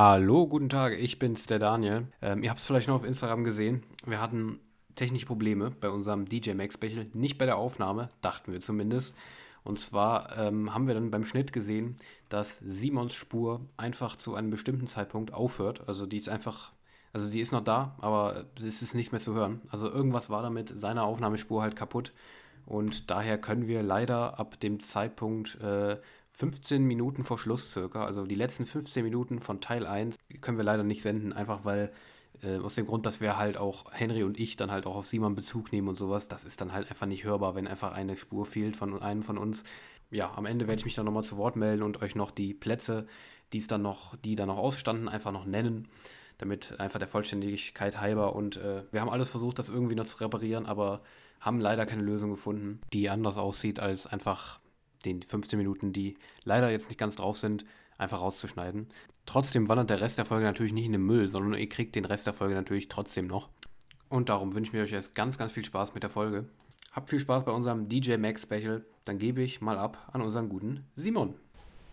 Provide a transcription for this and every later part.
Hallo, guten Tag, ich bin's, der Daniel. Ähm, ihr habt es vielleicht noch auf Instagram gesehen. Wir hatten technische Probleme bei unserem DJ Max Special, nicht bei der Aufnahme, dachten wir zumindest. Und zwar ähm, haben wir dann beim Schnitt gesehen, dass Simons Spur einfach zu einem bestimmten Zeitpunkt aufhört. Also die ist einfach, also die ist noch da, aber es ist nicht mehr zu hören. Also irgendwas war damit seiner Aufnahmespur halt kaputt. Und daher können wir leider ab dem Zeitpunkt äh, 15 Minuten vor Schluss circa, also die letzten 15 Minuten von Teil 1, können wir leider nicht senden, einfach weil äh, aus dem Grund, dass wir halt auch, Henry und ich, dann halt auch auf Simon Bezug nehmen und sowas, das ist dann halt einfach nicht hörbar, wenn einfach eine Spur fehlt von einem von uns. Ja, am Ende werde ich mich dann nochmal zu Wort melden und euch noch die Plätze, die es dann noch, die dann noch ausstanden, einfach noch nennen, damit einfach der Vollständigkeit halber und äh, wir haben alles versucht, das irgendwie noch zu reparieren, aber haben leider keine Lösung gefunden, die anders aussieht als einfach den 15 Minuten, die leider jetzt nicht ganz drauf sind, einfach rauszuschneiden. Trotzdem wandert der Rest der Folge natürlich nicht in den Müll, sondern ihr kriegt den Rest der Folge natürlich trotzdem noch. Und darum wünschen wir euch jetzt ganz, ganz viel Spaß mit der Folge. Habt viel Spaß bei unserem DJ Max Special. Dann gebe ich mal ab an unseren guten Simon.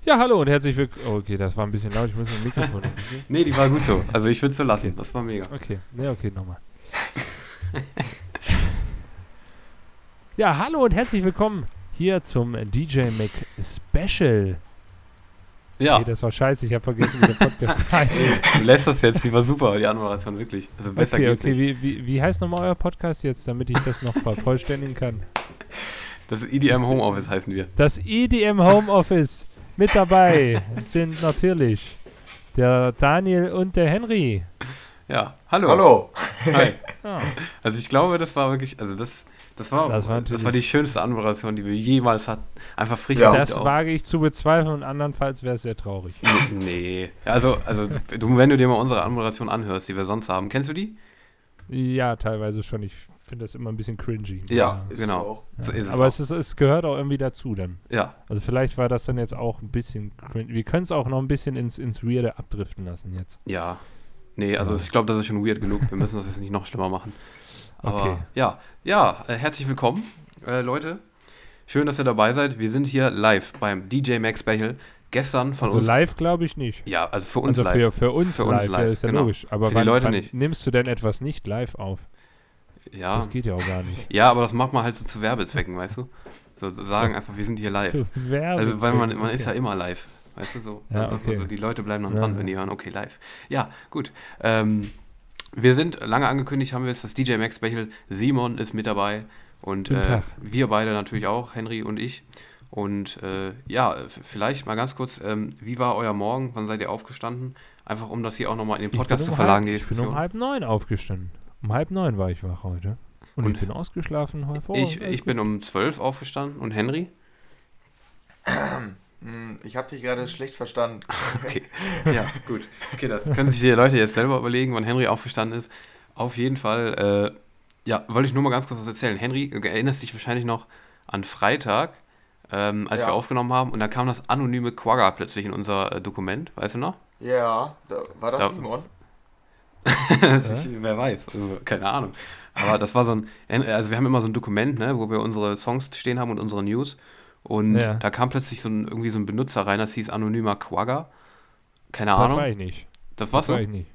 Ja, hallo und herzlich willkommen. Oh, okay, das war ein bisschen laut. Ich muss ein Mikrofon. nee, die war gut so. Also ich würde es so lassen. Okay. Das war mega. Okay, ne, okay, nochmal. ja, hallo und herzlich willkommen hier zum DJ Mac Special. Ja. Okay, das war scheiße, ich habe vergessen, wie der Podcast heißt. du lässt das jetzt, die war super, die Anmoderation, wirklich. Also besser okay, okay, wie, wie, wie heißt nochmal euer Podcast jetzt, damit ich das noch vervollständigen kann? Das EDM Homeoffice heißen wir. Das EDM Homeoffice mit dabei sind natürlich der Daniel und der Henry. Ja, hallo. Hallo. Hi. Ja. Also ich glaube, das war wirklich, also das das war, das war, das war die schönste Anmoderation, die wir jemals hatten. Einfach frisch. Ja. Das wage ich zu bezweifeln und andernfalls wäre es sehr traurig. Nee. Also, also du, wenn du dir mal unsere Anmoderation anhörst, die wir sonst haben, kennst du die? Ja, teilweise schon. Ich finde das immer ein bisschen cringy. Ja, ja. genau. Es ja. So es Aber es, ist, es gehört auch irgendwie dazu dann. Ja. Also vielleicht war das dann jetzt auch ein bisschen cringy. Wir können es auch noch ein bisschen ins, ins Weirde abdriften lassen jetzt. Ja. Nee, also ich glaube, das ist schon weird genug. Wir müssen das jetzt nicht noch schlimmer machen. Aber okay. ja, ja, äh, herzlich willkommen, äh, Leute. Schön, dass ihr dabei seid. Wir sind hier live beim DJ Max Special. Gestern von also uns. Also live glaube ich nicht. Ja, also für uns also live. Für, für uns für live, uns live. Ja, ist ja genau. logisch. Aber für wann, die Leute nicht. nimmst du denn etwas nicht live auf? Ja. Das geht ja auch gar nicht. Ja, aber das macht man halt so zu Werbezwecken, weißt du? So, so sagen so. einfach, wir sind hier live. Zu also weil man, man ist ja immer live. Weißt du so? Ja, also, okay. also die Leute bleiben dann dran, ja. wenn die hören, okay, live. Ja, gut. Ähm, wir sind lange angekündigt, haben wir es, das DJ Max Special. Simon ist mit dabei und äh, wir beide natürlich auch, Henry und ich. Und äh, ja, vielleicht mal ganz kurz, ähm, wie war euer Morgen? Wann seid ihr aufgestanden? Einfach um das hier auch nochmal in den Podcast um zu verlagen, halb, die Diskussion. Ich bin um halb neun aufgestanden. Um halb neun war ich wach heute. Und, und ich bin ausgeschlafen heute. Ich, ich bin um zwölf aufgestanden und Henry? Hm, ich habe dich gerade schlecht verstanden. Okay, ja, gut. Okay, das können sich die Leute jetzt selber überlegen, wann Henry aufgestanden ist. Auf jeden Fall, äh, ja, wollte ich nur mal ganz kurz was erzählen. Henry, du erinnerst dich wahrscheinlich noch an Freitag, ähm, als ja. wir aufgenommen haben, und da kam das anonyme Quagga plötzlich in unser äh, Dokument, weißt du noch? Ja, da, war das da, Simon? ich, wer weiß, also keine Ahnung. Aber das war so ein, also wir haben immer so ein Dokument, ne, wo wir unsere Songs stehen haben und unsere News. Und ja. da kam plötzlich so ein, irgendwie so ein Benutzer rein, das hieß anonymer Quagga. Keine das Ahnung. Das war ich nicht. Das warst das war du? ich nicht.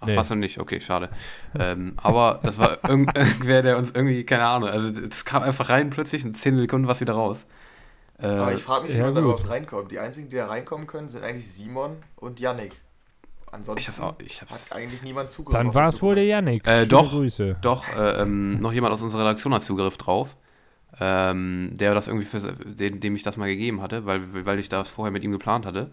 Ach, nee. warst du nicht? Okay, schade. ähm, aber das war irg irgendwer, der uns irgendwie, keine Ahnung, also es kam einfach rein plötzlich und 10 Sekunden war es wieder raus. Äh, aber ich frage mich, ja, wie man da überhaupt reinkommt. Die einzigen, die da reinkommen können, sind eigentlich Simon und Yannick. Ansonsten ich hab's auch, ich hab's hat eigentlich niemand Zugriff. Dann war es wohl der Yannick. Äh, doch, Grüße. doch, äh, ähm, noch jemand aus unserer Redaktion hat Zugriff drauf ähm, der das irgendwie für, dem, dem ich das mal gegeben hatte, weil, weil ich das vorher mit ihm geplant hatte.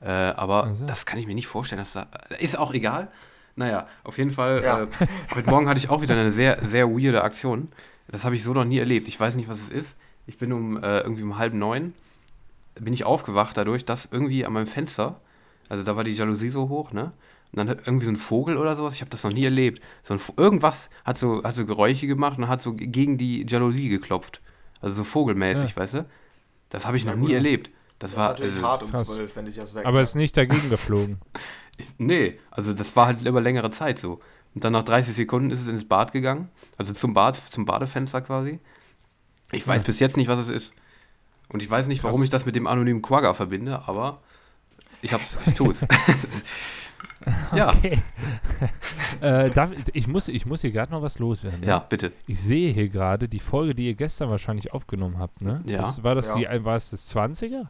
Äh, aber also. das kann ich mir nicht vorstellen. Dass da, ist auch egal. Naja, auf jeden Fall, ja. äh, heute Morgen hatte ich auch wieder eine sehr, sehr weirde Aktion. Das habe ich so noch nie erlebt. Ich weiß nicht, was es ist. Ich bin um äh, irgendwie um halb neun, bin ich aufgewacht dadurch, dass irgendwie an meinem Fenster, also da war die Jalousie so hoch, ne? Und dann hat irgendwie so ein Vogel oder sowas, ich habe das noch nie erlebt. So ein, irgendwas hat so, hat so Geräusche gemacht und hat so gegen die Jalousie geklopft. Also so vogelmäßig, ja. weißt du? Das habe ich noch nie erlebt. Das, das war ist natürlich also, hart um zwölf, wenn ich das weg. Aber ist nicht dagegen geflogen. nee, also das war halt über längere Zeit so. Und dann nach 30 Sekunden ist es ins Bad gegangen, also zum Bad, zum Badefenster quasi. Ich weiß ja. bis jetzt nicht, was es ist. Und ich weiß nicht, warum Krass. ich das mit dem anonymen Quagga verbinde, aber ich hab's, ich tue es. Ja. Okay. äh, darf, ich, muss, ich muss hier gerade noch was loswerden. Ne? Ja, bitte. Ich sehe hier gerade die Folge, die ihr gestern wahrscheinlich aufgenommen habt, ne? Ja. Das, war das ja. die, war es das 20er?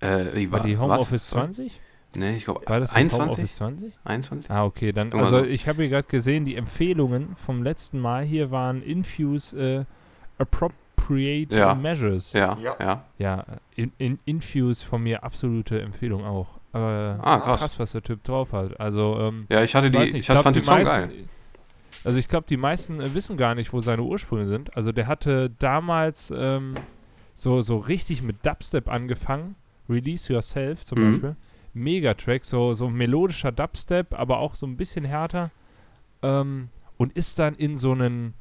Äh, war, war die Homeoffice 20? Nee, ich glaube, war das 21? das Homeoffice 20? 21? Ah, okay, dann, also ich habe hier gerade gesehen, die Empfehlungen vom letzten Mal hier waren Infuse äh, Appropriate ja. Measures. Ja, ja. Ja, ja in, in, Infuse von mir absolute Empfehlung auch. Aber ah, krass. krass, was der Typ drauf hat. Also, ähm, ja, ich hatte die, nicht, ich, ich fand die, die meisten, geil. Also ich glaube, die meisten äh, wissen gar nicht, wo seine Ursprünge sind. Also der hatte damals ähm, so, so richtig mit Dubstep angefangen. Release Yourself zum mhm. Beispiel. Megatrack, so, so melodischer Dubstep, aber auch so ein bisschen härter. Ähm, und ist dann in so einen,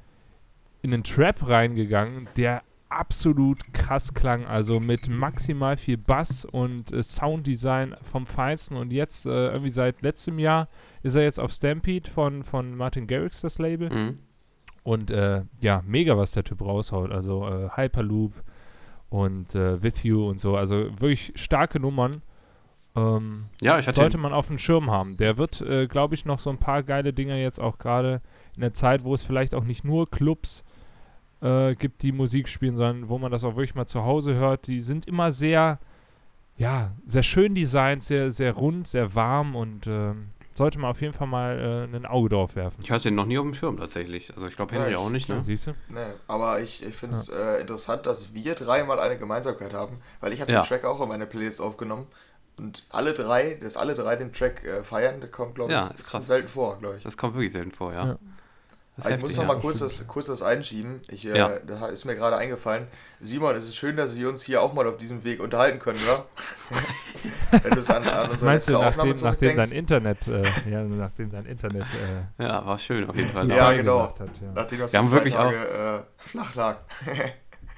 in einen Trap reingegangen, der absolut krass klang. Also mit maximal viel Bass und äh, Sounddesign vom Feinsten. Und jetzt, äh, irgendwie seit letztem Jahr, ist er jetzt auf Stampede von, von Martin Garrix, das Label. Mhm. Und äh, ja, mega, was der Typ raushaut. Also äh, Hyperloop und äh, With You und so. Also wirklich starke Nummern. Ähm, ja, ich hatte sollte man auf dem Schirm haben. Der wird, äh, glaube ich, noch so ein paar geile Dinger jetzt auch gerade in der Zeit, wo es vielleicht auch nicht nur Clubs äh, gibt, die Musik spielen, sondern wo man das auch wirklich mal zu Hause hört. Die sind immer sehr, ja, sehr schön designt, sehr, sehr rund, sehr warm und äh, sollte man auf jeden Fall mal äh, ein Auge drauf werfen. Ich hatte den noch nie auf dem Schirm tatsächlich. Also ich glaube Henry ja, auch nicht, ne? Ja, siehst du? Nee, aber ich, ich finde es ja. äh, interessant, dass wir dreimal eine Gemeinsamkeit haben, weil ich habe den Track auch in meine Playlist aufgenommen und alle drei, dass alle drei den Track äh, feiern, das kommt, glaube ich, ja, ist krass. selten vor, glaube ich. Das kommt wirklich selten vor, ja. Ja. ich muss noch mal kurz das, kurz das einschieben. Ich, äh, ja. Da ist mir gerade eingefallen. Simon, es ist schön, dass wir uns hier auch mal auf diesem Weg unterhalten können, oder? Wenn du es an, an unsere Meinst letzte du, nachdem, Aufnahme nachdem dein Internet, äh, ja, nachdem dein Internet. Äh, ja, war schön auf jeden Fall. ja, genau. Hat, ja. Nachdem das wir haben wirklich Tage auch, äh, flach lag.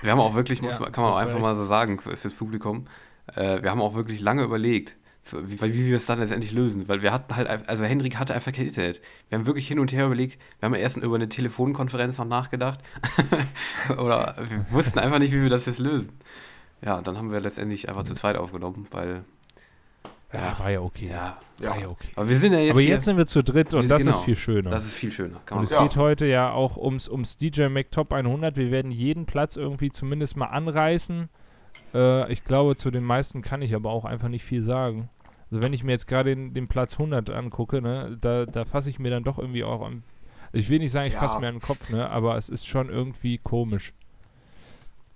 wir haben auch wirklich, muss, kann man auch einfach mal so sagen fürs Publikum, äh, wir haben auch wirklich lange überlegt, so, wie, wie wir es dann letztendlich lösen. Weil wir hatten halt, also Hendrik hatte einfach kein Internet. Wir haben wirklich hin und her überlegt, wir haben erst über eine Telefonkonferenz noch nachgedacht. Oder wir wussten einfach nicht, wie wir das jetzt lösen. Ja, dann haben wir letztendlich einfach zu zweit aufgenommen, weil. Ja, ja war ja okay. Ja, war ja okay. Aber wir sind ja jetzt. Aber jetzt sind wir zu dritt und das genau, ist viel schöner. Das ist viel schöner. und es geht heute ja auch ums, ums DJ Mac Top 100. Wir werden jeden Platz irgendwie zumindest mal anreißen. Äh, ich glaube, zu den meisten kann ich aber auch einfach nicht viel sagen. Also wenn ich mir jetzt gerade den, den, Platz 100 angucke, ne, da, da fasse ich mir dann doch irgendwie auch an. Ich will nicht sagen, ich ja. fasse mir an den Kopf, ne, aber es ist schon irgendwie komisch.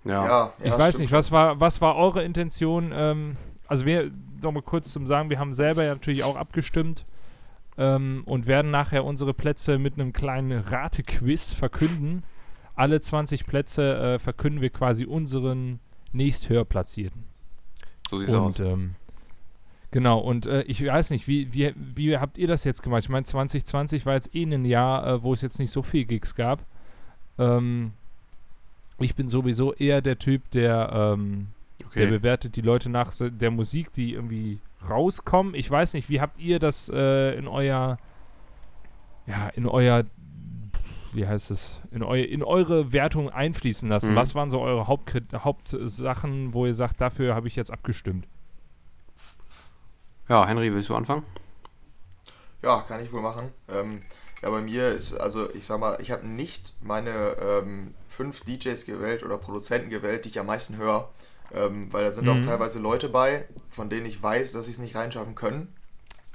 Ja. ja ich weiß nicht, was war, was war eure Intention? Ähm, also wir, nochmal kurz zum Sagen, wir haben selber ja natürlich auch abgestimmt ähm, und werden nachher unsere Plätze mit einem kleinen Ratequiz verkünden. Alle 20 Plätze äh, verkünden wir quasi unseren nächst höher platzierten. So sieht's und, aus. Ähm, genau, und äh, ich weiß nicht, wie, wie, wie habt ihr das jetzt gemacht? Ich meine, 2020 war jetzt eh ein Jahr, äh, wo es jetzt nicht so viel Gigs gab. Ähm, ich bin sowieso eher der Typ, der, ähm, okay. der bewertet die Leute nach der Musik, die irgendwie rauskommen. Ich weiß nicht, wie habt ihr das äh, in euer ja, in euer wie heißt es, in, eu in eure Wertung einfließen lassen. Mhm. Was waren so eure Hauptkrit Hauptsachen, wo ihr sagt, dafür habe ich jetzt abgestimmt? Ja, Henry, willst du anfangen? Ja, kann ich wohl machen. Ähm, ja, bei mir ist, also ich sag mal, ich habe nicht meine ähm, fünf DJs gewählt oder Produzenten gewählt, die ich am meisten höre. Ähm, weil da sind mhm. auch teilweise Leute bei, von denen ich weiß, dass sie es nicht reinschaffen können.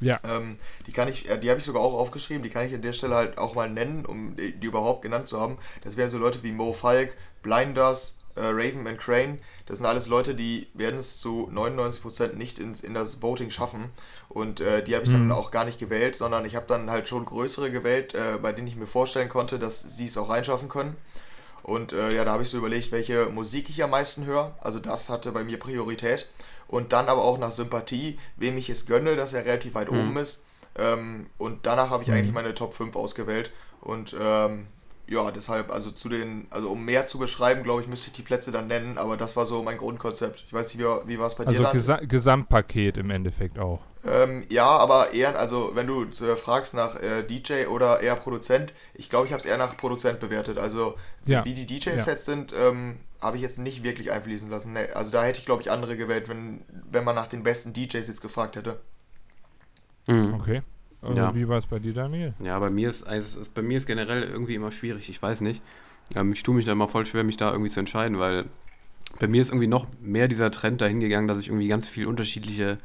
Ja. Ähm, die kann ich, die habe ich sogar auch aufgeschrieben, die kann ich an der Stelle halt auch mal nennen, um die, die überhaupt genannt zu haben. Das wären so Leute wie Mo Falk, Blinders, äh, Raven and Crane. Das sind alles Leute, die werden es zu 99% nicht ins, in das Voting schaffen. Und äh, die habe ich mhm. dann auch gar nicht gewählt, sondern ich habe dann halt schon größere gewählt, äh, bei denen ich mir vorstellen konnte, dass sie es auch reinschaffen können. Und äh, ja, da habe ich so überlegt, welche Musik ich am meisten höre. Also das hatte bei mir Priorität und dann aber auch nach Sympathie, wem ich es gönne, dass er relativ weit mhm. oben ist. Ähm, und danach habe ich mhm. eigentlich meine Top 5 ausgewählt. Und ähm, ja, deshalb, also zu den, also um mehr zu beschreiben, glaube ich, müsste ich die Plätze dann nennen, aber das war so mein Grundkonzept. Ich weiß nicht, wie, wie war es bei also dir? Also Gesa Gesamtpaket im Endeffekt auch. Ähm, ja, aber eher, also wenn du äh, fragst nach äh, DJ oder eher Produzent, ich glaube, ich habe es eher nach Produzent bewertet. Also ja. wie die DJ-Sets ja. sind, ähm, habe ich jetzt nicht wirklich einfließen lassen. Nee, also da hätte ich, glaube ich, andere gewählt, wenn, wenn man nach den besten DJs jetzt gefragt hätte. Mhm. Okay. Äh, Ja. Wie war es bei dir, Daniel? Ja, bei mir ist, also ist bei mir ist generell irgendwie immer schwierig, ich weiß nicht. Ähm, ich tue mich da immer voll schwer, mich da irgendwie zu entscheiden, weil bei mir ist irgendwie noch mehr dieser Trend dahin gegangen, dass ich irgendwie ganz viel unterschiedliche.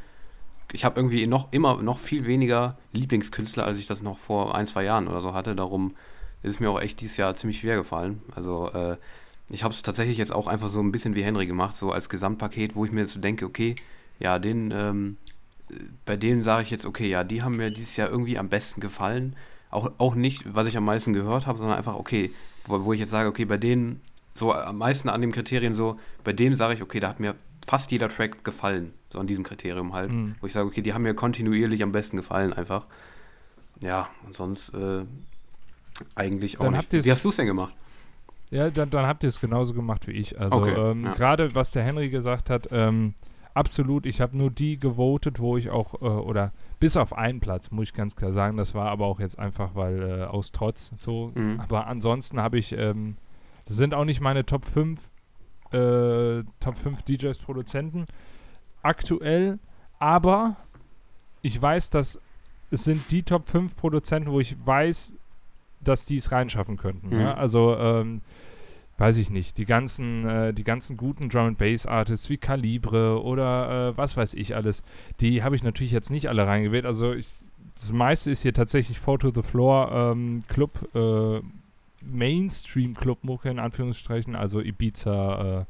Ich habe irgendwie noch immer noch viel weniger Lieblingskünstler, als ich das noch vor ein, zwei Jahren oder so hatte. Darum ist es mir auch echt dieses Jahr ziemlich schwer gefallen. Also äh, ich habe es tatsächlich jetzt auch einfach so ein bisschen wie Henry gemacht, so als Gesamtpaket, wo ich mir jetzt so denke, okay, ja, den, ähm, bei denen sage ich jetzt, okay, ja, die haben mir dieses Jahr irgendwie am besten gefallen. Auch, auch nicht, was ich am meisten gehört habe, sondern einfach, okay, wo, wo ich jetzt sage, okay, bei denen, so am meisten an dem Kriterien so, bei denen sage ich, okay, da hat mir fast jeder Track gefallen, so an diesem Kriterium halt. Mhm. Wo ich sage, okay, die haben mir kontinuierlich am besten gefallen einfach. Ja, und sonst äh, eigentlich auch Dann nicht. Wie hast du es denn gemacht? Ja, dann, dann habt ihr es genauso gemacht wie ich. Also Okay, ähm, ja. gerade was der Henry gesagt hat, ähm, absolut, ich habe nur die gewotet, wo ich auch, äh, oder bis auf einen Platz, muss ich ganz klar sagen, das war aber auch jetzt einfach, weil äh, aus Trotz so. Mhm. Aber ansonsten habe ich, ähm, das sind auch nicht meine Top 5, äh, Top 5 DJs, Produzenten aktuell, aber ich weiß, dass es sind die Top 5 Produzenten, wo ich weiß, dass die es reinschaffen könnten. Mhm. Ja? Also, ähm, weiß ich nicht, die ganzen, äh, die ganzen guten Drum and Bass Artists wie Calibre oder äh, was weiß ich alles, die habe ich natürlich jetzt nicht alle reingewählt. Also ich, das meiste ist hier tatsächlich Four to the Floor ähm, Club, äh, Mainstream Club Mucke in Anführungsstrichen, also Ibiza, äh,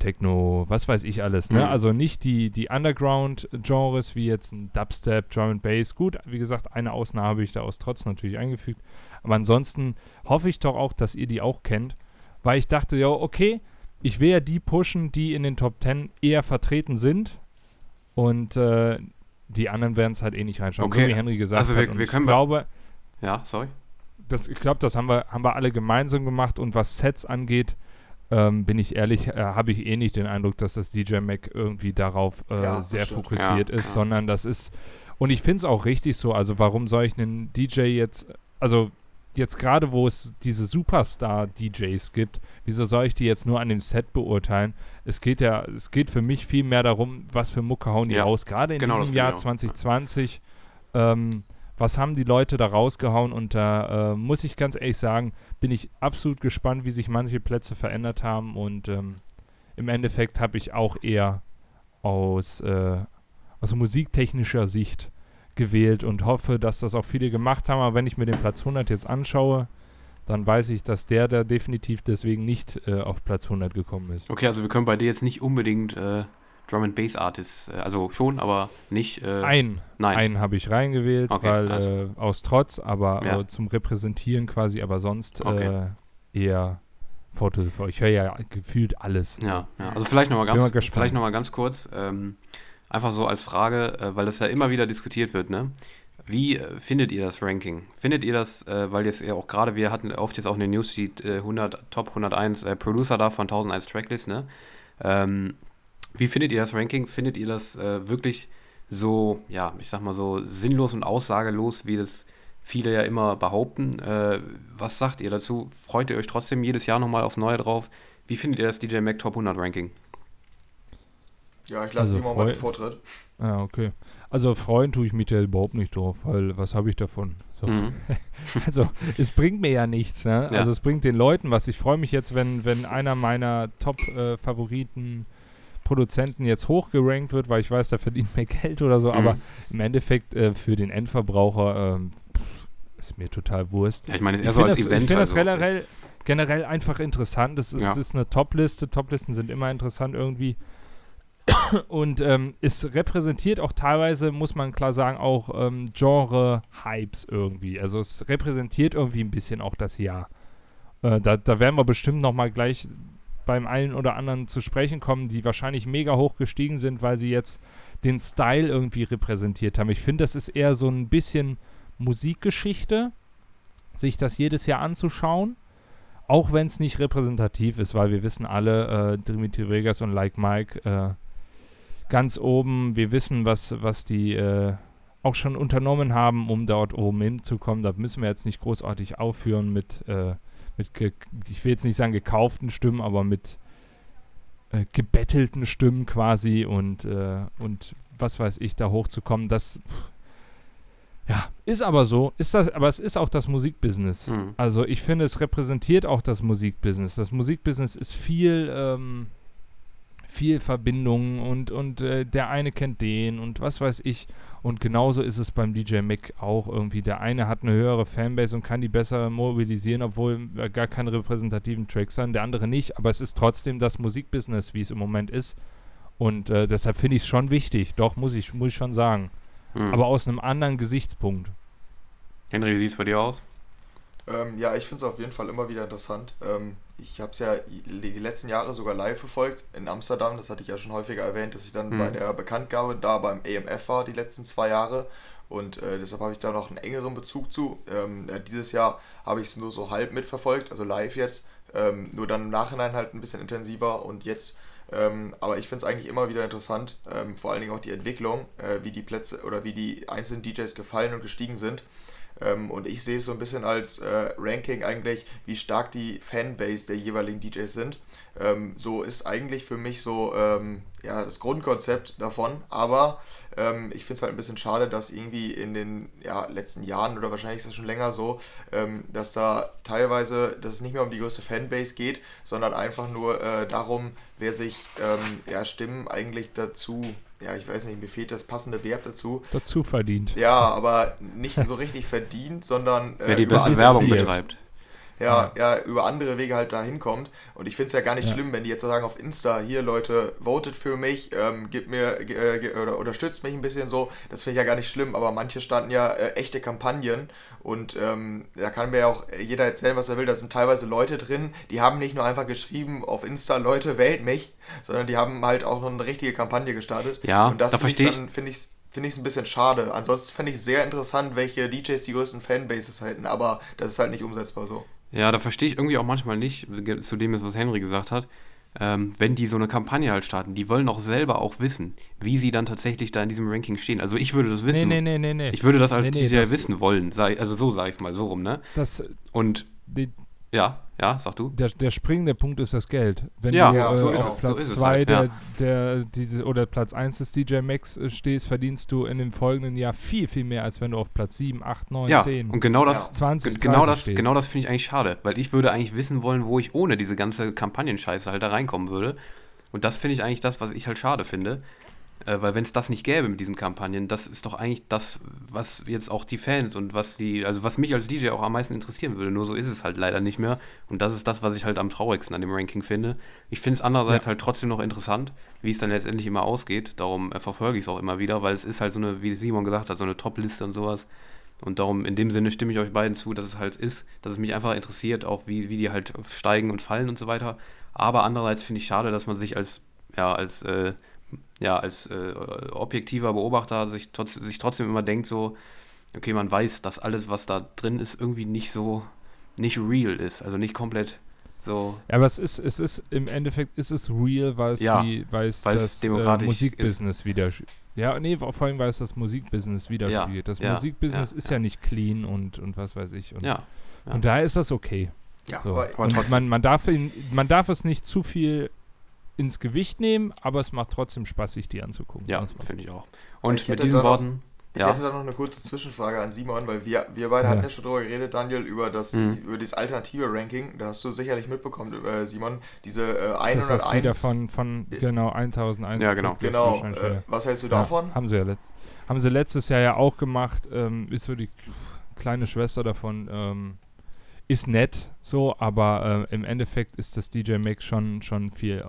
Techno, was weiß ich alles. Ne? Mhm. Also nicht die, die Underground-Genres wie jetzt ein Dubstep, Drum and Bass. Gut, wie gesagt, eine Ausnahme habe ich da aus Trotz natürlich eingefügt. Aber ansonsten hoffe ich doch auch, dass ihr die auch kennt, weil ich dachte, ja, okay, ich will ja die pushen, die in den Top 10 eher vertreten sind und äh, die anderen werden es halt eh nicht reinschauen, Okay, so wie Henry gesagt also wir- hat. Und wir ich können- glaube, Ja, sorry. das, ich glaube, das haben wir, haben wir alle gemeinsam gemacht und was Sets angeht, ähm, bin ich ehrlich, äh, habe ich eh nicht den Eindruck, dass das DJ Mac irgendwie darauf äh, Ja, sehr stimmt. fokussiert Ja, ist, ja. sondern das ist, und ich finde es auch richtig so, also warum soll ich einen DJ jetzt, also jetzt gerade, wo es diese Superstar-DJs gibt, wieso soll ich die jetzt nur an dem Set beurteilen? Es geht ja, es geht für mich viel mehr darum, was für Mucke hauen die Ja, raus, gerade in genau, diesem Jahr ich auch. 2020. Ähm, was haben die Leute da rausgehauen? Und da äh, muss ich ganz ehrlich sagen, bin ich absolut gespannt, wie sich manche Plätze verändert haben. Und ähm, im Endeffekt habe ich auch eher aus, äh, aus musiktechnischer Sicht gewählt und hoffe, dass das auch viele gemacht haben. Aber wenn ich mir den Platz 100 jetzt anschaue, dann weiß ich, dass der da definitiv deswegen nicht äh, auf Platz 100 gekommen ist. Okay, also wir können bei dir jetzt nicht unbedingt äh, Drum and Bass Artists, äh, also schon, aber nicht. Äh, Ein, nein. einen habe ich reingewählt, Okay, weil also. äh, aus Trotz, aber Ja. äh, zum Repräsentieren quasi, aber sonst Okay. äh, eher Foto. Ich höre ja gefühlt alles. Ja, ja. also vielleicht nochmal ganz, vielleicht noch mal ganz kurz, ähm, einfach so als Frage, äh, weil das ja immer wieder diskutiert wird, ne? Wie äh, findet ihr das Ranking? Findet ihr das, äh, weil jetzt ja auch gerade, wir hatten oft jetzt auch eine Newssheet äh, 100, Top 101 äh, Producer da von 1001 Tracklist, ne? Ähm, wie findet ihr das Ranking? Findet ihr das wirklich so, ja, ich sag mal so sinnlos und aussagelos, wie das viele ja immer behaupten? Was sagt ihr dazu? Freut ihr euch trotzdem jedes Jahr nochmal aufs Neue drauf? Wie findet ihr das DJ Mac Top 100 Ranking? Ja, ich lasse Also Simon mal den Vortritt. Ah, okay. Also freuen tue ich mich da überhaupt nicht drauf, weil was habe ich davon? So. Mhm. Also es bringt mir ja nichts. Ne? Ja. Also es bringt den Leuten was. Ich freue mich jetzt, wenn, wenn einer meiner Top-Favoriten Produzenten jetzt hochgerankt wird, weil ich weiß, der verdient mehr Geld oder so. Mhm. Aber im Endeffekt äh, für den Endverbraucher pff, ist mir total Wurst. Ja, ich meine, Ich eher so finde als das, Event. ich find das also. generell, generell einfach interessant. Es ist, Ja. es ist eine Top-Liste. Top-Listen sind immer interessant irgendwie. Und ähm, es repräsentiert auch teilweise, muss man klar sagen, auch ähm, Genre-Hypes irgendwie. Also es repräsentiert irgendwie ein bisschen auch das Jahr. Äh, da, da werden wir bestimmt noch mal gleich beim einen oder anderen zu sprechen kommen, die wahrscheinlich mega hoch gestiegen sind, weil sie jetzt den Style irgendwie repräsentiert haben. Ich finde, das ist eher so ein bisschen Musikgeschichte, sich das jedes Jahr anzuschauen. Auch wenn es nicht repräsentativ ist, weil wir wissen alle, äh, Dimitri Vegas und Like Mike äh, ganz oben. Wir wissen, was, was die äh, auch schon unternommen haben, um dort oben hinzukommen. Da müssen wir jetzt nicht großartig aufführen mit, äh, mit ich will jetzt nicht sagen gekauften Stimmen, aber mit äh, gebettelten Stimmen quasi und, äh, und was weiß ich, da hochzukommen. Das Ja, ist aber so. Ist das, aber es ist auch das Musikbusiness. Mhm. Also ich finde, es repräsentiert auch das Musikbusiness. Das Musikbusiness ist viel, ähm, viel Verbindungen und, und äh, der eine kennt den und was weiß ich. Und genauso ist es beim DJ Mac auch irgendwie. Der eine hat eine höhere Fanbase und kann die besser mobilisieren, obwohl äh, gar keine repräsentativen Tracks sind, der andere nicht. Aber es ist trotzdem das Musikbusiness, wie es im Moment ist. Und äh, deshalb finde ich es schon wichtig. Doch, muss ich, muss ich schon sagen. Mhm. Aber aus einem anderen Gesichtspunkt. Henry, wie sieht es bei dir aus? Ähm, ja, ich finde es auf jeden Fall immer wieder interessant. Ähm, ich habe es ja die letzten Jahre sogar live verfolgt in Amsterdam. Das hatte ich ja schon häufiger erwähnt, dass ich dann Mhm. bei der Bekanntgabe da beim AMF war die letzten zwei Jahre. Und äh, deshalb habe ich da noch einen engeren Bezug zu. Ähm, ja, dieses Jahr habe ich es nur so halb mitverfolgt, also live jetzt. Ähm, nur dann im Nachhinein halt ein bisschen intensiver und jetzt. Ähm, aber ich finde es eigentlich immer wieder interessant, ähm, vor allen Dingen auch die Entwicklung, äh, wie die Plätze oder wie die einzelnen DJs gefallen und gestiegen sind. Ähm, und ich sehe es so ein bisschen als äh, Ranking eigentlich, wie stark die Fanbase der jeweiligen DJs sind. Ähm, so ist eigentlich für mich so ähm, ja, das Grundkonzept davon. Aber ähm, ich finde es halt ein bisschen schade, dass irgendwie in den ja, letzten Jahren oder wahrscheinlich ist das schon länger so, ähm, dass da teilweise, dass es nicht mehr um die größte Fanbase geht, sondern einfach nur äh, darum, wer sich ähm, ja, Stimmen eigentlich dazu, ja, ich weiß nicht, mir fehlt das passende Verb dazu, Dazu verdient. ja, aber nicht so richtig verdient, sondern äh, Wer die über beste Werbung betreibt. Ja, ja, über andere Wege halt da hinkommt. Und ich finde es ja gar nicht Ja. schlimm, wenn die jetzt sagen auf Insta, hier Leute, votet für mich, ähm, gibt mir äh, oder unterstützt mich ein bisschen so. Das finde ich ja gar nicht schlimm, aber manche starten ja äh, echte Kampagnen und ähm, da kann mir ja auch jeder erzählen, was er will. Da sind teilweise Leute drin, die haben nicht nur einfach geschrieben auf Insta, Leute, wählt mich, sondern die haben halt auch noch eine richtige Kampagne gestartet. Ja, und das da finde ich verstehe ich- finde ich finde ich es ein bisschen schade. Ansonsten fände ich es sehr interessant, welche DJs die größten Fanbases hätten, aber das ist halt nicht umsetzbar so. Ja, da verstehe ich irgendwie auch manchmal nicht, zu dem, ist, was Henry gesagt hat, ähm, wenn die so eine Kampagne halt starten, die wollen auch selber auch wissen, wie sie dann tatsächlich da in diesem Ranking stehen. Also ich würde das wissen. Nee, nee, nee, nee, nee. Ich würde das als Nee, nee, das- wissen wollen. Also so sage ich es mal, so rum, ne? das, Und die, ja, ja, sag du. der, der springende Punkt ist das Geld. Wenn Ja, du ja, äh, so ist auf so Platz ist es 2 halt, der, der, diese, oder Platz 1 des DJ Max äh, stehst, verdienst du in dem folgenden Jahr viel, viel mehr, als wenn du auf Platz 7, 8, 9, Ja, 10, und genau das, Ja. 20, Ge- Genau 30 das, stehst. genau das finde ich eigentlich schade, weil ich würde eigentlich wissen wollen, wo ich ohne diese ganze Kampagnenscheiße halt da reinkommen würde. Und das finde ich eigentlich das, was ich halt schade finde. Äh, weil wenn es das nicht gäbe mit diesen Kampagnen, das ist doch eigentlich das, was jetzt auch die Fans und was die, also was mich als DJ auch am meisten interessieren würde. Nur so ist es halt leider nicht mehr. Und das ist das, was ich halt am traurigsten an dem Ranking finde. Ich finde es andererseits Ja. halt trotzdem noch interessant, wie es dann letztendlich immer ausgeht. Darum äh, verfolge ich es auch immer wieder, weil es ist halt so eine, wie Simon gesagt hat, so eine Top-Liste und sowas. Und darum, in dem Sinne stimme ich euch beiden zu, dass es halt ist, dass es mich einfach interessiert, auch wie, wie die halt steigen und fallen und so weiter. Aber andererseits finde ich schade, dass man sich als, ja, als, äh, ja, als äh, objektiver Beobachter sich, trotz, sich trotzdem immer denkt, so, okay, man weiß, dass alles, was da drin ist, irgendwie nicht so, nicht real ist. Also nicht komplett so. Ja, aber es ist, es ist im Endeffekt ist es real, weil es Ja, die, weil es weil es das äh, Musikbusiness wieder. Ja, nee, vor allem weil es das Musikbusiness widerspiegelt. das ja, Musikbusiness ja, ist ja. ja nicht clean und, und was weiß ich. Und, Ja. ja. und daher ist das okay. Ja, So. aber Aber und trotzdem. man, man, darf ihn, man darf es nicht zu viel ins Gewicht nehmen, aber es macht trotzdem Spaß, sich die anzugucken. Ja, finde ich auch. Und Ich mit hätte diesen Worten. Ich Ja. hätte da noch eine kurze Zwischenfrage an Simon, weil wir, wir beide Ja. hatten ja schon drüber geredet, Daniel, über das, Mhm. über das alternative Ranking. Da hast du sicherlich mitbekommen, äh, Simon, diese äh, Das ist das 101. wieder von, von genau 1001. Ja, genau. Genau, äh, was hältst du Ja, davon? haben sie ja haben sie letztes Jahr ja auch gemacht. Ähm, ist so die kleine Schwester davon. Ähm, ist nett so, aber äh, im Endeffekt ist das DJ Max schon, schon viel,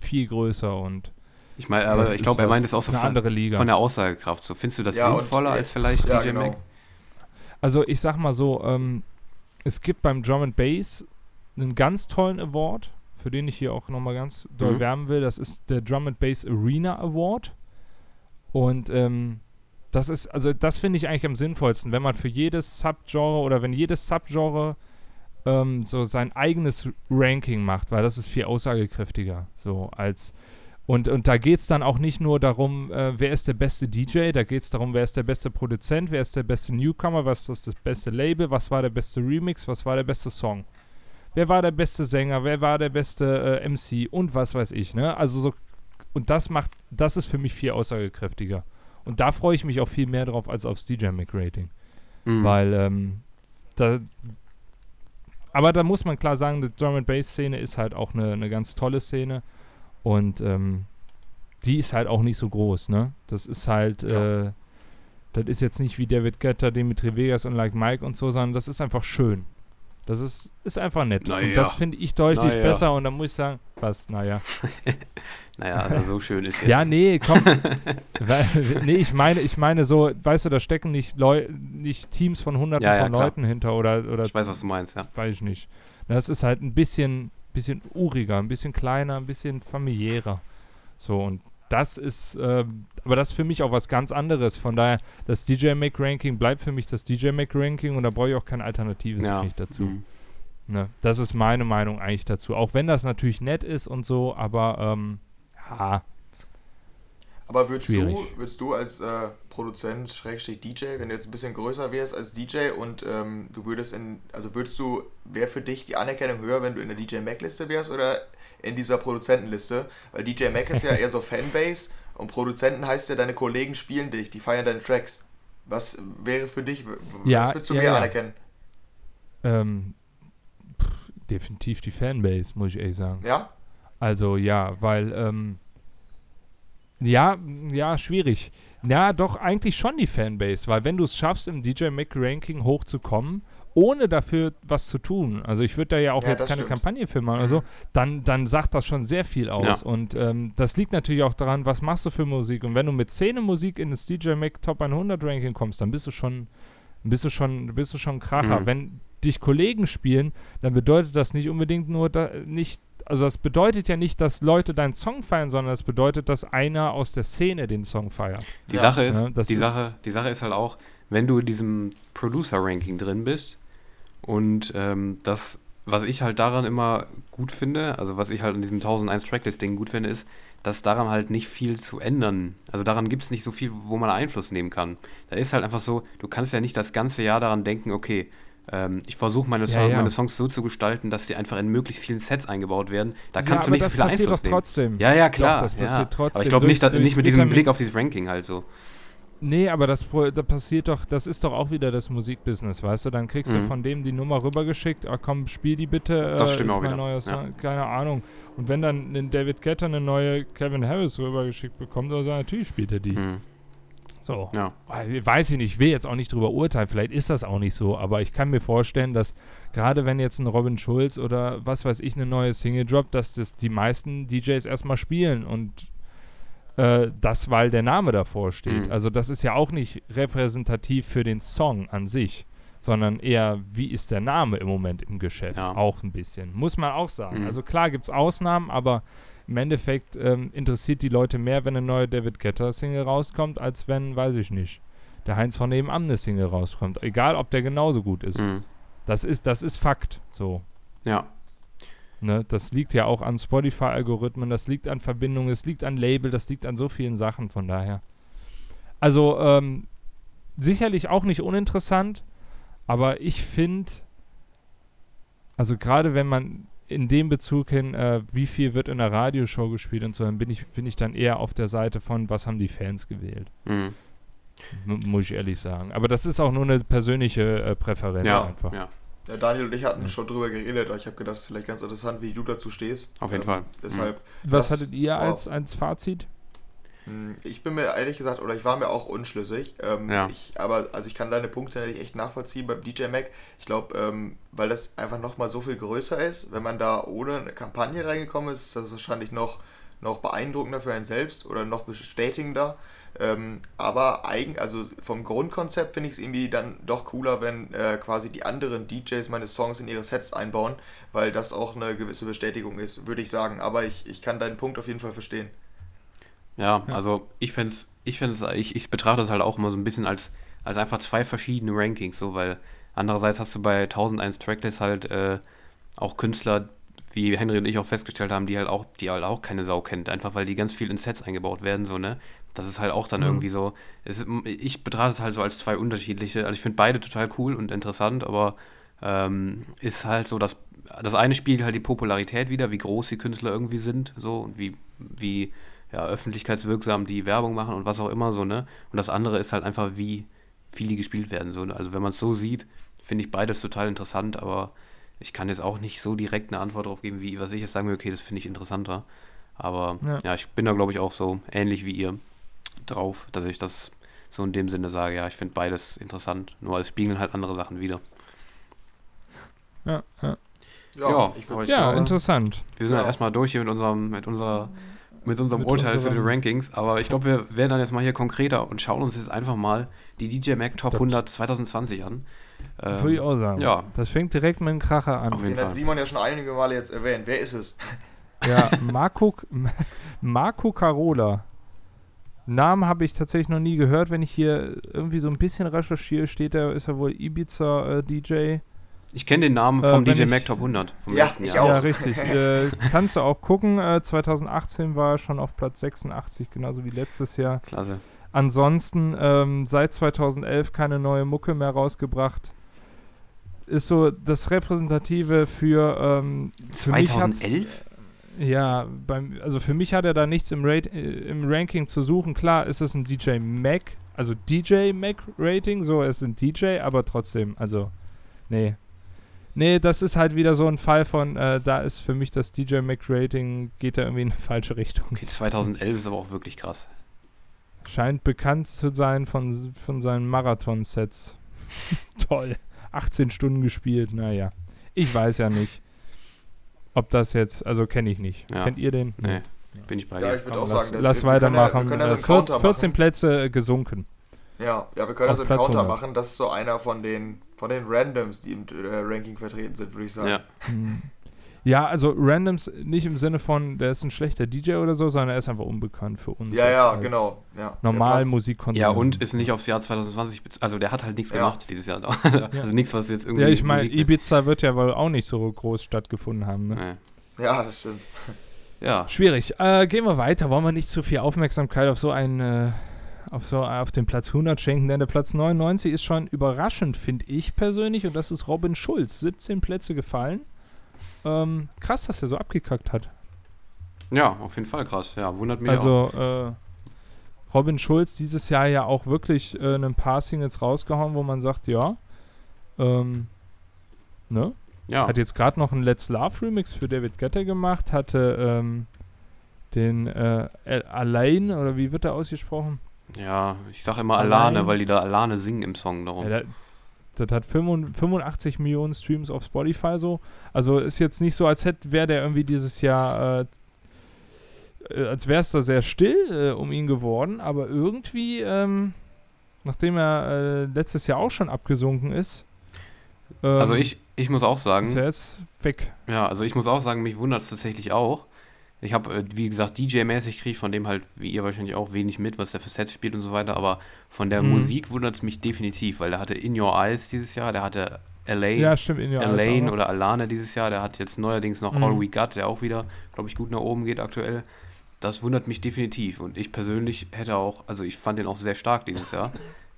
viel größer und Ich meine, aber ich glaube, er meint es auch so eine von, andere Liga. von der Aussagekraft. So, findest du das Ja, und, sinnvoller äh, als vielleicht Ja, DJ genau. Mac? Also ich sag mal so, ähm, es gibt beim Drum and Bass einen ganz tollen Award, für den ich hier auch nochmal ganz doll Mhm. werben will. Das ist der Drum and Bass Arena Award. Und ähm, das ist, also das finde ich eigentlich am sinnvollsten, wenn man für jedes Subgenre oder wenn jedes Subgenre ähm, so sein eigenes Ranking macht, weil das ist viel aussagekräftiger. So als und, und da geht es dann auch nicht nur darum, äh, wer ist der beste DJ, da geht es darum, wer ist der beste Produzent, wer ist der beste Newcomer, was ist das beste Label, was war der beste Remix, was war der beste Song. Wer war der beste Sänger, wer war der beste äh, MC und was weiß ich, ne? Also so, und das macht, das ist für mich viel aussagekräftiger. Und da freue ich mich auch viel mehr drauf als aufs DJ Mac Rating. Mhm. Weil, ähm, da, aber da muss man klar sagen, die Drum and Bass Szene ist halt auch eine, eine ganz tolle Szene und ähm, die ist halt auch nicht so groß, ne? Das ist halt, Ja. äh, das ist jetzt nicht wie David Guetta, Dimitri Vegas und Like Mike und so, sondern das ist einfach schön. Das ist, ist einfach nett. Naja. Und das finde ich deutlich Naja. besser und da muss ich sagen, was, naja. Naja, also so schön ist Ja, nee, komm. Weil, nee, ich meine, ich meine so, weißt du, da stecken nicht, Leu nicht Teams von hunderten Ja, ja, von klar. Leuten hinter oder, oder Ich weiß, was du meinst, ja. weiß ich nicht. Das ist halt ein bisschen, bisschen uriger, ein bisschen kleiner, ein bisschen familiärer. So, und das ist, ähm, aber das ist für mich auch was ganz anderes. Von daher, das DJ Mac Ranking bleibt für mich das DJ Mac Ranking und da brauche ich auch kein alternatives ja. dazu. Mhm. Ne? Das ist meine Meinung eigentlich dazu. Auch wenn das natürlich nett ist und so, aber ähm, ja, Aber würdest Schwierig. du, würdest du als äh, Produzent, Schrägstrich DJ, wenn du jetzt ein bisschen größer wärst als DJ und ähm, du würdest in, also würdest du, wäre für dich die Anerkennung höher, wenn du in der DJ Mac-Liste wärst oder in dieser Produzentenliste? Weil DJ Mac ist ja eher so Fanbase und Produzenten heißt ja, deine Kollegen spielen dich, die feiern deine Tracks. Was wäre für dich, Ja, was würdest du ja, mehr ja. anerkennen? ähm, pff, definitiv die Fanbase, muss ich ehrlich sagen. Ja? Also ja, weil, ähm, ja, ja, schwierig. Ja, doch, eigentlich schon die Fanbase, weil wenn du es schaffst, im DJ Mac Ranking hochzukommen, ohne dafür was zu tun, also ich würde da ja auch Ja, jetzt keine stimmt. Kampagne für machen oder so, dann, dann sagt das schon sehr viel aus. Ja. Und ähm, das liegt natürlich auch daran, was machst du für Musik. Und wenn du mit Szene Musik in das DJ Mac Top 100 Ranking kommst, dann bist du schon, bist du schon, bist du schon ein Kracher. Mhm. Wenn dich Kollegen spielen, dann bedeutet das nicht unbedingt nur, da, nicht, also das bedeutet ja nicht, dass Leute deinen Song feiern, sondern das bedeutet, dass einer aus der Szene den Song feiert. Die Ja. Sache ist, Ja, die ist- Sache, die Sache ist halt auch, wenn du in diesem Producer-Ranking drin bist und ähm, das, was ich halt daran immer gut finde, also was ich halt in diesem 1001 Tracklist-Ding gut finde, ist, dass daran halt nicht viel zu ändern. Also daran gibt es nicht so viel, wo man Einfluss nehmen kann. Da ist halt einfach so, du kannst ja nicht das ganze Jahr daran denken, okay, ähm, ich versuche meine, Ja, Song, ja. meine Songs so zu gestalten, dass die einfach in möglichst vielen Sets eingebaut werden. Da kannst ja, du nicht aber so das viel passiert Einfluss doch nehmen. trotzdem. Ja, ja, klar. Doch, das passiert trotzdem. Aber ich glaube nicht, dass- nicht mit diesem Vitamin- Blick auf dieses Ranking halt so. Nee, aber das, Pro- da passiert doch, das ist doch auch wieder das Musikbusiness, weißt du? Dann kriegst du Mhm. von dem die Nummer rübergeschickt, ah, komm, spiel die bitte. Äh, Das stimmt ist auch mein wieder, neuer ja. Song, keine Ahnung. Und wenn dann David Guetta eine neue Kevin Harris rübergeschickt bekommt, oder so, natürlich spielt er die. Mhm. So. Ja. Weiß ich nicht, ich will jetzt auch nicht drüber urteilen, vielleicht ist das auch nicht so, aber ich kann mir vorstellen, dass gerade wenn jetzt ein Robin Schulz oder was weiß ich eine neue Single droppt, dass das die meisten DJs erstmal spielen und äh, das, weil der Name davor steht. Mhm. Also das ist ja auch nicht repräsentativ für den Song an sich, sondern eher, wie ist der Name im Moment im Geschäft? Ja. Auch ein bisschen. Muss man auch sagen. Mhm. Also klar gibt es Ausnahmen, aber im Endeffekt ähm, interessiert die Leute mehr, wenn eine neue David Guetta-Single rauskommt, als wenn, weiß ich nicht, der Heinz von nebenan eine Single rauskommt. Egal, ob der genauso gut ist. Mhm. Das ist, das ist Fakt. So. Ja. Ne? Das liegt ja auch an Spotify-Algorithmen, das liegt an Verbindungen, das liegt an Label, das liegt an so vielen Sachen, von daher. Also, ähm, sicherlich auch nicht uninteressant, aber ich finde, also gerade wenn man in dem Bezug hin, äh, wie viel wird in der Radioshow gespielt und so, dann bin ich, bin ich dann eher auf der Seite von, was haben die Fans gewählt. Mhm. Muss ich ehrlich sagen. Aber das ist auch nur eine persönliche äh, Präferenz Ja, einfach. ja. Ja, Daniel und ich hatten Mhm. schon drüber geredet, aber ich habe gedacht, es ist vielleicht ganz interessant, wie du dazu stehst. Auf jeden Ähm, Fall. Deshalb, Was Das hattet ihr als, als Fazit? Hm, Ich bin mir ehrlich gesagt, oder ich war mir auch unschlüssig. Ähm, Ja. ich, aber also ich kann deine Punkte natürlich echt nachvollziehen beim DJ Mac. Ich glaube, ähm, weil das einfach nochmal so viel größer ist, wenn man da ohne eine Kampagne reingekommen ist, ist das wahrscheinlich noch, noch beeindruckender für einen selbst oder noch bestätigender. Ähm, aber eigen, also vom Grundkonzept finde ich es irgendwie dann doch cooler, wenn äh, quasi die anderen DJs meine Songs in ihre Sets einbauen, weil das auch eine gewisse Bestätigung ist, würde ich sagen. Aber ich, ich kann deinen Punkt auf jeden Fall verstehen. Ja, Ja. also ich fände ich find's, ich, ich betrachte es halt auch immer so ein bisschen als, als einfach zwei verschiedene Rankings, so, weil andererseits hast du bei 1001 Tracklist halt äh, auch Künstler, wie Henry und ich auch festgestellt haben, die halt auch, die halt auch keine Sau kennt, einfach weil die ganz viel in Sets eingebaut werden, so, ne? Das ist halt auch dann Mhm. irgendwie so, es ist, ich betrachte es halt so als zwei unterschiedliche, also ich finde beide total cool und interessant, aber ähm, ist halt so, dass das eine spielt halt die Popularität wieder, wie groß die Künstler irgendwie sind, so und wie, wie, ja, öffentlichkeitswirksam die Werbung machen und was auch immer so, ne? Und das andere ist halt einfach, wie viel die gespielt werden. So, ne? Also wenn man es so sieht, finde ich beides total interessant, aber ich kann jetzt auch nicht so direkt eine Antwort darauf geben, wie was ich jetzt sagen will, okay, das finde ich interessanter. Aber ja, Ja. ich bin da, glaube ich, auch so ähnlich wie ihr drauf, dass ich das so in dem Sinne sage, ja, ich finde beides interessant. Nur es spiegeln halt andere Sachen wieder. Ja, ja. Ja, würd, ich ja glaube, interessant. wir sind Ja. halt erstmal durch hier mit unserem, mit unserer, mit unserem Mit Urteil für die unserem- Rankings. Aber ich glaube, wir werden dann jetzt mal hier konkreter und schauen uns jetzt einfach mal die DJ Mac Top Das- 100 2020 an. Ähm, Würde ich auch sagen. ja. Das fängt direkt mit einem Kracher Auf an. jeden den hat Fall. Simon ja schon einige Male jetzt erwähnt. Wer ist es? Ja, Marco, Marco Carola. Namen habe ich tatsächlich noch nie gehört. Wenn ich hier irgendwie so ein bisschen recherchiere, steht er, ist er wohl Ibiza-DJ. Ich kenne den Namen Äh, vom wenn DJ Mac Top 100 vom Ja, letzten ich Jahr. auch. Ja, richtig. äh, kannst du auch gucken. Äh, 2018 war er schon auf Platz 86, genauso wie letztes Jahr. Klasse. Ansonsten ähm, seit 2011 keine neue Mucke mehr rausgebracht. Ist so das Repräsentative für, ähm, für mich hat's- 2011? Ja, beim, also für mich hat er da nichts im, Rate, äh, im Ranking zu suchen. Klar ist es ein DJ Mac, also DJ Mac Rating, so es ist ein DJ, aber trotzdem, also nee. Nee, das ist halt wieder so ein Fall von, äh, da ist für mich das DJ Mac Rating, geht da irgendwie in eine falsche Richtung. Okay, 2011 ist aber auch wirklich krass. Scheint bekannt zu sein von, von seinen Marathon-Sets. Toll. 18 Stunden gespielt, naja. Ich weiß ja nicht, ob das jetzt, also kenne ich nicht. Ja. Kennt ihr den? Nee, bin ich bei Ja, dir. ich würde auch lass, sagen, wir- lass wir können ja- weitermachen. wir können ja so Äh, einen 14, Counter 14 machen. Plätze gesunken. Ja, ja, wir können Auf also einen Platz Counter 100. machen. Das ist so einer von den, von den Randoms, die im äh, Ranking vertreten sind, würde ich sagen. ja. Hm. Ja, also Randoms nicht im Sinne von, der ist ein schlechter DJ oder so, sondern er ist einfach unbekannt für uns. ja, ja, als genau. Ja. Normal. Musikkonsum. ja, und ist nicht aufs Jahr 2020, bez- also der hat halt nichts Ja. gemacht dieses Jahr. Also nichts, was jetzt irgendwie. Ja, ich meine, Ibiza wird ja wohl auch nicht so groß stattgefunden haben. Ne? Nee. Ja, das stimmt. Ja, Schwierig. Äh, gehen wir weiter. Wollen wir nicht zu viel Aufmerksamkeit auf so einen, äh, auf so auf den Platz 100 schenken? Denn der Platz 99 ist schon überraschend, finde ich persönlich. Und das ist Robin Schulz. 17 Plätze gefallen. Ähm, krass, dass er so abgekackt hat. ja, auf jeden Fall krass. Ja, wundert mich auch. Also, äh, Robin Schulz dieses Jahr ja auch wirklich äh, ein paar Singles rausgehauen, wo man sagt, ja, ähm, ne? Ja, Hat jetzt gerade noch einen Let's Love Remix für David Guetta gemacht, hatte ähm, den äh, Al- Alain, oder wie wird der ausgesprochen? Ja, ich sag immer Allein- Alane, weil die da Alane singen im Song darum. Ja, der, das hat 85 85 Millionen Streams auf Spotify so. Also ist jetzt nicht so, als hätte wäre der irgendwie dieses Jahr, äh, äh, als wäre es da sehr still äh, um ihn geworden, aber irgendwie, ähm, nachdem er äh, letztes Jahr auch schon abgesunken ist, ähm, also ich, ich muss auch sagen, ist er jetzt weg. Ja, also ich muss auch sagen, mich wundert es tatsächlich auch. Ich habe, äh, wie gesagt, DJ-mäßig kriege ich von dem halt, wie ihr wahrscheinlich auch, wenig mit, was der für Sets spielt und so weiter, aber von der Mhm. Musik wundert es mich definitiv, weil der hatte In Your Eyes dieses Jahr, der hatte LA, Ja, stimmt. In Your Eyes Elaine auch. oder Alana dieses Jahr, der hat jetzt neuerdings noch Mhm. All We Got, der auch wieder, glaube ich, gut nach oben geht aktuell. Das wundert mich definitiv und ich persönlich hätte auch, also ich fand den auch sehr stark dieses Jahr.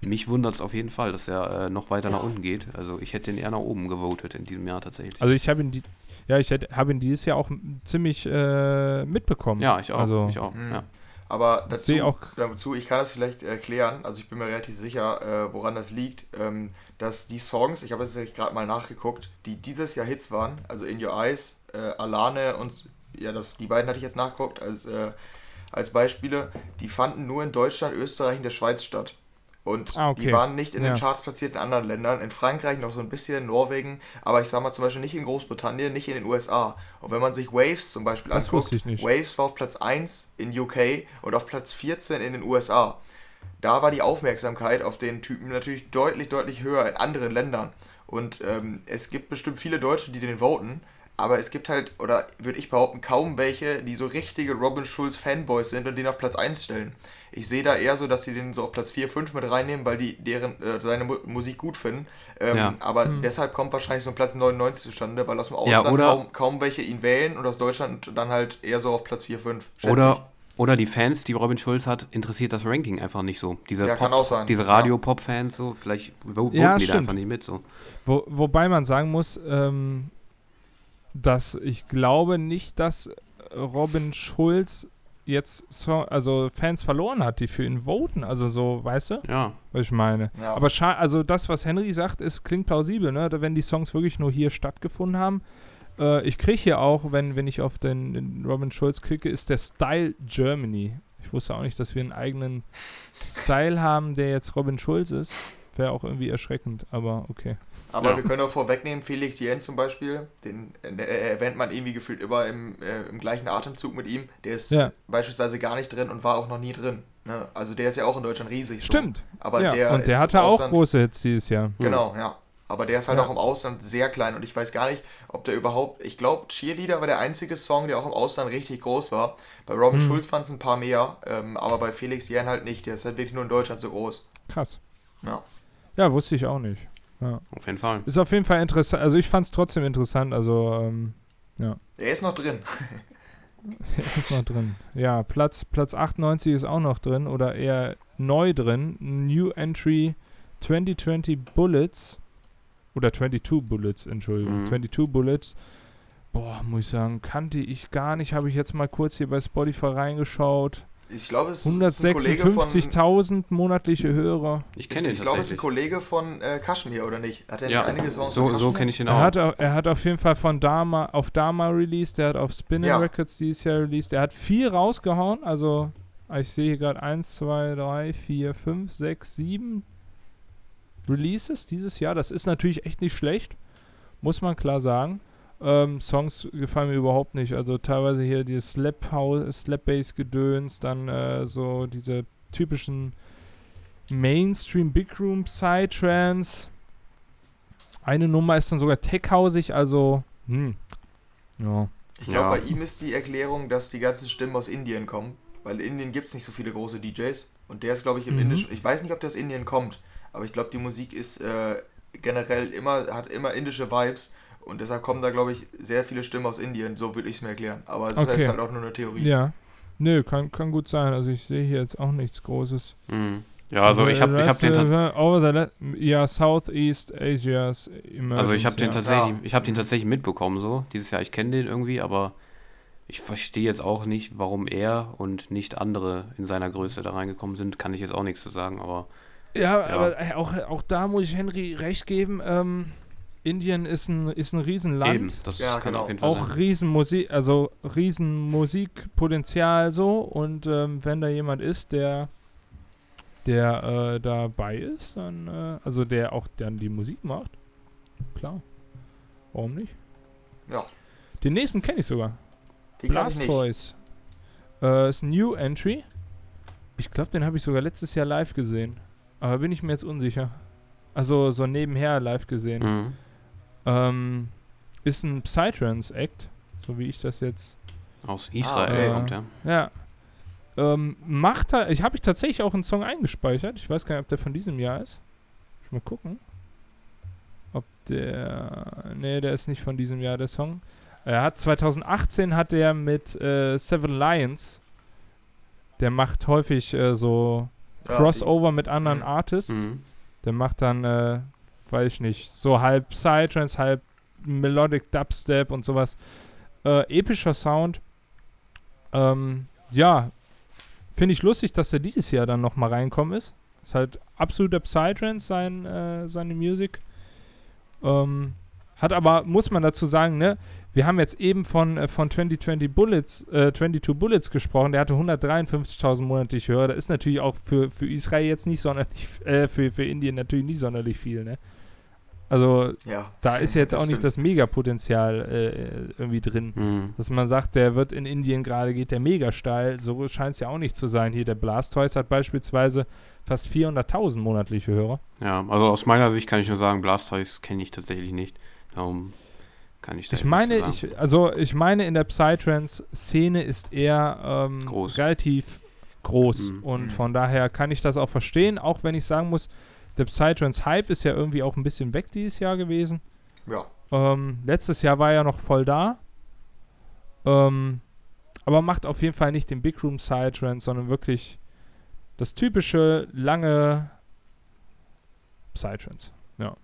Mich wundert es auf jeden Fall, dass er äh, noch weiter nach unten geht. Also ich hätte ihn eher nach oben gewotet in diesem Jahr tatsächlich. Also ich habe ihn, die, ja, ich habe ihn dieses Jahr auch ziemlich äh, mitbekommen. ja, ich auch. Also, ich auch. Mhm. Ja. Aber Ich dazu, auch- dazu, ich kann das vielleicht erklären, also ich bin mir relativ sicher, äh, woran das liegt, ähm, dass die Songs, ich habe jetzt gerade mal nachgeguckt, die dieses Jahr Hits waren, also In Your Eyes, äh, Alane und ja, das, die beiden hatte ich jetzt nachgeguckt als, äh, als Beispiele, die fanden nur in Deutschland, Österreich und der Schweiz statt. Und Ah, okay. die waren nicht in Ja. den Charts platziert in anderen Ländern, in Frankreich noch so ein bisschen, Norwegen, aber ich sag mal zum Beispiel nicht in Großbritannien, nicht in den USA. Und wenn man sich Waves zum Beispiel Das anguckt. Waves war auf Platz 1 in UK und auf Platz 14 in den USA. Da war die Aufmerksamkeit auf den Typen natürlich deutlich, deutlich höher in anderen Ländern. Und ähm, es gibt bestimmt viele Deutsche, die den voten, aber es gibt halt, oder würde ich behaupten, kaum welche, die so richtige Robin Schulz Fanboys sind und den auf Platz 1 stellen. Ich sehe da eher so, dass sie den so auf Platz 4, 5 mit reinnehmen, weil die deren, äh, seine Mu Musik gut finden. Ähm, Ja. Aber Hm. deshalb kommt wahrscheinlich so ein Platz 99 zustande, weil aus dem Ja, Ausland oder- kaum, kaum welche ihn wählen und aus Deutschland dann halt eher so auf Platz 4, 5. schätze Oder, oder die Fans, die Robin Schulz hat, interessiert das Ranking einfach nicht so. Diese, Ja, kann auch sein. diese Ja. Radio-Pop-Fans, so, vielleicht wo- voten Ja, die da einfach nicht mit. So. Wo, wobei man sagen muss, ähm, dass ich glaube nicht, dass Robin Schulz jetzt so, also Fans verloren hat, die für ihn voten. Also so, weißt du, Ja. was ich meine. Ja. Aber also das, was Henry sagt, ist, klingt plausibel, ne? Wenn die Songs wirklich nur hier stattgefunden haben. Äh, ich kriege hier auch, wenn, wenn ich auf den, den Robin Schulz klicke, ist der Style Germany. Ich wusste auch nicht, dass wir einen eigenen Style haben, der jetzt Robin Schulz ist. Wäre auch irgendwie erschreckend, aber okay. Aber Ja. wir können auch vorwegnehmen, Felix Jen zum Beispiel, den äh, erwähnt man irgendwie gefühlt immer im, äh, im gleichen Atemzug mit ihm. Der ist Ja. beispielsweise gar nicht drin und war auch noch nie drin. Ne? Also der ist ja auch in Deutschland riesig. So. Stimmt. Aber ja. der Und der ist hatte auch große Hits dieses Jahr. Genau, ja. Aber der ist halt Ja. auch im Ausland sehr klein und ich weiß gar nicht, ob der überhaupt. Ich glaube, Cheerleader war der einzige Song, der auch im Ausland richtig groß war. Bei Robin Hm. Schulz fand es ein paar mehr, ähm, aber bei Felix Jen halt nicht. Der ist halt wirklich nur in Deutschland so groß. Krass. Ja. Ja, wusste ich auch nicht. Auf jeden Fall. Ist auf jeden Fall interessant. Also ich fand es trotzdem interessant. Also ähm, Der ist noch drin. ist noch drin. Ja, Platz, Platz 98 ist auch noch drin oder eher neu drin. New Entry 2020 Bullets. Oder 22 Bullets, Entschuldigung. Mhm. 22 Bullets. Boah, muss ich sagen, kannte ich gar nicht. Habe ich jetzt mal kurz hier bei Spotify reingeschaut. Ich glaube, es ist ein Kollege von. 156.000 monatliche Hörer. Ich kenne ihn ich glaube, es ist ein. Kollege von äh, Kashmir, oder nicht? Hat er Ja, einige Songs so, von so kenne ich ihn Er auch. hat, au- er hat auf jeden Fall von Dama auf Dama released, der hat auf Spinning Ja. Records dieses Jahr released. Er hat viel rausgehauen, also ich sehe hier gerade 1, 2, 3, 4, 5, 6, 7 Releases dieses Jahr. Das ist natürlich echt nicht schlecht, muss man klar sagen. Ähm, Songs gefallen mir überhaupt nicht. Also teilweise hier die Slap Slap Bass Gedöns, dann äh, so diese typischen Mainstream Big Room Psytrance. Eine Nummer ist dann sogar tech-hausig, also hm. Ja. Ich glaube, Ja. bei ihm ist die Erklärung, dass die ganzen Stimmen aus Indien kommen. Weil in Indien gibt es nicht so viele große DJs. Und der ist, glaube ich, im Mhm. Indischen. Ich weiß nicht, ob der aus Indien kommt, aber ich glaube, die Musik ist äh, generell immer, hat immer indische Vibes. Und deshalb kommen da, glaube ich, sehr viele Stimmen aus Indien. So würde ich es mir erklären. Aber es Okay. ist halt auch nur eine Theorie. Ja. Nö, kann, kann gut sein. Also ich sehe hier jetzt auch nichts Großes. Mhm. Ja, also ich habe ich hab den, ta- den Over the Le- ja, Southeast Asia's Emergence. also ich hab den ja. tatsächlich, Ja. ich habe den tatsächlich mitbekommen so dieses Jahr. Ich kenne den irgendwie, aber ich verstehe jetzt auch nicht, warum er und nicht andere in seiner Größe da reingekommen sind. Kann ich jetzt auch nichts zu sagen, aber Ja, Ja. aber äh, auch, auch da muss ich Henry recht geben. Ähm, Indien ist ein, ist ein Riesenland. eben, das Ja, kann genau. auf jeden Fall auch sein. riesen Musik, also riesen Musikpotenzial so und ähm, wenn da jemand ist, der der äh, dabei ist, dann äh, also der auch dann die Musik macht, klar, warum nicht? Ja. Den nächsten kenne ich sogar, nicht. Blastoise, äh, ist ein New Entry. Ich glaube, den habe ich sogar letztes Jahr live gesehen, aber bin ich mir jetzt unsicher. Also so nebenher live gesehen. Mhm. Ähm, ist ein Psytrance-Act, so wie ich das jetzt. Aus Israel okay. kommt er. Ja. Ähm, macht er. Ich habe ich tatsächlich auch einen Song eingespeichert. Ich weiß gar nicht, ob der von diesem Jahr ist. Ich mal gucken. Ob der. Nee, der ist nicht von diesem Jahr, der Song. Er hat 2018 hat er mit äh, Seven Lions. Der macht häufig äh, so Ja, Crossover mit anderen Mhm. Artists. Mhm. Der macht dann, äh, weiß ich nicht, so halb Psytrance, halb Melodic Dubstep und sowas. Äh, epischer Sound. Ähm, ja, finde ich lustig, dass der dieses Jahr dann nochmal reinkommen ist. Ist halt absoluter Psytrance, sein, äh, seine Musik. Ähm, hat aber, muss man dazu sagen, ne, wir haben jetzt eben von, äh, von 2020 Bullets, äh, 22 Bullets gesprochen, der hatte 153.000 monatlich Hörer. Das ist natürlich auch für, für Israel jetzt nicht sonderlich, äh, für, für Indien natürlich nicht sonderlich viel, ne? Also, Ja. da ist jetzt Das auch nicht stimmt. das Megapotenzial äh, irgendwie drin. Mhm. Dass man sagt, der wird in Indien gerade, geht der mega steil. So scheint es ja auch nicht zu sein. Hier der Blastoise hat beispielsweise fast 400.000 monatliche Hörer. Ja, also aus meiner Sicht kann ich nur sagen, Blastoise kenne ich tatsächlich nicht. Darum kann ich da Ich meine, sagen. ich, also ich meine, in der Psytrance-Szene ist er ähm, Groß. relativ groß. Mhm. Und Mhm. von daher kann ich das auch verstehen, auch wenn ich sagen muss, der Psytrance-Hype ist ja irgendwie auch ein bisschen weg dieses Jahr gewesen. Ja. Ähm, letztes Jahr war er noch voll da. Ähm, aber macht auf jeden Fall nicht den Big Room Psytrance, sondern wirklich das typische, lange Psytrance. Ja.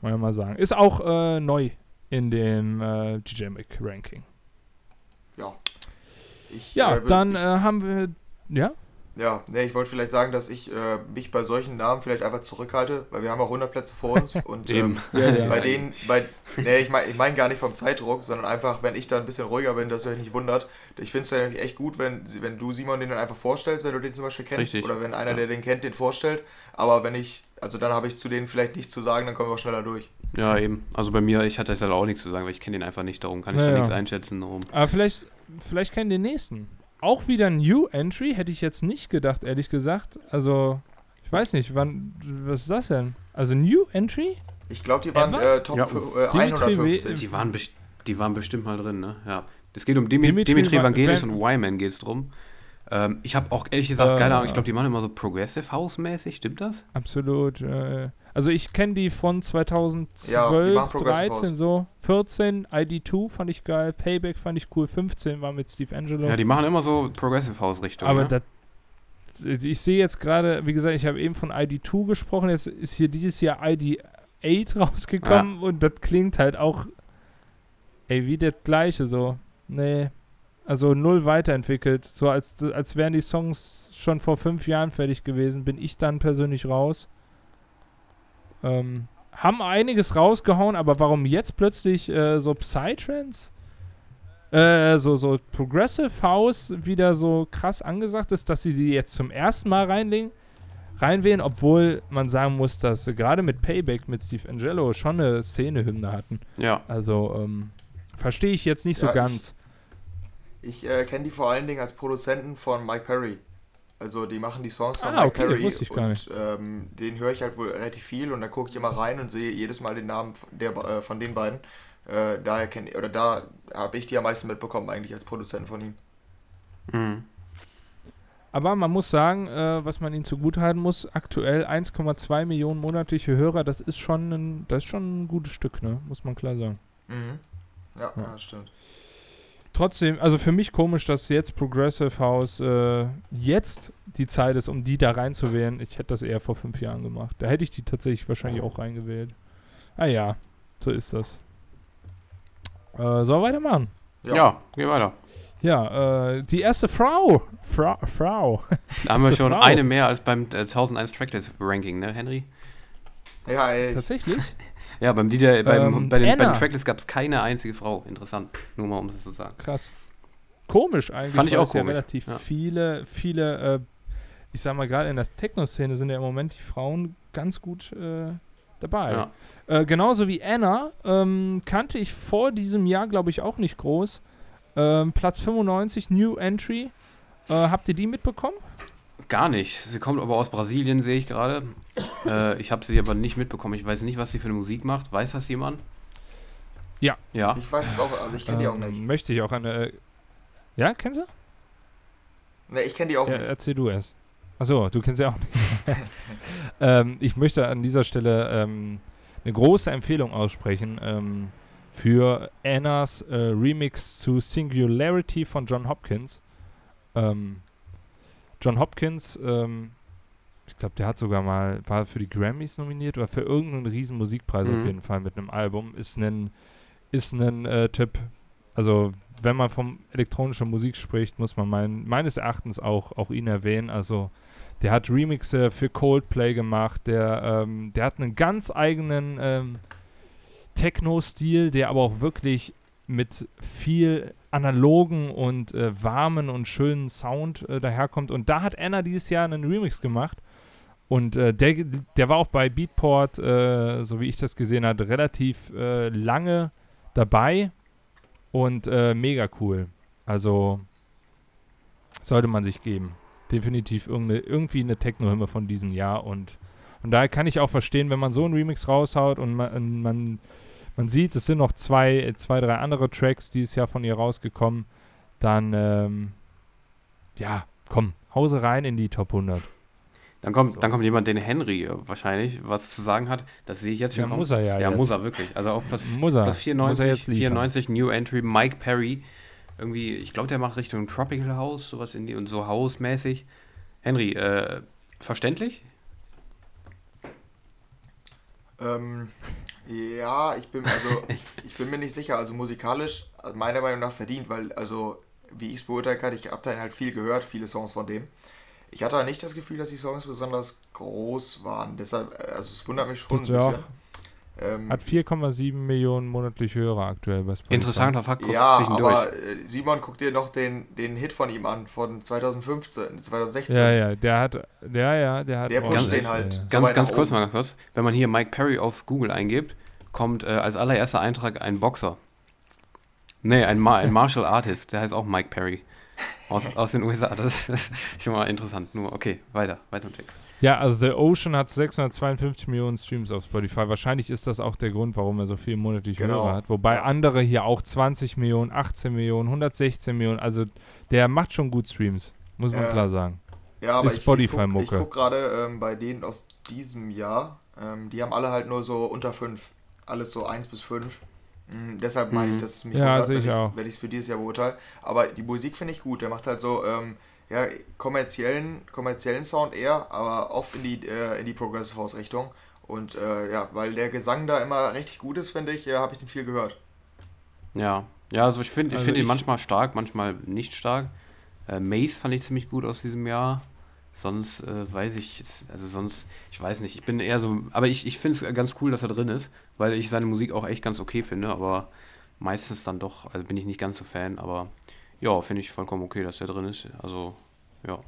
Wollen wir mal sagen. Ist auch äh, neu in dem äh, DJ Mac Ranking. Ja. Ich, Ja, äh, dann ich, äh, haben wir. Ja? Ja, nee, ich wollte vielleicht sagen, dass ich äh, mich bei solchen Namen vielleicht einfach zurückhalte, weil wir haben auch 100 Plätze vor uns und ähm, Ja, ja. bei denen, bei, nee, ich meine ich mein gar nicht vom Zeitdruck, sondern einfach, wenn ich da ein bisschen ruhiger bin, dass ihr euch nicht wundert. Ich finde es ja nämlich echt gut, wenn, wenn du Simon den dann einfach vorstellst, wenn du den zum Beispiel kennst, Richtig. oder wenn einer, Ja. der den kennt, den vorstellt. Aber wenn ich, also dann habe ich zu denen vielleicht nichts zu sagen, dann kommen wir auch schneller durch. Ja, eben. Also bei mir, ich hatte jetzt halt auch nichts zu sagen, weil ich kenne den einfach nicht, darum kann ich Ja, da ja. nichts einschätzen. Darum. Aber vielleicht, vielleicht kennen den nächsten. Auch wieder ein New Entry, hätte ich jetzt nicht gedacht, ehrlich gesagt. Also, ich weiß nicht, wann. Was ist das denn? Also New Entry? Ich glaube, die waren äh, Top Ja. für, äh, Dimitri 150. Die waren, die waren bestimmt mal drin, ne? Ja. Es geht um Dimi Dimitri Dimitri, Vangelis Van- und Wyman geht es drum. Ähm, ich habe auch ehrlich gesagt Äh, keine Ahnung, ich glaube, die machen immer so Progressive House-mäßig, stimmt das? Absolut. Äh, also, ich kenne die von Ja, die 2012, machen Progressive 13 House. so. 14, ID2 fand ich geil. Payback fand ich cool. 15 war mit Steve Angelo. Ja, die machen immer so Progressive House-Richtung. Aber ne? das. Ich sehe jetzt gerade, wie gesagt, ich habe eben von ID2 gesprochen, jetzt ist hier dieses Jahr ID8 rausgekommen und das klingt halt auch, ey, wie das gleiche so. Nee, also null weiterentwickelt. So als, als wären die Songs schon vor fünf Jahren fertig gewesen, bin ich dann persönlich raus. Ähm, haben einiges rausgehauen, aber warum jetzt plötzlich äh, so Psytrance? Äh, so, so Progressive House wieder so krass angesagt ist, dass sie die jetzt zum ersten Mal reinlegen, reinwählen, obwohl man sagen muss, dass sie gerade mit Payback mit Steve Angelo schon eine Szene-Hymne hatten. ja. Also, ähm, verstehe ich jetzt nicht so Ja, ich- ganz. Ich äh, kenne die vor allen Dingen als Produzenten von Mike Perry. Also die machen die Songs von Ah, Mike okay, Perry wusste ich gar und nicht. Ähm, den höre ich halt wohl relativ viel und da gucke ich immer rein und sehe jedes Mal den Namen von, der, äh, von den beiden. Äh, daher kenne oder da habe ich die am meisten mitbekommen eigentlich als Produzenten von ihm. Mhm. Aber man muss sagen, äh, was man ihnen zugutehalten muss, aktuell 1,2 Millionen monatliche Hörer, das ist schon ein, das ist schon ein gutes Stück, ne? Muss man klar sagen. Mhm. Ja, Ja. ja. das stimmt. Trotzdem, also für mich komisch, dass jetzt Progressive House äh, jetzt die Zeit ist, um die da reinzuwählen. Ich hätte das eher vor fünf Jahren gemacht. Da hätte ich die tatsächlich wahrscheinlich auch reingewählt. Ah ja, so ist das. Äh, sollen wir weitermachen? Ja. geh weiter. Ja, äh, die erste Frau. Fra Frau. Da haben wir schon Frau. eine mehr als beim äh, 1001 Tracklist-Ranking, ne, Henry? Ja, ey, Tatsächlich? Ja, beim DJ, beim, Ähm, bei den, bei den Tracklist gab es keine einzige Frau. Interessant. Nur mal, um das zu sagen. Krass. Komisch eigentlich. Fand ich auch es ja komisch, relativ ja. viele, viele, äh, ich sag mal, gerade in der Techno-Szene sind ja im Moment die Frauen ganz gut äh, dabei. Ja. Äh, genauso wie Anna ähm, kannte ich vor diesem Jahr, glaube ich, auch nicht groß. Ähm, Platz 95, New Entry. Äh, habt ihr die mitbekommen? Gar nicht. Sie kommt aber aus Brasilien, sehe ich gerade. äh, ich habe sie aber nicht mitbekommen. Ich weiß nicht, was sie für eine Musik macht. Weiß das jemand? Ja. Ja. ich weiß es auch, also ich kenne die auch Ähm, nicht. Möchte ich auch eine. Äh, ja, kennst du? Ne, ich kenne die auch Ja, nicht. erzähl du erst. Achso, du kennst ja auch nicht. ähm, ich möchte an dieser Stelle ähm, eine große Empfehlung aussprechen ähm, für Annas äh, Remix zu Singularity von John Hopkins. Ähm, John Hopkins, ähm, ich glaube, der hat sogar mal, war für die Grammys nominiert oder für irgendeinen riesen Musikpreis Mhm. auf jeden Fall mit einem Album. Ist ein, ist ein äh, Tipp. Also, wenn man von elektronischer Musik spricht, muss man mein, meines Erachtens auch, auch ihn erwähnen. Also, der hat Remixe für Coldplay gemacht. Der, ähm, der hat einen ganz eigenen ähm, Techno-Stil, der aber auch wirklich mit viel analogen und äh, warmen und schönen Sound äh, daherkommt. Und da hat Anna dieses Jahr einen Remix gemacht. Und äh, der, der war auch bei Beatport, äh, so wie ich das gesehen habe, relativ äh, lange dabei und äh, mega cool. Also sollte man sich geben. Definitiv irgende, irgendwie eine Techno-Hymne von diesem Jahr und von daher kann ich auch verstehen, wenn man so einen Remix raushaut und man, man, man sieht, es sind noch zwei, zwei, drei andere Tracks dieses Jahr von ihr rausgekommen, dann ähm, ja, komm, Hause rein in die Top 100. Dann kommt, So. dann kommt jemand, den Henry äh, wahrscheinlich was zu sagen hat. Das sehe ich jetzt schon Ja, kommen. muss er ja Ja, jetzt. muss er wirklich. Also auf Platz, Muss er. Platz muss 94, er jetzt liefern. 94 New Entry, Mike Perry. Irgendwie, ich glaube, der macht Richtung Tropical House, sowas in die und so House-mäßig. Henry, äh, verständlich? Ähm, ja, ich bin also ich, ich bin mir nicht sicher. Also musikalisch also meiner Meinung nach verdient, weil also wie ich es beurteilen kann, ich habe da halt viel gehört, viele Songs von dem. Ich hatte nicht das Gefühl, dass die Songs besonders groß waren. Deshalb, äh, also es wundert mich schon Tut ein ja bisschen. Ähm, Hat 4,7 Millionen monatliche Hörer aktuell bei Spotify. Interessanter Fakt ja, aber äh, Simon, guck dir noch den, den Hit von ihm an, von 2015, 2016. Ja, ja, der hat, ja, ja, der hat Der pusht den halt. Ja. so Ganz, ganz kurz mal ganz kurz. Wenn man hier Mike Perry auf Google eingibt, kommt äh, als allererster Eintrag ein Boxer. Nee, ein, Ma ein Martial Artist, der heißt auch Mike Perry. Aus, aus den USA. Das ist schon mal interessant. Nur, okay, weiter, weiter im Text. Ja, also The Ocean hat 652 Millionen Streams auf Spotify. Wahrscheinlich ist das auch der Grund, warum er so viel monatliche Genau. Hörer hat. Wobei Ja. andere hier auch 20 Millionen, 18 Millionen, 116 Millionen. Also der macht schon gut Streams, muss man Ja. klar sagen. Ja, aber Ist ich, ich guck, ich Spotify-Mucke. guck gerade ähm, bei denen aus diesem Jahr, ähm, die haben alle halt nur so unter 5. Alles so 1 bis 5. Mhm, deshalb meine ich, Mhm. dass es mich Ja, wundert, ich wenn ich es für dieses Jahr beurteile. Aber die Musik finde ich gut. Der macht halt so ähm, ja, kommerziellen, kommerziellen Sound eher, aber oft in die, äh, in die Progressive House Richtung. Und äh, ja, weil der Gesang da immer richtig gut ist, finde ich, ja, habe ich den viel gehört. Ja, ja also ich finde ich Also find ihn manchmal stark, manchmal nicht stark. Äh, Mace fand ich ziemlich gut aus diesem Jahr. Sonst äh, weiß ich, also sonst, ich weiß nicht, ich bin eher so, aber ich, ich finde es ganz cool, dass er drin ist, weil ich seine Musik auch echt ganz okay finde, aber meistens dann doch, also bin ich nicht ganz so Fan, aber ja, finde ich vollkommen okay, dass er drin ist. Also, ja.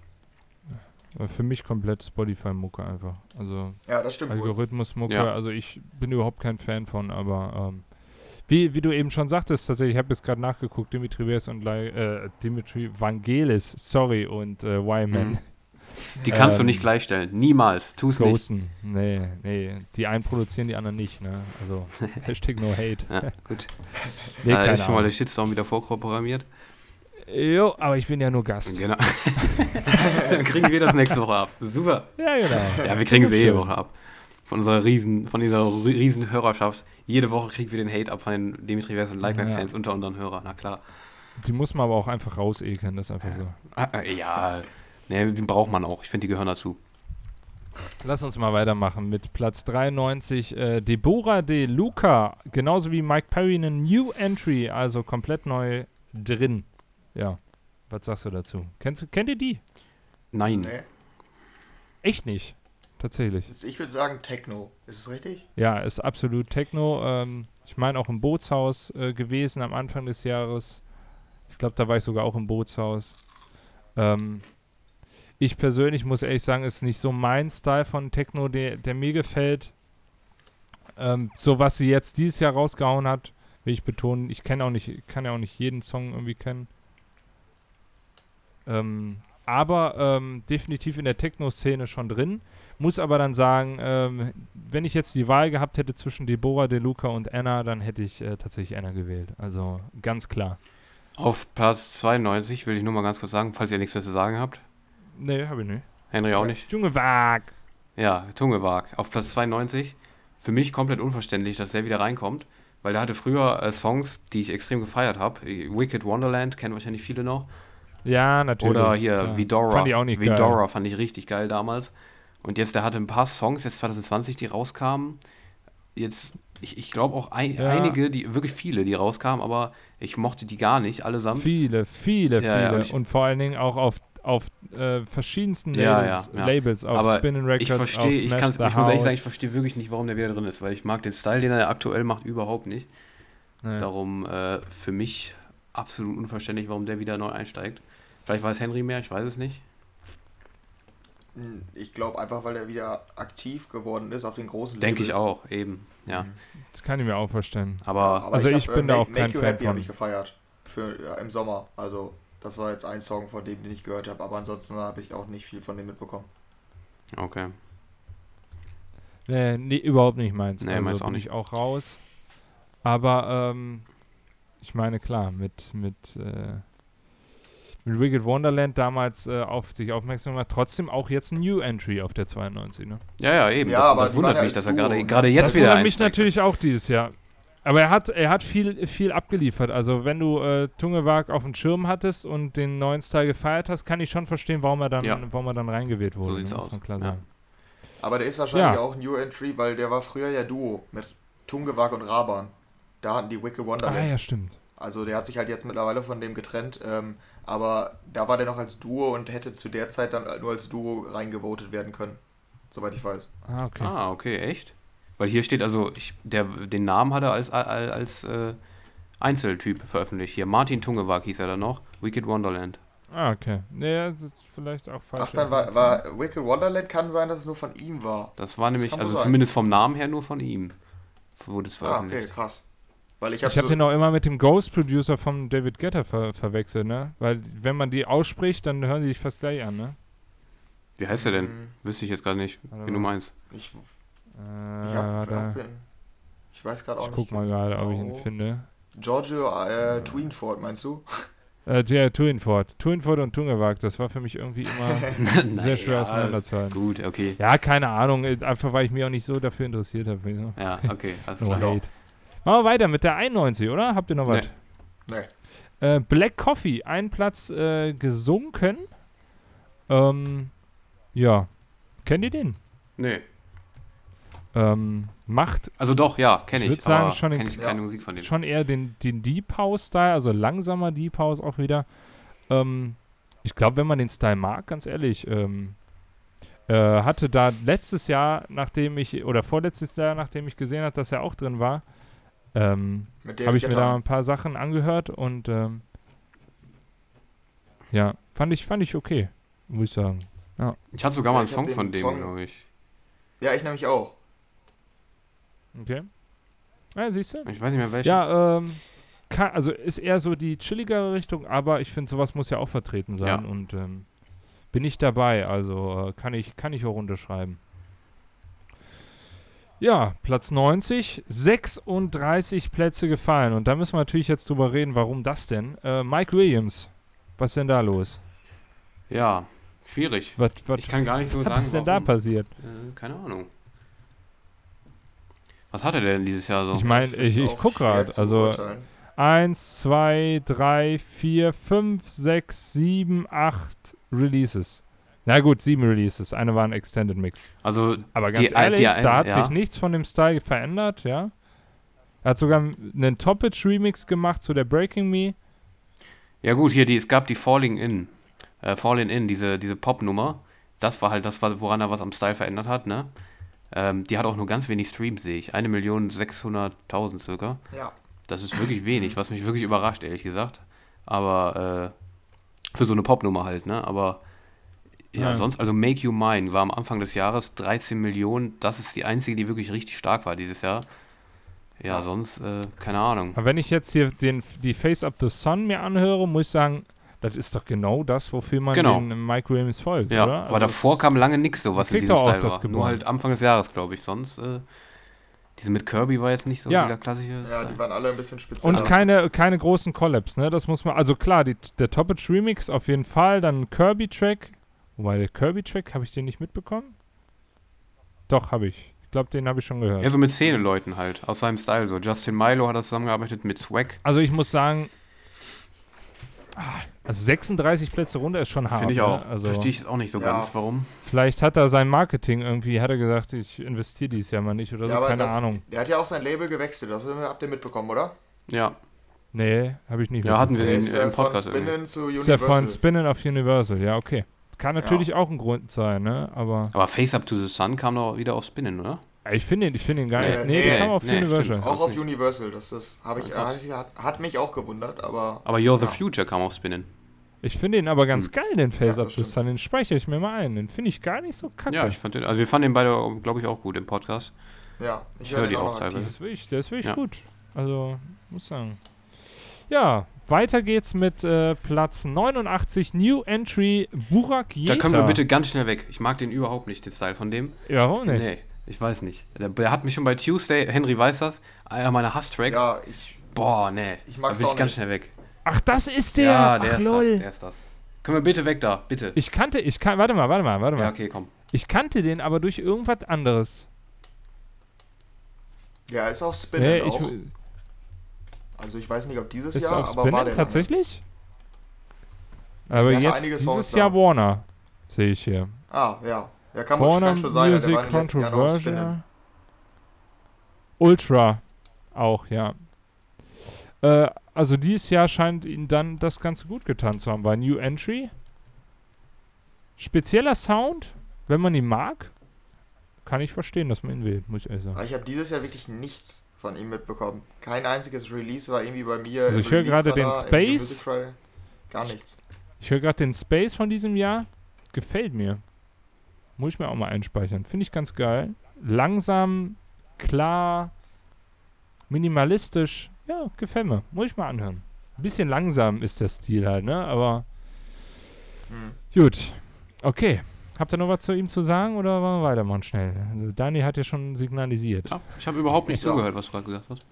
Für mich komplett Spotify-Mucke einfach. Also Ja, das stimmt. Algorithmus-Mucke, Ja. also ich bin überhaupt kein Fan von, aber ähm, wie, wie du eben schon sagtest, tatsächlich, ich habe jetzt gerade nachgeguckt, Dimitri Vers und äh, Dimitri Vangelis, sorry, und äh, Wyman. Mhm. Die kannst du Ähm, nicht gleichstellen. Niemals. Tu es nicht. Ghosten. Nee, nee. Die einen produzieren, die anderen nicht, ne? Also, Hashtag no hate. Ja, gut. Nee, da keine ist schon mal der Shitstorm wieder vorprogrammiert. Jo, aber ich bin ja nur Gast. Genau. Dann kriegen wir das nächste Woche ab. Super. Ja, genau. Ja, wir kriegen ist jede. Woche ab. Von unserer riesen, von dieser ri- riesen Hörerschaft. Jede Woche kriegen wir den Hate ab von den Dimitri Vers und Like My Ja. Fans unter unseren Hörern. Na klar. Die muss man aber auch einfach rausekeln, das ist einfach so. Ah, äh, ja, ne, den braucht man auch. Ich finde, die gehören dazu. Lass uns mal weitermachen mit Platz 93. Äh, Deborah De Luca, genauso wie Mike Perry, eine New Entry, also komplett neu drin. Ja, was sagst du dazu? Kennst, du- kennt ihr die? Nein. Nee. Echt nicht. Tatsächlich. Ich würde sagen Techno. Ist es richtig? Ja, ist absolut Techno. Ähm, ich meine auch im Bootshaus äh, gewesen am Anfang des Jahres. Ich glaube, da war ich sogar auch im Bootshaus. Ähm, ich persönlich muss ehrlich sagen, ist nicht so mein Style von Techno, der, der mir gefällt. Ähm, so was sie jetzt dieses Jahr rausgehauen hat, will ich betonen. Ich kenne auch nicht, kann ja auch nicht jeden Song irgendwie kennen. Ähm, aber ähm, definitiv in der Techno-Szene schon drin. Muss aber dann sagen, ähm, wenn ich jetzt die Wahl gehabt hätte zwischen Deborah, De Luca und Anna, dann hätte ich äh, tatsächlich Anna gewählt. Also ganz klar. Auf Platz 92 will ich nur mal ganz kurz sagen, falls ihr nichts mehr zu sagen habt. Nee, habe ich nicht. Henry auch nicht. Junge Wag. Ja, Tungewag. Auf Platz 92. Für mich komplett unverständlich, dass der wieder reinkommt. Weil der hatte früher äh, Songs, die ich extrem gefeiert habe. Wicked Wonderland, kennen wahrscheinlich viele noch. Ja, natürlich. Oder hier klar. Vidora. Fand ich auch nicht Vidora geil. fand ich richtig geil damals. Und jetzt, der hatte ein paar Songs, jetzt 2020, die rauskamen. Jetzt, ich, ich glaube auch ein, Ja. einige, die wirklich viele, die rauskamen, aber ich mochte die gar nicht, allesamt. Viele, viele, Ja, ja, viele. und und vor allen Dingen auch auf, auf äh, verschiedensten Ja, Labels, ja, ja. Labels auf Aber Spinning Records, Ich verstehe, auf ich, ich muss ehrlich sagen, ich verstehe wirklich nicht, warum der wieder drin ist, weil ich mag den Style, den er aktuell macht, überhaupt nicht. Darum äh, für mich absolut unverständlich, warum der wieder neu einsteigt. Vielleicht weiß Henry mehr, ich weiß es nicht. Hm, Ich glaube einfach, weil er wieder aktiv geworden ist auf den großen Denke ich auch, eben. Ja. Mhm. Das kann ich mir auch vorstellen. Aber Aber Also hab, ich bin da Make- auch kein Fan Happy von. habe ich gefeiert. Für, ja, Im Sommer. Also, das war jetzt ein Song von dem, den ich gehört habe. Aber ansonsten habe ich auch nicht viel von dem mitbekommen. okay. Nee, nee, überhaupt nicht meins. Nee, also meins auch bin nicht. ich auch raus. Aber ähm, ich meine, klar, mit, mit, äh, mit Wicked Wonderland damals äh, auf sich aufmerksam gemacht, trotzdem auch jetzt ein New Entry auf der 92, ne? Ja, ja, eben. Ja, das, aber das wundert ja mich, dass er gerade ne? jetzt das wieder wundert mich natürlich auch dieses Jahr. Aber er hat, er hat viel, viel abgeliefert. Also wenn du äh, Tungewag auf dem Schirm hattest und den neuen Style gefeiert hast, kann ich schon verstehen, warum er dann, Ja. warum er dann reingewählt wurde. So ne? sieht's muss aus. man klar Ja. sagen. Aber der ist wahrscheinlich Ja. auch New Entry, weil der war früher ja Duo mit Tungewag und Raban. Da hatten die Wicked Ah Wonderland. ja, stimmt. Also der hat sich halt jetzt mittlerweile von dem getrennt, ähm, aber da war der noch als Duo und hätte zu der Zeit dann nur als Duo reingevotet werden können. Soweit ich weiß. Ah, okay. Ah, okay, echt? Weil hier steht also, ich, der, den Namen hat er als, als, als äh, Einzeltyp veröffentlicht. Hier, Martin Tungewag hieß er dann noch. Wicked Wonderland. Ah, okay. Nee, das ist vielleicht auch falsch. Ach, dann war, war Wicked Wonderland, kann sein, dass es nur von ihm war. Das war nämlich, wohl also sein. zumindest vom Namen her nur von ihm. Wurde es Ah, okay, veröffentlicht. krass. Weil ich Ich habe habe so, den auch immer mit dem Ghost Producer von David Guetta ver verwechselt, ne? Weil wenn man die ausspricht, dann hören die sich fast gleich an, ne? Wie heißt er denn? Hm, Wüsste ich jetzt gerade nicht, Warte wen du meinst. ich, Äh, ich, hab, hab den, ich weiß gerade auch ich nicht. guck mal gerade, ob ich ihn finde. Giorgio äh, Tweenford, meinst du? Äh, der Tuinford. Tuinford und Tungewag, das war für mich irgendwie immer sehr schwer Naja, auseinanderzuhalten. Gut, okay. Ja, keine Ahnung, äh, einfach weil ich mich auch nicht so dafür interessiert habe. Ja, okay, alles No klar. hate. Machen wir weiter mit der 91, oder? Habt ihr noch was? Nee. Äh, Black Coffee, ein Platz äh, gesunken. Ähm, ja. Kennt ihr den? Nee. Ähm, macht Also doch, ja, kenne Ich ich. würd sagen, schon kenn ich Ja. keine Musik von dem. schon eher den, den Deep House-Style, also langsamer Deep House auch wieder. Ähm, ich glaube, wenn man den Style mag, ganz ehrlich, ähm, äh, hatte da letztes Jahr, nachdem ich, oder vorletztes Jahr, nachdem ich gesehen habe, dass er auch drin war, ähm, habe ich mir da ein paar Sachen angehört und ähm, ja, fand ich, fand ich okay, muss ich sagen. Ich hatte sogar mal Ja, einen hab Song von dem, glaube ich. Ja, ich nämlich auch. Okay. Ja, siehst du? Ich weiß nicht mehr welchen. Ja, ähm, ka- also ist eher so die chilligere Richtung, aber ich finde, sowas muss ja auch vertreten sein Ja. und ähm, bin ich dabei, also äh, kann, ich, kann ich auch unterschreiben. Ja, Platz 90, 36 Plätze gefallen und da müssen wir natürlich jetzt drüber reden, warum das denn? Äh, Mike Williams, was ist denn da los? Ja, schwierig. Was, was, Ich kann gar nicht so was sagen, ist denn da warum. passiert? Äh, keine Ahnung. Was hat er denn dieses Jahr so? Ich meine, ich, ich auch guck schwer gerade, also beurteilen. 1, 2, 3, 4, 5, 6, 7, 8 Releases. Na gut, 7 Releases. Eine war ein Extended Mix. also, Aber ganz Die- ehrlich, die- da hat ja. sich nichts von dem Style verändert, ja. Er hat sogar einen Toppage Remix gemacht zu der Breaking Me. ja gut, hier, die, es gab die Falling In. Äh, Falling In, diese, diese Pop-Nummer. Das war halt das, woran er was am Style verändert hat, ne? Ähm, die hat auch nur ganz wenig Streams, sehe ich. 1.600.000 circa. Ja. Das ist wirklich wenig, was mich wirklich überrascht, ehrlich gesagt. Aber äh, für so eine Popnummer halt, ne? Aber ja, Ja. sonst, also Make You Mine war am Anfang des Jahres 13 Millionen. Das ist die einzige, die wirklich richtig stark war dieses Jahr. Ja, sonst, äh, keine Ahnung. Aber wenn ich jetzt hier den, die Face Up the Sun mir anhöre, muss ich sagen, das ist doch genau das, wofür man Genau. den Mike Williams folgt, Ja, oder? aber Also davor das- kam lange nichts so, was in diesem doch auch Style das war. geboren. Nur halt Anfang des Jahres, glaube ich. Sonst, äh, diese mit Kirby war jetzt nicht so Ja. dieser klassische Ja, Style. die waren alle ein bisschen spezieller. Und keine, keine großen Collabs, ne? Das muss man, also klar, die, der Toppage Remix auf jeden Fall, dann ein Kirby-Track. Wobei der Kirby-Track, habe ich den nicht mitbekommen? Doch, habe ich. Ich glaube, den habe ich schon gehört. Ja, so mit Szene-Leuten halt, aus seinem Style so. Justin Milo hat da zusammengearbeitet mit Swag. Also ich muss sagen, also 36 Plätze runter ist schon hart. Finde ich auch. Ne? Also Verstehe ich jetzt auch nicht so Ja. ganz, warum. vielleicht hat er sein Marketing irgendwie, hat er gesagt, ich investiere dieses Jahr mal nicht oder so, Ja, aber keine das- Ahnung. Der hat ja auch sein Label gewechselt, das habt ihr mitbekommen, oder? Ja, Nee, habe ich nicht Ja, hatten wir Der den ist äh, im von Podcast irgendwie. Spinnen zu Ist ja Universal. von Spinning auf Universal, ja, okay. Kann natürlich auch ein Grund sein, ne? Aber Aber Face Up to the Sun kam doch wieder auf Spinnen, oder? Ja, Ich finde ihn, ich finde ihn gar Nee, nicht. Nee, nee, der kam auf nee, Universal. stimmt. Auch auf. Universal, das, das habe ich, Ah, krass. hat, hat, mich auch gewundert, aber Aber You're the Ja. Future kam auf Spinnen. Ich finde ihn aber ganz Hm. geil, den Face Ja, Up the stimmt. Sun. Den speichere ich mir mal ein. Den finde ich gar nicht so kacke. Ja, ich fand den, also wir fanden den beide, glaube ich, auch gut im Podcast. ja, ich Ich höre die auch auch teilweise. der ist wirklich, der ist wirklich Ja. gut. Also, muss sagen. Ja, weiter geht's mit äh, Platz 89, New Entry Burak Yeta. Da können wir bitte ganz schnell weg. Ich mag den überhaupt nicht, den Style von dem. Ja, warum nicht? Nee, ich weiß nicht. Der, der hat mich schon bei Tuesday, Henry weiß das, einer meiner Hasstracks. Ja, ich, Boah, nee. Ich mag's da will auch ich ganz nicht. schnell weg. Ach, das ist der. Ja, der Ach, ist lol. das. Der ist das. Können wir bitte weg da, bitte. Ich kannte, ich kann, warte mal, warte mal, warte mal. Ja, okay, komm. Ich kannte den aber durch irgendwas anderes. ja, ist auch Spinnen Nee, ich, auch. Also ich weiß nicht, ob dieses ist Jahr, auf aber war der lange. tatsächlich? Aber jetzt dieses Songs Jahr da. Warner, sehe ich hier. Ah, ja. Ja, kann, man, Warner kann schon sein, Music der. Controversial. Ultra auch, ja. Äh, also dieses Jahr scheint ihnen dann das Ganze gut getan zu haben. Bei New Entry, spezieller Sound, wenn man ihn mag, kann ich verstehen, dass man ihn will, muss ich ehrlich sagen. Aber ich habe dieses Jahr wirklich nichts von ihm mitbekommen. Kein einziges Release war irgendwie bei mir. Also ich höre gerade den Space. Gar nichts. Ich höre gerade den Space von diesem Jahr. Gefällt mir. Muss ich mir auch mal einspeichern. Finde ich ganz geil. Langsam, klar, minimalistisch. Ja, gefällt mir. Muss ich mal anhören. Ein bisschen langsam ist der Stil halt, ne? Aber Hm. gut. Okay. Habt ihr noch was zu ihm zu sagen oder wollen wir weitermachen schnell? Also Dani hat ja schon signalisiert. Ja, ich habe überhaupt nicht Ja. zugehört, was du gerade gesagt hast.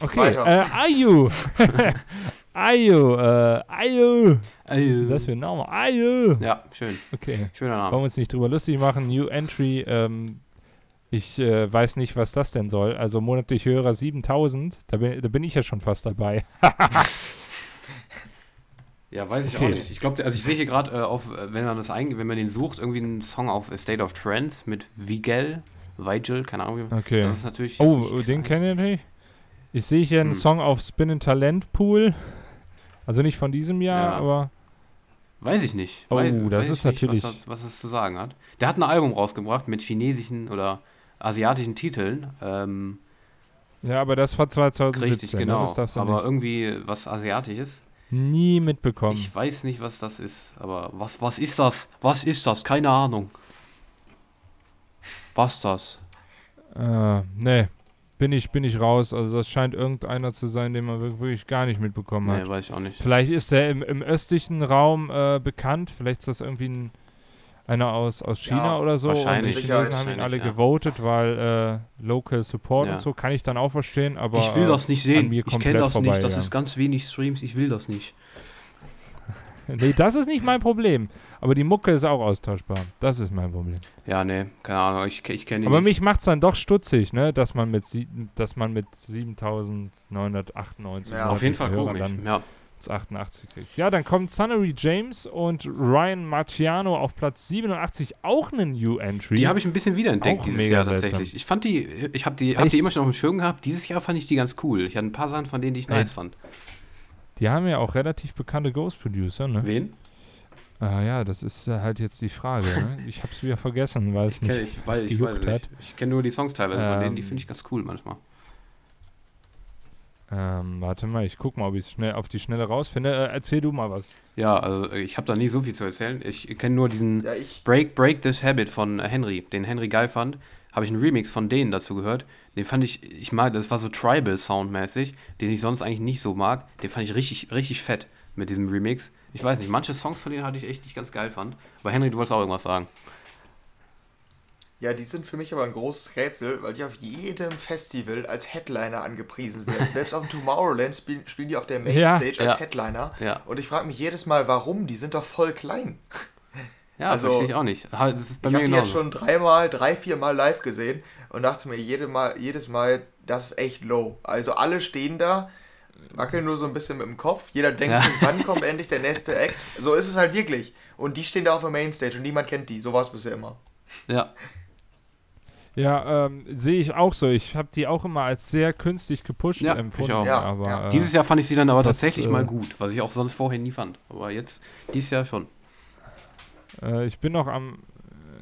Okay. Äh, Ayu. Ayu. Äh, Ayu. Was ist denn das für ein Name? Ayu. Ja, schön. Okay. Schöner Wollen wir Name. uns nicht drüber lustig machen. New Entry, ähm, ich äh, weiß nicht, was das denn soll. Also monatlich Hörer 7000, da bin, da bin ich ja schon fast dabei. Ja, weiß ich Okay. auch nicht. Ich glaube, also ich sehe hier gerade äh, auf, äh, wenn man das ein, wenn man den sucht, irgendwie einen Song auf State of Trance mit Vigel, Vigil, keine Ahnung. wie- Okay. Das ist natürlich. Oh, nicht den kenne ich nicht. Ich sehe hier einen Hm. Song auf Spin Talent Pool. Also nicht von diesem Jahr, Ja. aber Weiß ich nicht. Oh, Weiß, das ist ich nicht, natürlich- Was, das- was es zu sagen hat. Der hat ein Album rausgebracht mit chinesischen oder asiatischen Titeln. Ähm, ja, aber das war 2017. richtig, ne? genau. Das du aber nicht. irgendwie was Asiatisches. Nie mitbekommen. Ich weiß nicht, was das ist. Aber was, was ist das? Was ist das? Keine Ahnung. Was das? Äh, nee, bin ich, bin ich raus. Also das scheint irgendeiner zu sein, den man wir- wirklich gar nicht mitbekommen hat. Nee, weiß ich auch nicht. Vielleicht ist er im, im östlichen Raum äh, bekannt. Vielleicht ist das irgendwie ein, einer aus, aus China Ja, oder so. Und die wahrscheinlich. Chinesen Sicherheit, haben ihn alle wahrscheinlich, ja. gewotet, weil äh, Local Support Ja. und so kann ich dann auch verstehen. Aber ich will äh, das nicht an sehen. mir Ich kenne das vorbei, nicht. Das ja. ist ganz wenig Streams. Ich will das nicht. nee, das ist nicht mein Problem. Aber die Mucke ist auch austauschbar. Das ist mein Problem. Ja, nee, keine Ahnung. Ich, ich kenne ihn Aber nicht. mich macht es dann doch stutzig, ne, dass man mit, sie- dass man mit 7998 Ja, Auf jeden Fall Hörern komisch. dann Ja. 88 kriegt. Ja, dann kommt Sunnery James und Ryan Marciano auf Platz 87, auch eine New Entry. Die habe ich ein bisschen wiederentdeckt Auch dieses mega Jahr seltsam. tatsächlich. Ich fand die, ich habe die, hab Echt? die immer schon auf dem Schirm gehabt. Dieses Jahr fand ich die ganz cool. Ich hatte ein paar Sachen von denen, die ich nice fand. Die haben ja auch relativ bekannte Ghost Producer, ne? Wen? Ah ja, das ist äh, halt jetzt die Frage. Ne? Ich hab's wieder vergessen, weil es Ich, mich ich, weiß, ich gejuckt weiß es nicht. Ich kenne nur die Songs teilweise von denen, die Ähm. finde ich ganz cool manchmal. Ähm, warte mal, ich guck mal, ob ich es schnell auf die Schnelle rausfinde. Äh, erzähl du mal was. Ja, also ich habe da nie so viel zu erzählen. Ich kenne nur diesen Ja, ich. Break, Break This Habit von äh, Henry, den Henry geil fand. Habe ich einen Remix von denen dazu gehört. Den fand ich, ich mag, das war so Tribal-Sound-mäßig, den ich sonst eigentlich nicht so mag. Den fand ich richtig, richtig fett mit diesem Remix. Ich weiß nicht, manche Songs von denen hatte ich echt nicht ganz geil fand. Aber Henry, du wolltest auch irgendwas sagen. Ja, die sind für mich aber ein großes Rätsel, weil die auf jedem Festival als Headliner angepriesen werden. Selbst auf dem Tomorrowland spielen, spielen die auf der Ja. Mainstage als Ja. Headliner. Ja, Und ich frage mich jedes Mal, warum? Die sind doch voll klein. ja Also, verstehe ich auch nicht. Ha, Das ist bei ich habe die jetzt schon dreimal, drei, vier Mal live gesehen und dachte mir jede mal, jedes Mal, das ist echt low. Also alle stehen da, wackeln nur so ein bisschen mit dem Kopf. Jeder denkt, Ja. wann kommt endlich der nächste Act? So ist es halt wirklich. Und die stehen da auf der Mainstage und niemand kennt die. So war es bisher immer. Ja, Ja, ähm, sehe ich auch so. Ich habe die auch immer als sehr künstlich gepusht Ja, empfunden. ich auch. Ja, aber, ja. Äh, dieses Jahr fand ich sie dann aber das, tatsächlich äh, mal gut, was ich auch sonst vorher nie fand. Aber jetzt, dieses Jahr schon. äh, ich bin noch am,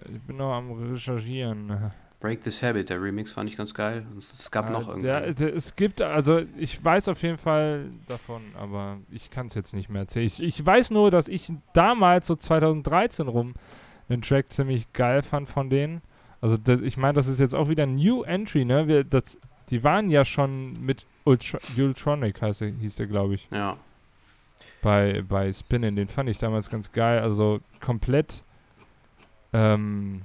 äh, ich bin noch am recherchieren. Break This Habit, der Remix fand ich ganz geil. Es gab noch der, es gibt, also ich weiß auf jeden Fall davon, aber ich kann es jetzt nicht mehr erzählen. Ich, ich weiß nur, dass ich damals, so 2013 rum, den Track ziemlich geil fand von denen. Also das, ich meine, das ist jetzt auch wieder ein New Entry, ne? Wir, das, die waren ja schon mit Ultra, Ultronic, heißt der, hieß der, glaube ich, ja. bei, bei Spinning. Den fand ich damals ganz geil. Also komplett ähm,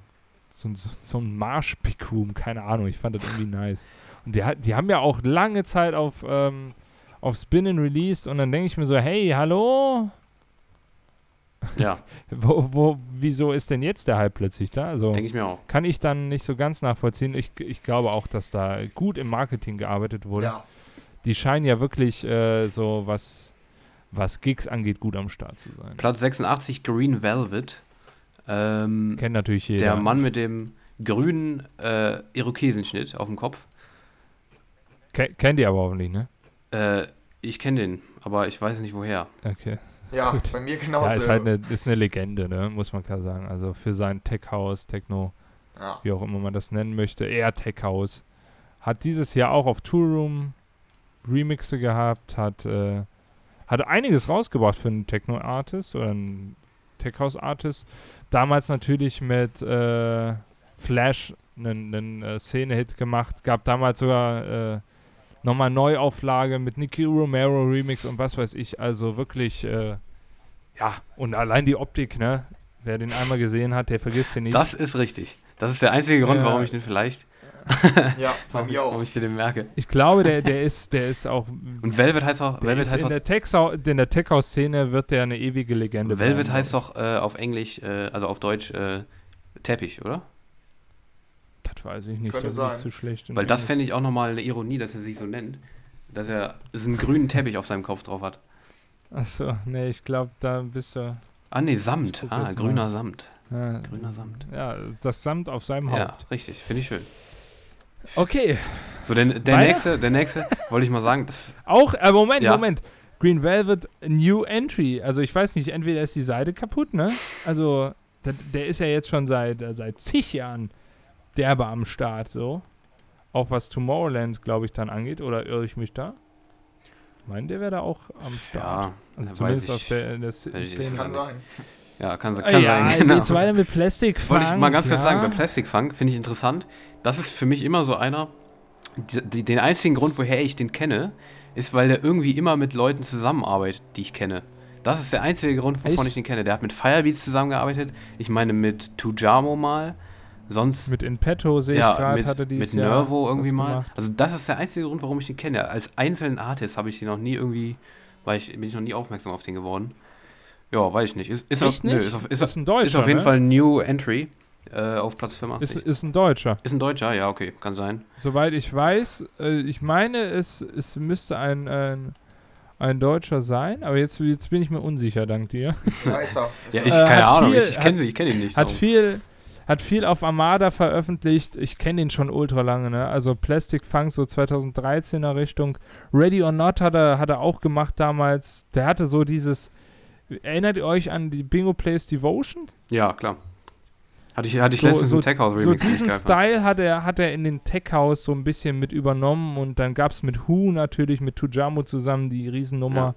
so, so, so ein Marsch-Pick-Room, keine Ahnung. Ich fand das irgendwie nice. Und die, die haben ja auch lange Zeit auf, ähm, auf Spinning released und dann denke ich mir so, hey, hallo? Ja, Wo, wo, wieso ist denn jetzt der Hype plötzlich da? Also denke ich mir auch. kann ich dann nicht so ganz nachvollziehen. Ich, ich glaube auch, dass da gut im Marketing gearbeitet wurde. Ja. Die scheinen ja wirklich äh, so, was, was Gigs angeht, gut am Start zu sein. Platz 86, Green Velvet. Ähm, Kennt natürlich jeder. der Mann mit dem grünen äh, Irokesenschnitt auf dem Kopf. Ke kennt ihr aber hoffentlich, ne? Äh, ich kenne den. aber ich weiß nicht woher. Okay. Ja, Gut. bei mir genauso. Ja, ist halt eine, ist eine Legende, ne? muss man klar sagen. Also für sein Tech-House, Techno, ja. wie auch immer man das nennen möchte, eher Tech-House. Hat dieses Jahr auch auf Tour Room Remixe gehabt, hat, äh, hat einiges rausgebracht für einen Techno-Artist oder einen Tech-House-Artist. Damals natürlich mit äh, Flash einen, einen äh, Szene-Hit gemacht, gab damals sogar äh, nochmal Neuauflage mit Nicky Romero Remix und was weiß ich. Also wirklich, äh, ja, und allein die Optik, ne? Wer den einmal gesehen hat, der vergisst den nicht. Das ist richtig. Das ist der einzige Grund, Ja. warum ich den vielleicht, ja, bei mir auch. warum ich den merke. ich glaube, der, der ist, der ist auch. Und Velvet heißt auch, Velvet heißt in auch, der Tech-Sau- in der Tech-House-Szene wird der eine ewige Legende Velvet bleiben, heißt doch äh, auf Englisch, äh, also auf Deutsch äh, Teppich, oder? Ich. Das weiß ich nicht, Könnte da bin ich sein. zu schlecht. Weil das fände ich auch nochmal eine Ironie, dass er sich so nennt. Dass er so einen grünen Teppich auf seinem Kopf drauf hat. Achso, nee, ich glaube, da bist du. Ah, nee, Samt. Ah, grüner mal. Samt. Ja, Grüner Samt. Ja, das Samt auf seinem Ja, Haupt. richtig. Finde ich schön. Okay, So, der, der nächste, der nächste, wollte ich mal sagen, das, auch, äh, Moment, Ja. Moment. Green Velvet New Entry. Also ich weiß nicht, entweder ist die Seite kaputt, ne? Also der, der ist ja jetzt schon seit, äh, seit zig Jahren derbe am Start, so. Auch was Tomorrowland, glaube ich, dann angeht. Oder irre ich mich da? Ich meine, der wäre da auch am Start. ja, also zumindest ich- auf der, der Szene. Kann sein. ja, kann, Ah, kann ja, sein. Genau. geht's weiter mit Plastic Wollte ich mal ganz kurz ja. sagen, bei Plastic Funk finde ich interessant. Das ist für mich immer so einer. Die, die, den einzigen Grund, woher ich den kenne, ist, weil der irgendwie immer mit Leuten zusammenarbeitet, die ich kenne. Das ist der einzige Grund, wovon Echt? ich den kenne. Der hat mit Firebeats zusammengearbeitet. Ich meine mit Tujamo mal. Sonst Mit In Petto sehe ich ja, gerade, mit, hatte dieses mit Jahr Nervo irgendwie mal. gemacht. Also das ist der einzige Grund, warum ich den kenne. Als einzelnen Artist habe ich den noch nie irgendwie, weil ich bin ich noch nie aufmerksam auf den geworden. Ja, weiß ich nicht. Ist, ist, auf, nö, nicht? ist, auf, ist, ist ein Deutscher, ist auf jeden ne? Fall ein New Entry äh, auf Platz 85. Ist, ist ein Deutscher. Ist ein Deutscher? Ja, okay, kann sein. Soweit ich weiß, äh, ich meine, es, es müsste ein, ein, ein Deutscher sein, aber jetzt, jetzt bin ich mir unsicher, dank dir. Ja, ist er. Ist Ja, ich, Äh, keine hat Ahnung, viel- ich, ich kenne ich kenne ihn nicht. Hat darum. viel, hat viel auf Armada veröffentlicht. Ich kenne ihn schon ultra lange, ne? Also Plastic Funk so 2013er Richtung. Ready or Not hat er, hat er auch gemacht damals. Der hatte so dieses. Erinnert ihr euch an die Bingo Plays Devotion? Ja, klar. Hatte ich, hatte ich So- letztens so- im Tech House So diesen. Style hat er, hat er in den Tech House so ein bisschen mit übernommen und dann gab es mit Who natürlich, mit Tujamo zusammen die Riesennummer. Ja.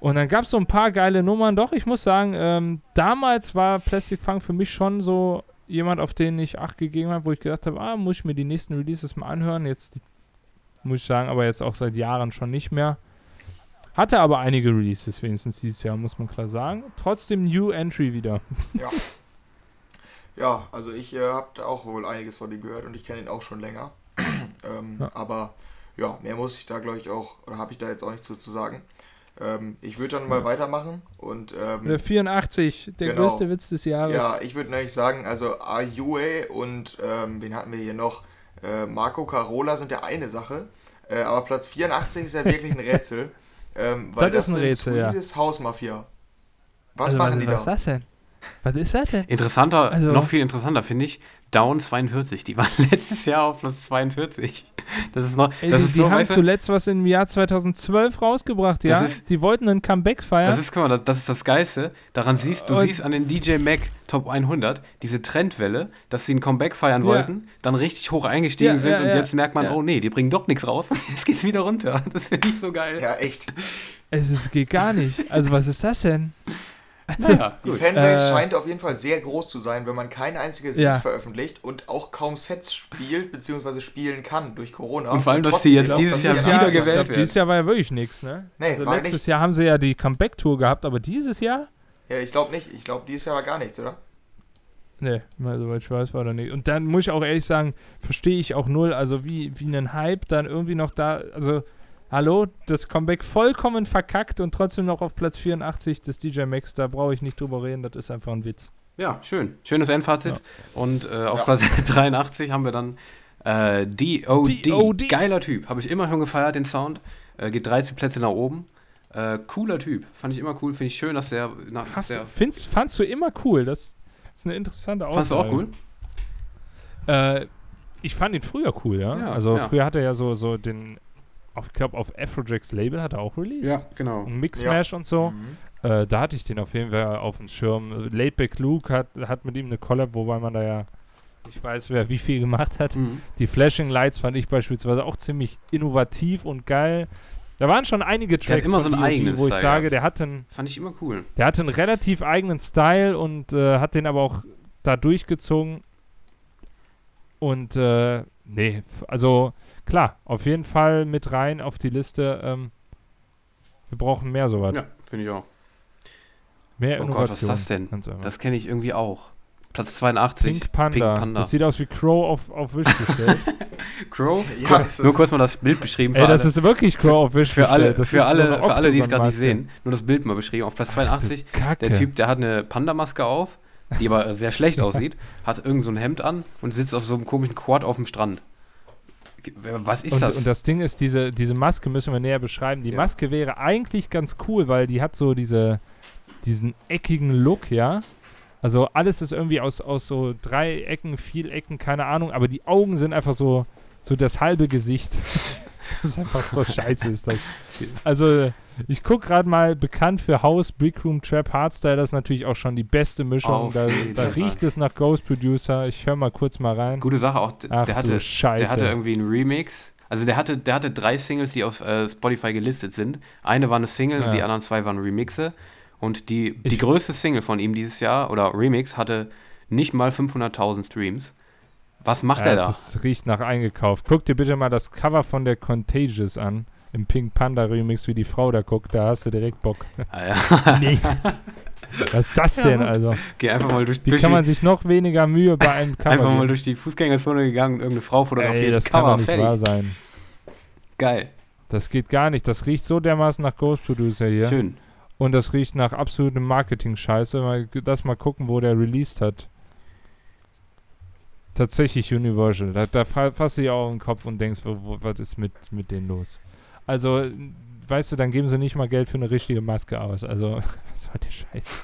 Und dann gab es so ein paar geile Nummern. Doch, ich muss sagen, ähm, damals war Plastic Funk für mich schon so jemand, auf den ich Acht gegeben habe, wo ich gedacht habe, ah, muss ich mir die nächsten Releases mal anhören. Jetzt muss ich sagen, aber jetzt auch seit Jahren schon nicht mehr. Hatte aber einige Releases wenigstens dieses Jahr, muss man klar sagen. Trotzdem New Entry wieder. Ja, also ich äh, habe da auch wohl einiges von ihm gehört und ich kenne ihn auch schon länger. ähm, Ja. Aber ja, mehr muss ich da, glaube ich, auch, oder habe ich da jetzt auch nichts zu, zu sagen. Ähm, ich würde dann mal weitermachen und ähm, Der 84, der Genau. größte Witz des Jahres. ja, ich würde nämlich sagen, also Ayue und ähm, wen hatten wir hier noch? Äh, Marco Carola sind ja eine Sache, äh, aber Platz 84 ist ja wirklich ein Rätsel. ähm, weil Das ist ein sind Rätsel, ja. Swedish House Mafia. Was Also, machen die was da? ist das denn? Was ist das denn? Interessanter, Also- noch viel interessanter finde ich, Down 42. Die waren letztes Jahr auf Platz 42. Das ist noch, Ey, das die ist die so, haben weißt du, zuletzt was im Jahr 2012 rausgebracht, ja? ist- die wollten ein Comeback feiern. Das ist, guck mal, das, das ist das Geilste. Daran siehst du Und- siehst an den DJ Mac Top 100 diese Trendwelle, dass sie ein Comeback feiern Ja. wollten, dann richtig hoch eingestiegen Ja, sind ja, und ja. jetzt merkt man, Ja. oh nee, die bringen doch nichts raus. Jetzt geht's wieder runter. Das finde ich so geil. Ja, echt. es ist, geht gar nicht. Also, was ist das denn? Naja, Die gut. Fanbase Äh, scheint auf jeden Fall sehr groß zu sein, wenn man kein einziges Ja. Lied veröffentlicht und auch kaum Sets spielt, beziehungsweise spielen kann durch Corona. Und vor allem, dass die jetzt dieses Jahr wieder gewählt glaub, werden. Dieses Jahr war ja wirklich nichts, ne? Nee, also letztes nichts. Jahr haben sie ja die Comeback-Tour gehabt, aber dieses Jahr? Ja, ich glaube nicht. Ich glaube, dieses Jahr war gar nichts, oder? Ne, mal soweit ich weiß, war da nicht. Und dann muss ich auch ehrlich sagen, verstehe ich auch null, also wie, wie einen Hype dann irgendwie noch da, also hallo, das Comeback vollkommen verkackt und trotzdem noch auf Platz 84 des DJ Max, da brauche ich nicht drüber reden, das ist einfach ein Witz. Ja, schön. Schönes Endfazit. Und äh, auf Ja. Platz 83 haben wir dann äh, DOD. DOD. Geiler Typ. Habe ich immer schon gefeiert, den Sound. Äh, geht 13 Plätze nach oben. Äh, cooler Typ. Fand ich immer cool. Finde ich schön, dass der. Na, dass Hast, der findest, fandst du immer cool, das ist eine interessante Aussage. fandst du auch cool? Äh, ich fand ihn früher cool, ja. Ja, also ja. früher hat er ja so, so den ich glaube, auf Afrojack's Label hat er auch released. genau. Und Mixmash und so. Mhm. Äh, da hatte ich den auf jeden Fall auf dem Schirm. Laidback Luke hat, hat mit ihm eine Collab, wobei man da ja nicht weiß, wer wie viel gemacht hat. Mhm. Die Flashing Lights fand ich beispielsweise auch ziemlich innovativ und geil. Da waren schon einige Tracks, immer von so einen eigenen wo ich Style sage, gehabt. der hat einen, Fand ich immer cool. der hatte einen relativ eigenen Style und äh, hat den aber auch da durchgezogen. Und äh, nee, also klar, auf jeden Fall mit rein auf die Liste. Ähm, wir brauchen mehr sowas. Ja, finde ich auch. Mehr Oh Innovation. Gott, was ist das denn? Das kenne ich irgendwie auch. Platz 82. Pink Panda. Pink Panda. Das sieht aus wie Crow auf, auf Wish gestellt. Crow? Ja, ist nur kurz mal das Bild beschrieben. Ey, das alle, ist wirklich Crow auf Wish für alle. Das für ist so alle, eine für alle die es gerade nicht sehen. Nur das Bild mal beschrieben. Auf Platz 82. Ach. Der Typ, der hat eine Panda-Maske auf, die aber sehr schlecht aussieht, hat irgend so ein Hemd an und sitzt auf so einem komischen Quad auf dem Strand. Was ist und, das? und das Ding ist, diese, diese Maske müssen wir näher beschreiben. Die Ja. Maske wäre eigentlich ganz cool, weil die hat so diese, diesen eckigen Look, ja. Also alles ist irgendwie aus, aus so drei Ecken, vier Ecken, keine Ahnung, aber die Augen sind einfach so, so das halbe Gesicht. das ist einfach so scheiße, ist das. Also, ich gucke gerade mal bekannt für House, Brickroom, Trap, Hardstyle, das ist natürlich auch schon die beste Mischung. Da, da riecht es nach Ghost Producer. Ich höre mal kurz mal rein. Gute Sache auch. Ach der, hatte, Scheiße. der hatte irgendwie einen Remix. Also der hatte, der hatte drei Singles, die auf äh, Spotify gelistet sind. Eine war eine Single und Ja. die anderen zwei waren Remixe. Und die, die Ich- größte Single von ihm dieses Jahr, oder Remix, hatte nicht mal 500.000 Streams. Was macht ja, er da? Es ist, riecht nach eingekauft. Guck dir bitte mal das Cover von der Contagious an. Im Pink Panda Remix, wie die Frau da guckt. Da hast du direkt Bock. Ah, ja. nee. Was ist das denn Ja. also? Geh einfach mal durch, Wie durch kann die, man sich noch weniger Mühe bei einem Cover einfach mal geben? durch die Fußgängerzone gegangen und irgendeine Frau fotografiert. Ey, das kann Cover, doch nicht fertig. wahr sein. Geil. Das geht gar nicht. Das riecht so dermaßen nach Ghost Producer hier. Schön. Und das riecht nach absolutem Marketing-Scheiße. Mal, das mal gucken, wo der released hat. Tatsächlich Universal. Da, da fa- fasst du ja auch den Kopf und denkst, wo, wo, was ist mit, mit denen los? Also, weißt du, dann geben sie nicht mal Geld für eine richtige Maske aus. Also, was war der Scheiß?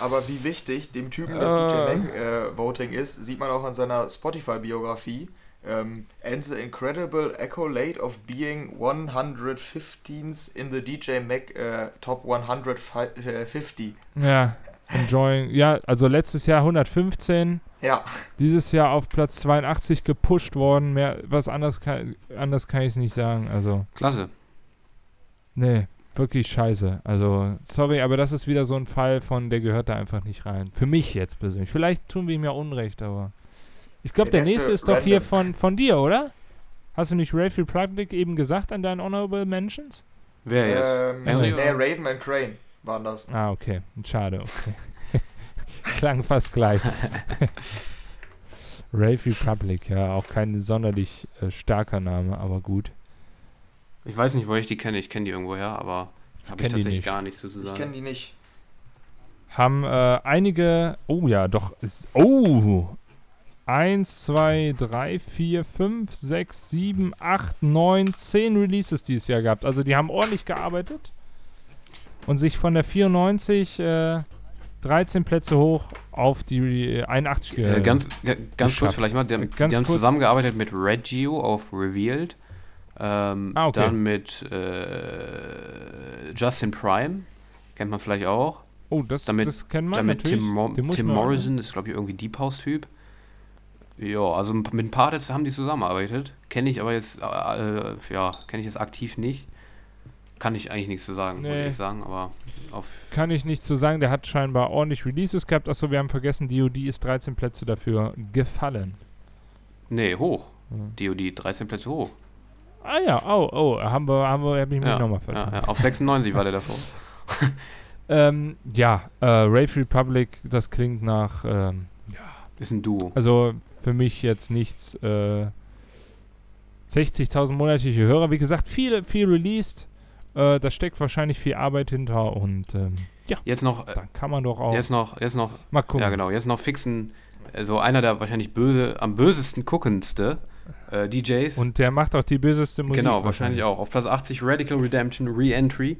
Aber wie wichtig dem Typen das Äh. DJ Mag äh, Voting ist, sieht man auch an seiner Spotify-Biografie. Ähm, and the incredible accolade of being 115th in the DJ Mag äh, Top 150. Ja, enjoying. Ja, also letztes Jahr 115, Ja, dieses Jahr auf Platz 82 gepusht worden. Mehr, was anders kann, anders kann ich es nicht sagen. Also, Klasse. nee, wirklich scheiße. Also, sorry, aber das ist wieder so ein Fall von, der gehört da einfach nicht rein. Für mich jetzt persönlich. Vielleicht tun wir ihm ja Unrecht, aber. Ich glaube, Der der nächste ist doch hier random. von, von dir, oder? Hast du nicht Ralph Republic eben gesagt an deinen Honorable Mentions? Wer jetzt? ähm, nee? Raven and Crane waren das. Ah, okay. Schade, okay. Klang fast gleich. Rave Republic, ja, auch kein sonderlich äh, starker Name, aber gut. Ich weiß nicht, wo ich die kenne. Ich kenne die irgendwoher, aber habe ich tatsächlich nicht. gar nichts zu Ich kenne die nicht. Haben äh, einige, oh ja, doch, ist, oh, 1, 2, 3, 4, 5, 6, 7, 8, 9, 10 Releases dieses Jahr gehabt. Also die haben ordentlich gearbeitet und sich von der 94 äh, 13 Plätze hoch auf die äh, 81 Äh, ge- ganz ga- ganz geschafft. kurz vielleicht mal. Die, haben- Ganz die haben kurz. zusammengearbeitet mit Reggio auf Revealed. Ähm, Ah, okay. Dann mit äh, Justin Prime. Kennt man vielleicht auch. Oh, das, Damit- das kennen wir natürlich. Tim, Mo Tim Morrison, ist glaube ich irgendwie Deep House-Typ. Ja, also mit ein paar haben die zusammengearbeitet. Kenne ich aber jetzt, äh, äh, ja, kenne ich jetzt aktiv nicht. Kann ich eigentlich nichts zu sagen, muss Nee. ich sagen, aber auf. Kann ich nicht so sagen. Der hat scheinbar ordentlich Releases gehabt. Achso, wir haben vergessen, DOD ist 13 Plätze dafür gefallen. Nee, hoch. Ja. DOD 13 Plätze hoch. Ah ja, oh, oh, haben wir, haben wir, hab ich mich Ja, nochmal ja, vertan. ja, auf 96 war der davor. Ähm, ja, äh, Rave Republic, das klingt nach, ähm, Ist ein Duo. also für mich jetzt nichts, äh, 60.000 monatliche Hörer, wie gesagt, viel, viel released, äh, da steckt wahrscheinlich viel Arbeit hinter und ähm, ja, Jetzt noch, äh, dann kann man doch auch jetzt noch, jetzt noch, mal gucken. ja genau, jetzt noch fixen, also einer der wahrscheinlich böse, am bösesten guckendste äh, DJs. Und der macht auch die böseste Musik. genau, wahrscheinlich auch. Auf Platz 80 Radical Redemption Re-Entry.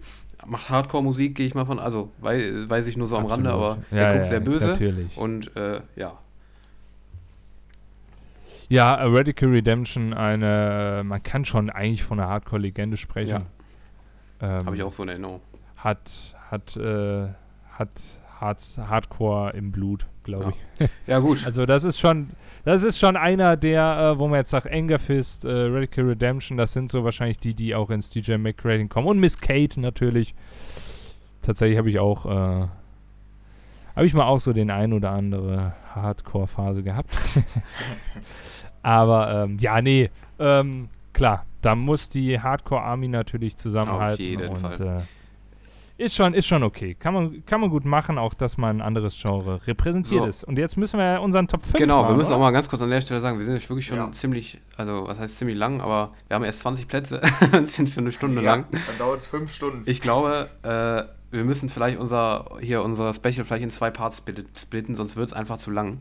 Macht Hardcore-Musik, gehe ich mal von, also wei weiß ich nur so am Rande, Absolut. aber ja, der guckt ja, sehr böse. Natürlich. Und äh, ja, Ja, Radical Redemption, eine, man kann schon eigentlich von einer Hardcore-Legende sprechen. Ja. Ähm, Habe ich auch so in Erinnerung. Hat, hat, äh, hat Hard Hardcore im Blut, glaube ich. Ja, gut. Also das ist schon, das ist schon einer der, äh, wo man jetzt sagt, Anger Fist, äh, Radical Redemption, das sind so wahrscheinlich die, die auch ins DJ Mac Rating kommen. Und Miss Kate natürlich. Tatsächlich habe ich auch, äh, habe ich mal auch so den ein oder andere Hardcore-Phase gehabt. Aber ähm, ja, nee, ähm, klar, da muss die Hardcore-Army natürlich zusammenhalten. jeden und, Fall. Äh, ist schon, ist schon okay. Kann man, kann man gut machen, auch dass man ein anderes Genre repräsentiert So. ist. Und jetzt müssen wir unseren Top 5 Genau, wir machen, müssen oder? auch mal ganz kurz an der Stelle sagen, wir sind jetzt wirklich schon Ja. ziemlich, also was heißt ziemlich lang, aber wir haben erst 20 Plätze, sind für eine Stunde ja, lang. dann dauert es fünf Stunden. Ich glaube, äh, wir müssen vielleicht unser, hier unser Special vielleicht in zwei Parts split- splitten, sonst wird es einfach zu lang.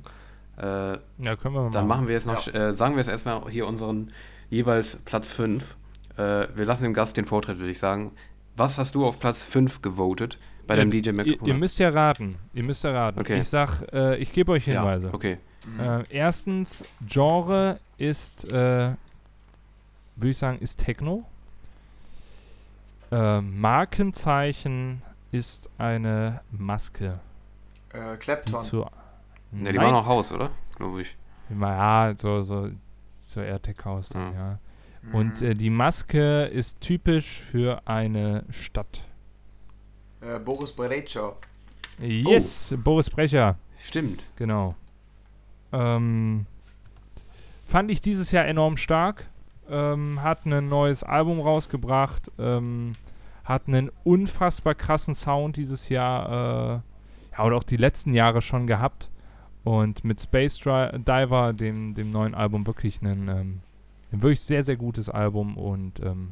Äh, Ja, können wir mal dann machen wir jetzt noch, Ja. äh, sagen wir jetzt erstmal hier unseren jeweils Platz 5. Äh, wir lassen dem Gast den Vortritt, würde ich sagen. Was hast du auf Platz 5 gewotet bei deinem DJ Mac? Ihr, ihr müsst ja raten. Ihr müsst ja raten. Okay. Ich sag, äh, ich gebe euch Hinweise. Ja, okay. Mhm. Äh, erstens, Genre ist, äh, würde ich sagen, ist Techno. Äh, Markenzeichen ist eine Maske. äh, Die Clapton. zu, Ne, die war noch Haus, oder? Glaube ich. Ja, so, so, so AirTag-Haus dann, Ja. ja. Mhm. Und äh, die Maske ist typisch für eine Stadt. äh, Boris Brecha. Yes, Boris Brecher. Stimmt. Genau. Ähm, fand ich dieses Jahr enorm stark. Ähm, hat ein neues Album rausgebracht. Ähm, hat einen unfassbar krassen Sound dieses Jahr. Äh, ja, oder auch die letzten Jahre schon gehabt. Und mit Space Dri Diver, dem, dem neuen Album, wirklich ein, ähm, ein wirklich sehr, sehr gutes Album. Und ähm,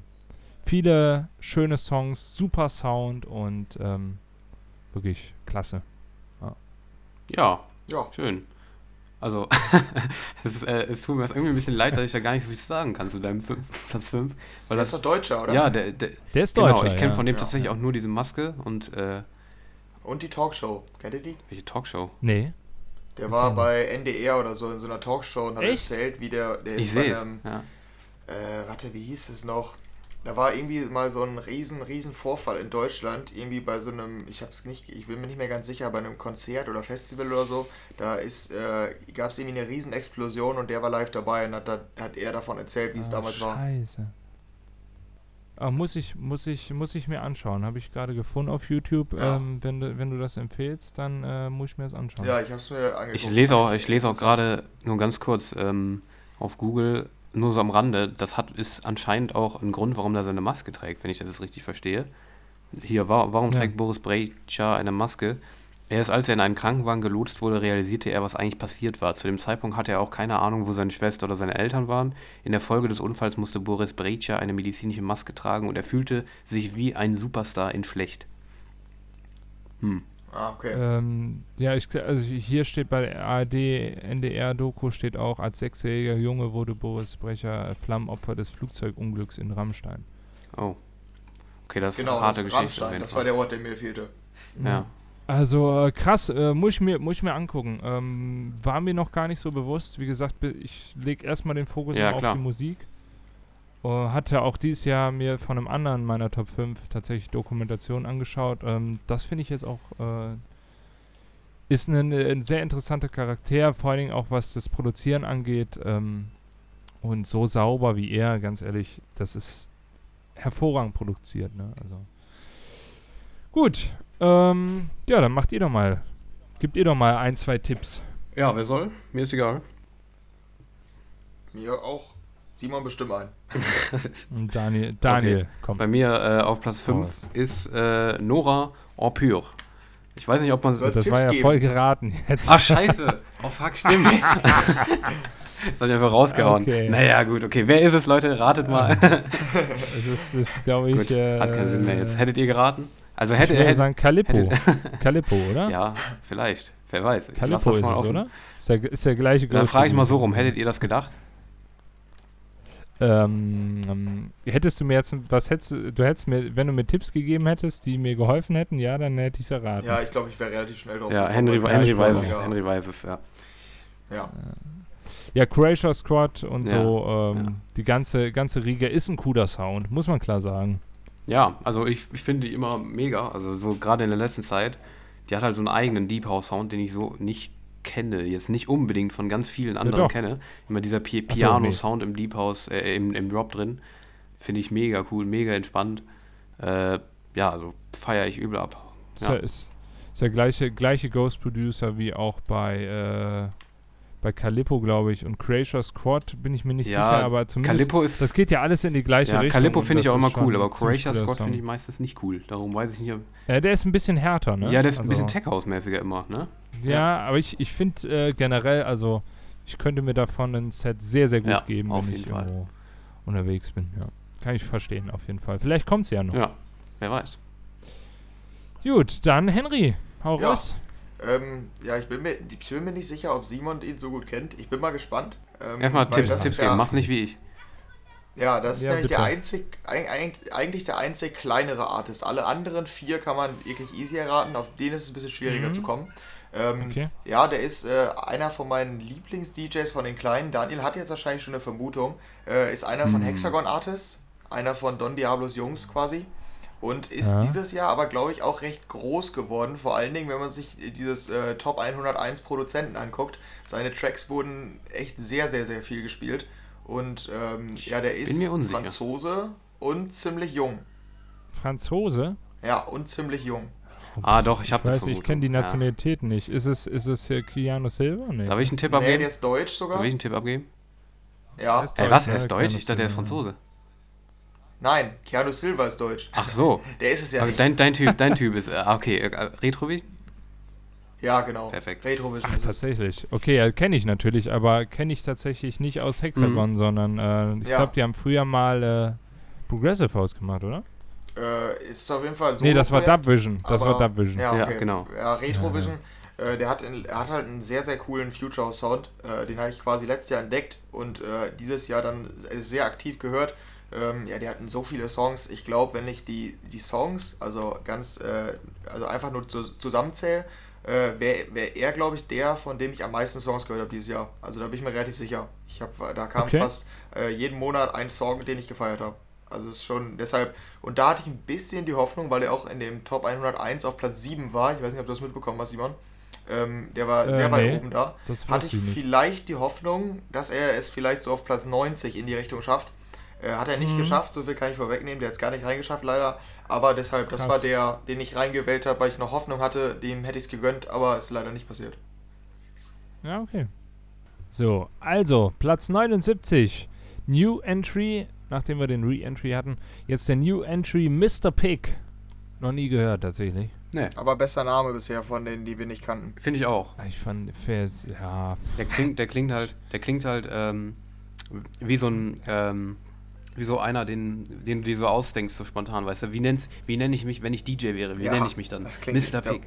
viele schöne Songs, super Sound und ähm, wirklich klasse. Ja, Ja, schön. Also, es, ist, äh, es tut mir irgendwie ein bisschen leid, dass ich da gar nicht so viel sagen kann zu deinem fünf, Platz 5. Weil der das, ist doch Deutscher, oder? ja, der, der, Der ist genau, Deutscher. ich kenne ja. von dem Ja. tatsächlich auch nur diese Maske und äh, Und die Talkshow. Kennt ihr die? welche Talkshow. Nee. Der war Okay. bei NDR oder so in so einer Talkshow und hat Echt? erzählt, wie der, der ist bei einem, ja. äh, warte, wie hieß es noch? Da war irgendwie mal so ein riesen, riesen Vorfall in Deutschland, irgendwie bei so einem, ich hab's nicht, ich bin mir nicht mehr ganz sicher, bei einem Konzert oder Festival oder so, da ist, äh, gab es irgendwie eine riesen Explosion und der war live dabei und hat, da, hat er davon erzählt, wie es Ah, damals war. Scheiße. Ah, muss ich, muss ich, muss ich mir anschauen. Habe ich gerade gefunden auf YouTube. Ja. Ähm, wenn, du, wenn du das empfehlst, dann äh, muss ich mir das anschauen. Ja, ich hab's mir angeguckt. Ich lese auch, ich lese auch gerade nur ganz kurz ähm, auf Google, nur so am Rande, das hat ist anscheinend auch ein Grund, warum er seine Maske trägt, wenn ich das jetzt richtig verstehe. Hier, wa warum Ja. trägt Boris Brecher eine Maske? Erst als er in einen Krankenwagen gelotst wurde, realisierte er, was eigentlich passiert war. Zu dem Zeitpunkt hatte er auch keine Ahnung, wo seine Schwester oder seine Eltern waren. In der Folge des Unfalls musste Boris Brecher eine medizinische Maske tragen und er fühlte sich wie ein Superstar in schlecht. Hm. Ah, okay. Ähm, ja, ich, also hier steht bei der ARD, NDR-Doku steht auch, als sechsjähriger Junge wurde Boris Brecher Flammenopfer des Flugzeugunglücks in Rammstein. Oh. Okay, das ist genau, eine harte das, Geschichte. Rammstein, das war der Ort, der mir fehlte. Ja. Also äh, krass, äh, muss, ich mir, muss ich mir angucken. Ähm, war mir noch gar nicht so bewusst. Wie gesagt, ich lege erstmal den Fokus Ja, immer klar. auf die Musik. Äh, hatte auch dieses Jahr mir von einem anderen meiner Top 5 tatsächlich Dokumentation angeschaut. Ähm, das finde ich jetzt auch äh, ist ein, ein sehr interessanter Charakter, vor allen Dingen auch was das Produzieren angeht. Ähm, und so sauber wie er, ganz ehrlich, das ist hervorragend produziert. Ne? Also. Gut, ähm, ja, dann macht ihr doch mal. Gebt ihr doch mal ein, zwei Tipps. ja, wer soll? Mir ist egal. Mir auch. Simon bestimmt ein. Und Daniel, Daniel, komm. Bei mir äh, auf Platz 5 was. ist äh, Nora Orpure. Ich weiß nicht, ob man. Das war Tipps ja geben? voll geraten jetzt. Ach, scheiße. Oh, fuck, stimmt. das hab ich einfach rausgehauen. Okay. Naja, gut, okay. Wer ist es, Leute? Ratet mal. Es ist, ist glaube ich. gut, äh, hat keinen Sinn mehr jetzt. Hättet ihr geraten? Also Ich hätte würde er. sagen Calippo. Calippo, oder? Ja, vielleicht. Wer weiß. Ich Calippo das ist mal es, offen. oder? Ist der, ist der gleiche Dann frage ich mal so rum. Hättet ihr das gedacht? Ähm, ähm, hättest du mir jetzt, was hättest du, hättest mir, wenn du mir Tipps gegeben hättest, die mir geholfen hätten, ja, dann hätte ich es erraten. Ja, ich glaube, ich wäre relativ schnell drauf Ja, Henry, ich weiß es. Ja. Henry weiß es, ja. Ja. ja, Croatia Squad und Ja, so, ähm, ja. die ganze, ganze Riege ist ein cooler Sound, muss man klar sagen. Ja, also ich, ich finde die immer mega. Also so gerade in der letzten Zeit, die hat halt so einen eigenen Deep House Sound, den ich so nicht kenne. Jetzt nicht unbedingt von ganz vielen anderen doch. kenne. Immer dieser Pi Ach Piano nee. Sound im Deep House, äh, im, im Drop drin. Finde ich mega cool, mega entspannt. Äh, ja, also feiere ich übel ab. Ist Ja. ja, ist, ist der gleiche, gleiche Ghost Producer wie auch bei, äh, bei Calippo, glaube ich. Und Croatia Squad bin ich mir nicht Ja, sicher, aber zumindest. Calippo ist. das geht ja alles in die gleiche ja, Richtung. Calippo finde ich auch immer cool, aber ein Croatia Squad finde ich meistens nicht cool. Darum weiß ich nicht, ob. Ja, der ist ein bisschen härter, ne? Ja, der ist ein Also- bisschen Tech-House-mäßiger immer, ne? Ja, aber ich, ich finde äh, generell, also ich könnte mir davon ein Set sehr, sehr gut Ja, geben, wenn ich Fall. irgendwo unterwegs bin. Ja. Kann ich verstehen, auf jeden Fall. Vielleicht kommt es ja noch. Ja, wer weiß. Gut, dann Henry, hau Ja. raus. Ähm, ja, ich bin, mir, ich bin mir nicht sicher, ob Simon ihn so gut kennt. Ich bin mal gespannt. Ähm, Erstmal Tipps, das Tipps geben, mach's nicht wie ich. Ja, das ist Ja, nämlich bitte. der einzig, eig- eig- eigentlich der einzig kleinere Artist. Alle anderen vier kann man wirklich easy erraten, auf den ist es ein bisschen schwieriger Mhm. zu kommen. Ähm, Okay. Ja, der ist äh, einer von meinen Lieblings-DJs von den Kleinen. Daniel hat jetzt wahrscheinlich schon eine Vermutung. Äh, ist einer von Mhm. Hexagon Artists, einer von Don Diablos Jungs quasi. Und ist Ja. dieses Jahr aber, glaube ich, auch recht groß geworden. Vor allen Dingen, wenn man sich dieses äh, Top 101 Produzenten anguckt. Seine Tracks wurden echt sehr, sehr, sehr viel gespielt. Und ähm, ja, der ist. Franzose und ziemlich jung. Franzose? Ja, und ziemlich jung. Ah, doch, ich Ich habe weiß nicht, ich kenne die Nationalität nicht. Ist es, ist es hier Keanu Silva? Nee. Darf ich einen Tipp Nee, abgeben? der ist deutsch sogar. Darf ich einen Tipp abgeben? Ja. Der ist Ey, Deutsch, was? ja, Er ist deutsch? Keanu Ich dachte, er ist. Franzose. Nein, Keanu Silva ist deutsch. Ach so. Der ist es ja nicht. dein, dein, typ, dein Typ ist. äh, Okay, äh, Retrovision? Ja, genau. Perfekt. Retrovision Ach, ist es. tatsächlich. Okay, ja, kenne ich natürlich, aber kenne ich tatsächlich nicht aus Hexagon, sondern äh, ich Ja. glaube, die haben früher mal äh, Progressive House gemacht, oder? Äh, ist auf jeden Fall so. nee, das war Dubvision. Das war Dubvision. Ja, Ja, okay. genau. Ja, Retrovision, Äh, der, hat in, er hat halt einen sehr, sehr coolen Future House Sound. Äh, den habe ich quasi letztes Jahr entdeckt und äh, dieses Jahr dann sehr aktiv gehört. Ähm, ja, die hatten so viele Songs. Ich glaube, wenn ich die, die Songs, also ganz, äh, also einfach nur zu, zusammenzähle, äh, wäre wär er, glaube ich, der, von dem ich am meisten Songs gehört habe dieses Jahr. Also da bin ich mir relativ sicher. Ich hab, da kam Okay. fast äh, jeden Monat ein Song, den ich gefeiert habe. Also es ist schon deshalb, und da hatte ich ein bisschen die Hoffnung, weil er auch in dem Top 101 auf Platz 7 war. Ich weiß nicht, ob du das mitbekommen hast, Simon. Ähm, der war Äh, sehr weit nee. oben da. Das Hatte ich ich vielleicht die Hoffnung, dass er es vielleicht so auf Platz 90 in die Richtung schafft. Äh, hat er nicht Mhm. geschafft, so viel kann ich vorwegnehmen. Der hat es gar nicht reingeschafft, leider. Aber deshalb, das Krass. war der, den ich reingewählt habe, weil ich noch Hoffnung hatte. Dem hätte ich es gegönnt, aber ist leider nicht passiert. Ja, okay. So, also, Platz 79. New Entry, nachdem wir den Re-Entry hatten. Jetzt der New Entry Mr. Pig. Noch nie gehört, tatsächlich. Nee, Aber bester Name bisher von denen, die wir nicht kannten. finde ich auch. Ich fand, ja, Der klingt, der klingt halt, der klingt halt ähm, wie so ein, ähm, wie so einer, den, den du dir so ausdenkst, so spontan, weißt du? Wie, wie nenne ich mich, wenn ich DJ wäre? Wie Ja, nenne ich mich dann? das klingt Mr. so. Pig.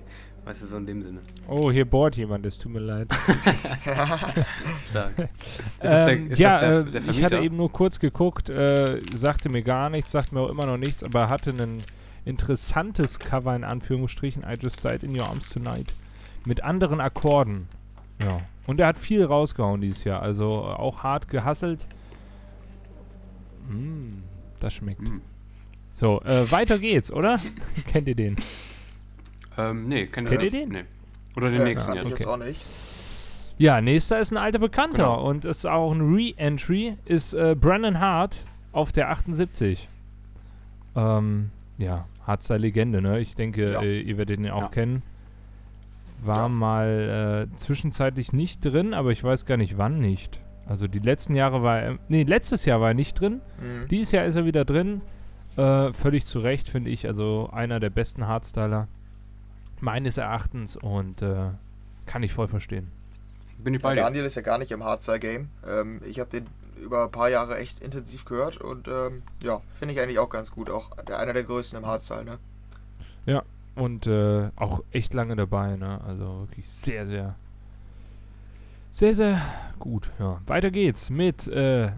Weißt du, so in dem Sinne. Oh, hier bohrt jemand, es tut mir leid. Stark. Ist Ähm, ja, der, äh, der ich hatte eben nur kurz geguckt, äh, sagte mir gar nichts, sagt mir auch immer noch nichts, aber hatte ein interessantes Cover in Anführungsstrichen, I Just Died in Your Arms Tonight, mit anderen Akkorden. Ja. Und er hat viel rausgehauen dieses Jahr, also auch hart gehasselt. Mm, das schmeckt. Hm. So, äh, weiter geht's, oder? Kennt ihr den? Ähm, nee, kennt Kennt ihr den? Nee. Oder den Äh, nächsten kannte jetzt. ich Okay. jetzt auch nicht. Ja, nächster ist ein alter Bekannter Genau. und ist auch ein Re-Entry, ist äh, Brennan Hart auf der 78. Ähm, ja, Harzer Legende, ne? Ich denke, Ja. äh, ihr werdet ihn auch Ja. kennen. War Ja. mal äh, zwischenzeitlich nicht drin, aber ich weiß gar nicht, wann nicht. Also die letzten Jahre war er, nee, letztes Jahr war er nicht drin. Mhm. Dieses Jahr ist er wieder drin. Äh, völlig zu Recht, finde ich. Also einer der besten Hardstyler meines Erachtens und äh, kann ich voll verstehen. Bin ich Ja, bei dir. Daniel ist ja gar nicht im Hardstyle-Game. Ähm, ich habe den über ein paar Jahre echt intensiv gehört und ähm, ja, finde ich eigentlich auch ganz gut. Auch einer der größten im Hardstyle, ne? Und äh, auch echt lange dabei, ne? Also wirklich sehr, sehr, sehr, sehr gut. Ja. Weiter geht's mit äh,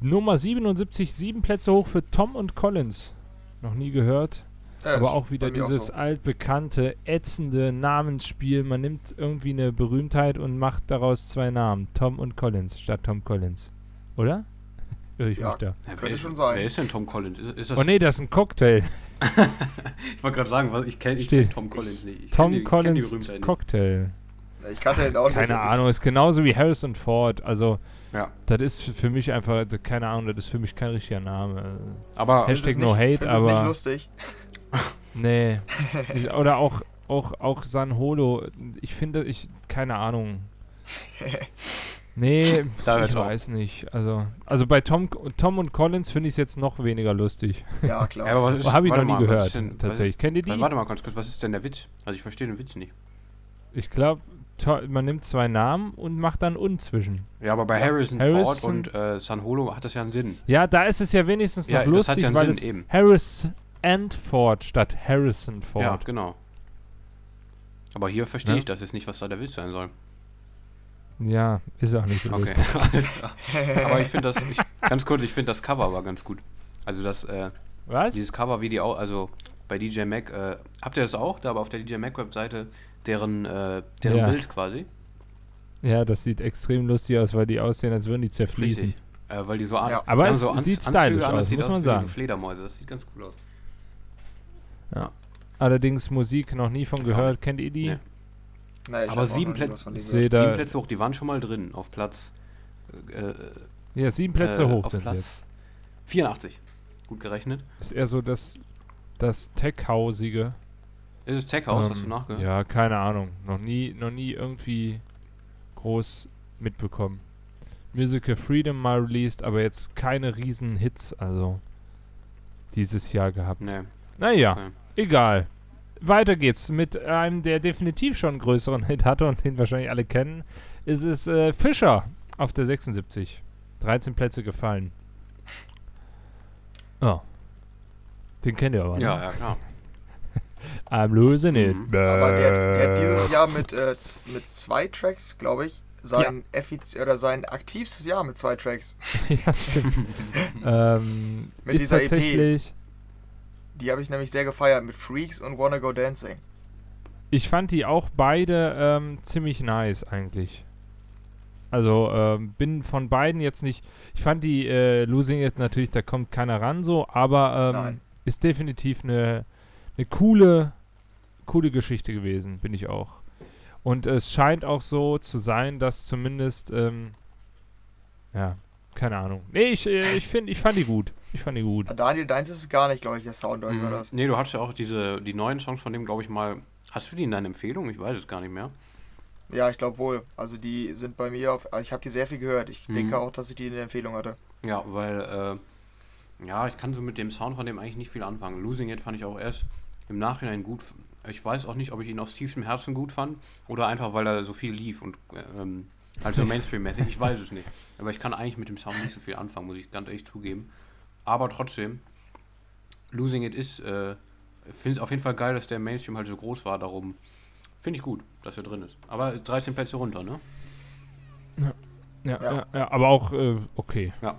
Nummer 77, sieben Plätze hoch für Tom und Collins. Noch nie gehört. Ja, aber auch wieder dieses so. altbekannte, ätzende Namensspiel. Man nimmt irgendwie eine Berühmtheit und macht daraus zwei Namen. Tom und Collins statt Tom Collins. Oder? Irre ich Ja. mich da? Ja, Könnte wer ist, schon sein. Wer ist denn Tom Collins? Ist, ist das, Oh nee, das ist ein Cocktail. ich wollte gerade sagen, was, ich kenne kenn Tom Collins nicht. Ich Tom kenn die, Collins kenn die Berühmtheit nicht. Cocktail. Ich kannte den auch nicht. Keine Ahnung, ist genauso wie Harrison Ford. Also, Ja. das ist für mich einfach, keine Ahnung, das ist für mich kein richtiger Name. Aber Hashtag no nicht- hate, findest du's aber- nicht lustig. Nee. Ich- Oder auch, auch, auch San Holo. Ich finde, ich, keine Ahnung. Nee, Da ich weiß nicht. Also, also bei Tom, Tom und Collins finde ich es jetzt noch weniger lustig. Ja, klar. Ja, aber was ist, Habe ich noch nie mal, gehört, ist denn, tatsächlich. Kennt ihr die? warte mal ganz kurz, was ist denn der Witz? Also ich verstehe den Witz nicht. Ich glaube, man nimmt zwei Namen und macht dann und zwischen. Ja, aber bei Harrison, Harrison- Ford und äh, San Holo hat das ja einen Sinn. Ja, da ist es ja wenigstens noch Ja, das hat lustig, ja einen weil Sinn es eben. Harris and Ford statt Harrison Ford. Ja, genau. Aber hier verstehe Ja. ich das jetzt nicht, was da der Witz sein soll. Ja, ist auch nicht so Okay. lustig. aber ich finde das, ich, ganz kurz, ich finde das Cover aber ganz gut. Also das, äh, Was? dieses Cover, wie die auch, also bei DJ Mac, äh, habt ihr das auch, da aber auf der DJ Mac Webseite, deren, äh, deren Ja. Bild quasi? Ja, das sieht extrem lustig aus, weil die aussehen, als würden die zerfließen. Richtig. Äh, weil die so an, Ja. Aber es so sieht stylisch an, das aus, sieht muss man wie sagen. So Fledermäuse, das sieht ganz cool aus. Allerdings Musik noch nie von Ja. gehört. Kennt ihr die? Nee. Naja, ich Aber sieben Plätze-. Sieben Plätze hoch, die waren schon mal drin, auf Platz, äh, Ja, sieben Plätze äh, hoch sind sie Platz jetzt. 84. Gut gerechnet. Ist eher so das, das Tech-Hausige. Ist es Tech House, hast du Ähm, nachgehört? Ja, keine Ahnung. Noch nie, noch nie irgendwie groß mitbekommen. Musical Freedom mal released, aber jetzt keine riesen Hits, also dieses Jahr gehabt. Nee. Naja, Okay. egal. Weiter geht's mit einem, der definitiv schon einen größeren Hit hatte und den wahrscheinlich alle kennen. Ist es äh, Fischer auf der 76. 13 Plätze gefallen. Oh. Den kennt ihr aber, ne? Ja, ja, klar. I'm losing it. Mhm. Aber der, hat- der hat dieses Jahr mit, äh, mit zwei Tracks, glaube ich, sein effiz oder sein aktivstes Jahr mit zwei Tracks. ja, stimmt. ähm, Mit ist dieser EP. tatsächlich. Die habe ich nämlich sehr gefeiert mit Freaks und Wanna Go Dancing. Ich fand die auch beide ähm, ziemlich nice eigentlich. Also ähm, bin von beiden jetzt nicht. Ich fand die äh, Losing It natürlich, da kommt keiner ran so, aber ähm, ist definitiv eine, eine coole, coole Geschichte gewesen, bin ich auch. Und es scheint auch so zu sein, dass zumindest, ähm, ja, keine Ahnung. Nee, ich, äh, ich finde, ich fand die gut. Ich fand die gut. Ah, Daniel, deins ist es gar nicht, glaube ich, der Sound, oder Mhm. das? Nee, du hattest ja auch diese, die neuen Songs von dem, glaube ich mal. Hast du die in deiner Empfehlung? Ich weiß es gar nicht mehr. Ja, ich glaube wohl. Also die sind bei mir auf. Ich habe die sehr viel gehört. Ich Mhm. denke auch, dass ich die in der Empfehlung hatte. Ja, weil, äh, ja, ich kann so mit dem Sound von dem eigentlich nicht viel anfangen. Losing It fand ich auch erst im Nachhinein gut. Ich weiß auch nicht, ob ich ihn aus tiefstem Herzen gut fand oder einfach, weil er so viel lief und ähm, halt so Mainstream-mäßig. Ich weiß es nicht. Aber ich kann eigentlich mit dem Sound nicht so viel anfangen, muss ich ganz ehrlich zugeben. Aber trotzdem, Losing It ist, äh, finde es auf jeden Fall geil, dass der Mainstream halt so groß war. Darum finde ich gut, dass er drin ist. Aber 13 Plätze runter, ne? Ja, ja, Ja. ja, aber auch äh, okay. Ja.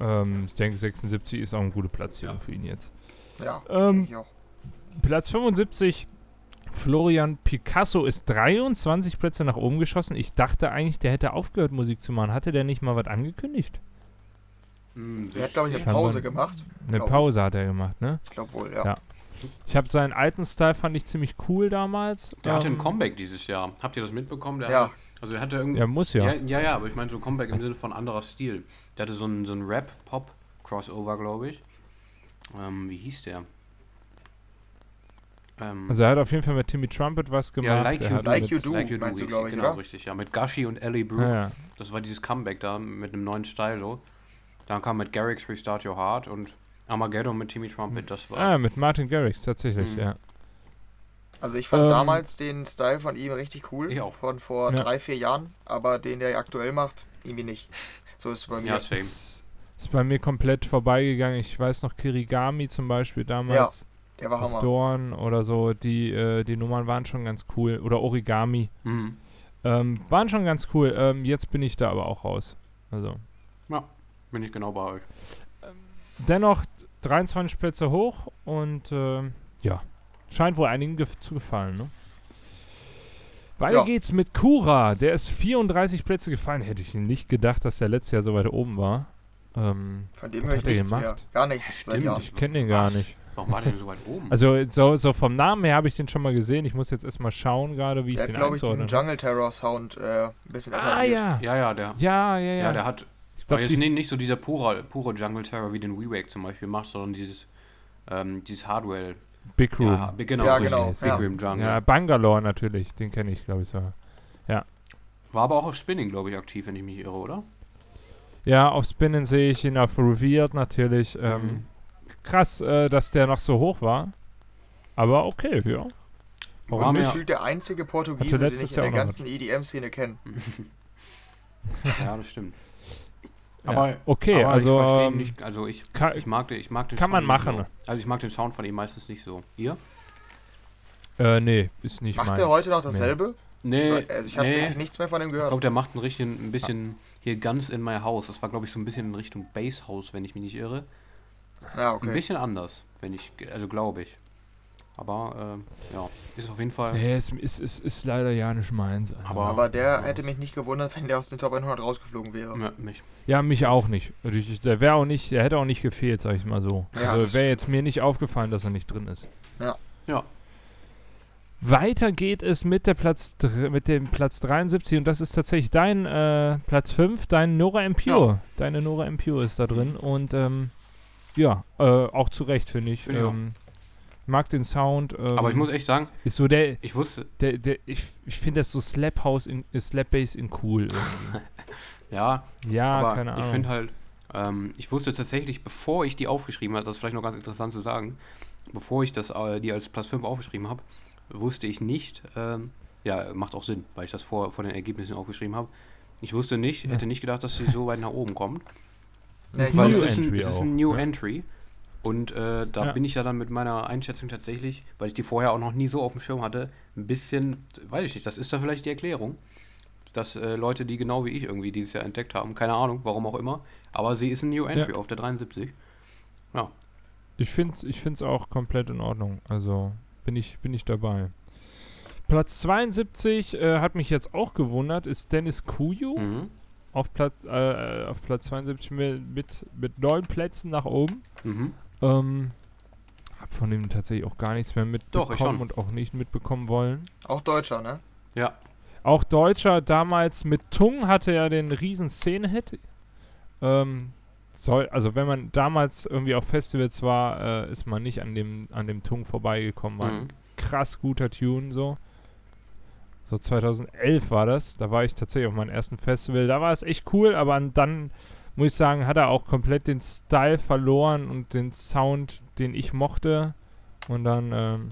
Ähm, ich denke, 76 ist auch ein guter Platzierung Ja. für ihn jetzt. Ja, Ähm, ich auch. Platz 75, Florian Picasso ist 23 Plätze nach oben geschossen. Ich dachte eigentlich, der hätte aufgehört, Musik zu machen. Hatte der nicht mal was angekündigt? Hm, Der hat, glaube ich, eine Pause gemacht. Eine ich. Pause hat er gemacht, ne? Ich glaube wohl, ja. Ja. Ich habe seinen alten Style fand ich ziemlich cool damals. Der hatte ein Ähm, Comeback dieses Jahr. Habt ihr das mitbekommen? Der Ja. Hatte, also der hatte irgendwie. Ja, muss ja. Ja, ja, ja, aber ich meine so Comeback im Sinne von anderer Stil. Der hatte so einen so einen Rap-Pop-Crossover, glaube ich. Ähm, wie hieß der? Ähm, Also er hat auf jeden Fall mit Timmy Trumpet was gemacht. ja, Like er You, Like mit, You Do, Like You meinst du, hieß glaub die, ich, genau, oder? richtig, ja. Mit Gushi und Ellie Brooke. Ja, ja. Das war dieses Comeback da mit einem neuen Style so. Dann kam mit Garrix Restart Your Heart und Armageddon mit Timmy Trumpet, das war. Ah, mit Martin Garrix, tatsächlich, Mhm. ja. Also ich fand Ähm, damals den Style von ihm richtig cool. Ich auch. Von vor Ja. drei, vier Jahren. Aber den der aktuell macht, irgendwie nicht. So ist es bei mir. Ja, same. Ist, ist bei mir komplett vorbeigegangen. Ich weiß noch, Kirigami zum Beispiel damals. Der war auf Hammer. Dorn oder so, die, äh, die Nummern waren schon ganz cool. Oder Origami. Mhm. Ähm, waren schon ganz cool. Ähm, jetzt bin ich da aber auch raus. Also. Bin ich genau bei euch. Dennoch 23 Plätze hoch und ähm, ja, scheint wohl einigen gef zu gefallen, ne? Weiter Ja. geht's mit Kura. Der ist 34 Plätze gefallen. Hätte ich nicht gedacht, dass der letztes Jahr so weit oben war. Ähm, Von dem höre ich nichts mehr. gemacht? Gar nichts. Stimmt. Ich kenne den gar nicht. Warum war der denn so weit oben? Also so, so vom Namen her habe ich den schon mal gesehen. Ich muss jetzt erstmal schauen gerade, wie ich Der hat, den glaube ich, diesen Jungle Terror Sound äh, ein bisschen Ah etabliert. ja. ja, ja, der. Ja, ja, ja. Ja, der hat. ich Aber glaube, jetzt die nicht, nicht so dieser pure, pure Jungle Terror wie den WeWake zum Beispiel macht, sondern dieses, ähm, dieses Hardware. Big Room. Ja, genau, Ja, richtig. genau, Big ja. Room Jungle. Ja, Bangalore natürlich, den kenne ich, glaube ich, so. War aber auch auf Spinning, glaube ich, aktiv, wenn ich mich irre, oder? Ja, auf Spinnen sehe ich ihn auf Revered natürlich. Ähm, Mhm. Krass, äh, dass der noch so hoch war. Aber okay, ja. Warum Und ja- gefühlt der einzige Portugiese, den ich in Jahr der ganzen EDM-Szene kenne. Ja, das stimmt. Ja, Aber, okay, aber also, ich ähm, nicht, also ich, Ka ich mag den, ich mag den kann man Sound nicht machen. So. Also ich mag den Sound von ihm meistens nicht so. Ihr? äh, nee, ist nicht Macht meins. er heute noch dasselbe? Nee, also ich habe nee. nichts mehr von ihm Ich gehört. glaube, der macht ein, richtig, ein bisschen hier ganz in my house. Das war, glaube ich, so ein bisschen in Richtung Basshouse, wenn ich mich nicht irre. Ja, Ein okay. bisschen anders, wenn ich, also glaube ich. Aber ähm, ja, ist auf jeden Fall. Nee, es ist, ist, ist leider ja nicht meins. Aber- Aber der Ja, hätte mich nicht gewundert, wenn der aus den Top 100 rausgeflogen wäre. Ja, mich. Ja, mich auch nicht. Der wäre auch nicht, der hätte auch nicht gefehlt, sag ich mal so. Ja, also wäre jetzt mir nicht aufgefallen, dass er nicht drin ist. Ja. Weiter geht es mit der Platz mit dem Platz 73 und das ist tatsächlich dein äh, Platz 5, dein Nora Impure. Deine Nora Impure ist da drin und ähm, ja, äh, auch zu Recht finde ich. Find ich ähm, mag den Sound. Ähm, Aber ich muss echt sagen, ist so der, ich wusste, der, der ich, ich finde das so Slap House in äh, Slap Bass in cool. ja, ja, aber keine ich Ahnung. finde halt, ähm, ich wusste tatsächlich, bevor ich die aufgeschrieben habe, das ist vielleicht noch ganz interessant zu sagen, bevor ich das äh, die als Platz 5 aufgeschrieben habe, wusste ich nicht, ähm, ja, macht auch Sinn, weil ich das vor, vor den Ergebnissen aufgeschrieben habe. Ich wusste nicht, Ja. hätte nicht gedacht, dass sie so weit nach oben kommt. Ja, ist Weil New es ist, ein, Entry ist auch, ein New ja. Entry. Und äh, da Ja. bin ich ja dann mit meiner Einschätzung tatsächlich, weil ich die vorher auch noch nie so auf dem Schirm hatte, ein bisschen, weiß ich nicht, das ist dann vielleicht die Erklärung, dass äh, Leute, die genau wie ich irgendwie dieses Jahr entdeckt haben, keine Ahnung, warum auch immer, aber sie ist ein New Entry auf der 73. Ich finde es ich find's auch komplett in Ordnung. Also bin ich, bin ich dabei. Platz 72 äh, hat mich jetzt auch gewundert, ist Dennis Kujo Mhm. Auf, Platz, äh, auf Platz 72 mit, mit, neun Plätzen nach oben. Mhm. Ähm, hab von ihm tatsächlich auch gar nichts mehr Doch, ich mitbekommen schon. und auch nicht mitbekommen wollen. Auch Deutscher, ne? Ja, Auch Deutscher damals mit Tung hatte ja den riesen Szene-Hit. Ähm, soll, also wenn man damals irgendwie auf Festivals war, äh, ist man nicht an dem, an dem Tung vorbeigekommen. War ein mhm. krass guter Tune so. So 2011 war das. Da war ich tatsächlich auf meinem ersten Festival. Da war es echt cool, aber an- dann muss ich sagen, hat er auch komplett den Style verloren und den Sound, den ich mochte. Und dann ähm,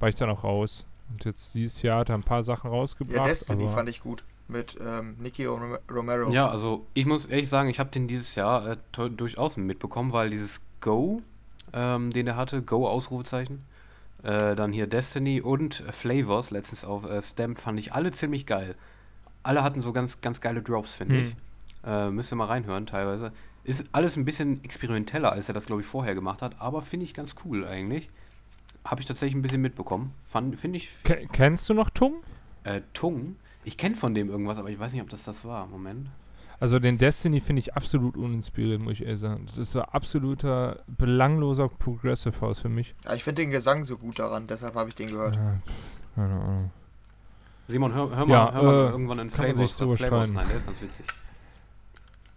war ich dann auch raus. Und jetzt dieses Jahr hat er ein paar Sachen rausgebracht. Ja, Destiny aber fand ich gut. Mit ähm, Nicky Rom- Romero. ja, also ich muss ehrlich sagen, ich habe den dieses Jahr äh, durchaus mitbekommen, weil dieses Go, ähm, den er hatte, Go Ausrufezeichen, äh, dann hier Destiny und Flavors, letztens auf äh, Stamp, fand ich alle ziemlich geil. Alle hatten so ganz, ganz geile Drops, finde Hm. ich. Äh, müsst ihr mal reinhören, teilweise. Ist alles ein bisschen experimenteller, als er das, glaube ich, vorher gemacht hat, aber finde ich ganz cool eigentlich. Habe ich tatsächlich ein bisschen mitbekommen. Finde ich. Ke kennst du noch Tung? Äh, Tung. Ich kenne von dem irgendwas, aber ich weiß nicht, ob das das war. Moment. Also den Destiny finde ich absolut uninspiriert, muss ich ehrlich sagen. Das ist so absoluter belangloser Progressive House für mich. Ja, ich finde den Gesang so gut daran, deshalb habe ich den gehört. Ja, pff, keine Ahnung. Simon, hör, hör mal, Ja, hör mal äh, irgendwann man Flavors, Flavors streiten. rein, der ist ganz witzig.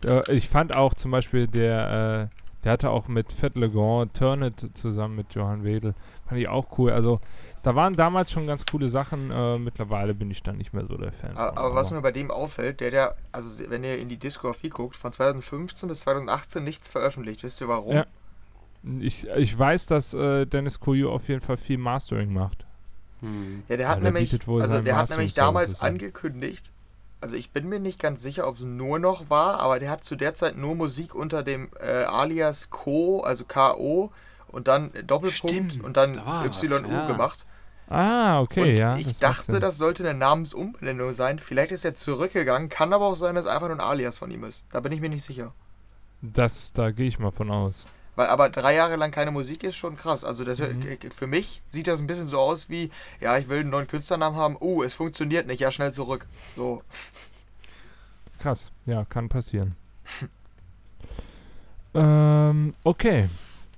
Äh, ich fand auch zum Beispiel der, äh, der hatte auch mit Fett Legrand Turn It zusammen mit Johann Wedel. Fand ich auch cool. Also da waren damals schon ganz coole Sachen. Äh, mittlerweile bin ich dann nicht mehr so der Fan. Aber, von, aber was mir bei dem auffällt, der, der, also wenn ihr in die Diskografie guckt, von 2015 bis 2018 nichts veröffentlicht. Wisst ihr warum? Ja. ich, ich weiß, dass äh, Dennis Koyo auf jeden Fall viel Mastering macht. Hm. Ja, der Ja, hat der nämlich, also der hat nämlich damals an. angekündigt, also ich bin mir nicht ganz sicher, ob es nur noch war, aber der hat zu der Zeit nur Musik unter dem äh, Alias Co, also K-O und dann Doppelpunkt Stimmt, und dann da YU ja. gemacht. Ah, okay, und ja. ich das dachte, das sollte eine Namensumbenennung sein. Vielleicht ist er zurückgegangen, kann aber auch sein, dass es einfach nur ein Alias von ihm ist. Da bin ich mir nicht sicher. Das, da gehe ich mal von aus. Weil aber drei Jahre lang keine Musik ist schon krass. Also das, Mhm. äh, für mich sieht das ein bisschen so aus wie, ja, ich will einen neuen Künstlernamen haben. Oh, es funktioniert nicht, ja, schnell zurück. So. Krass, ja, kann passieren. ähm, okay.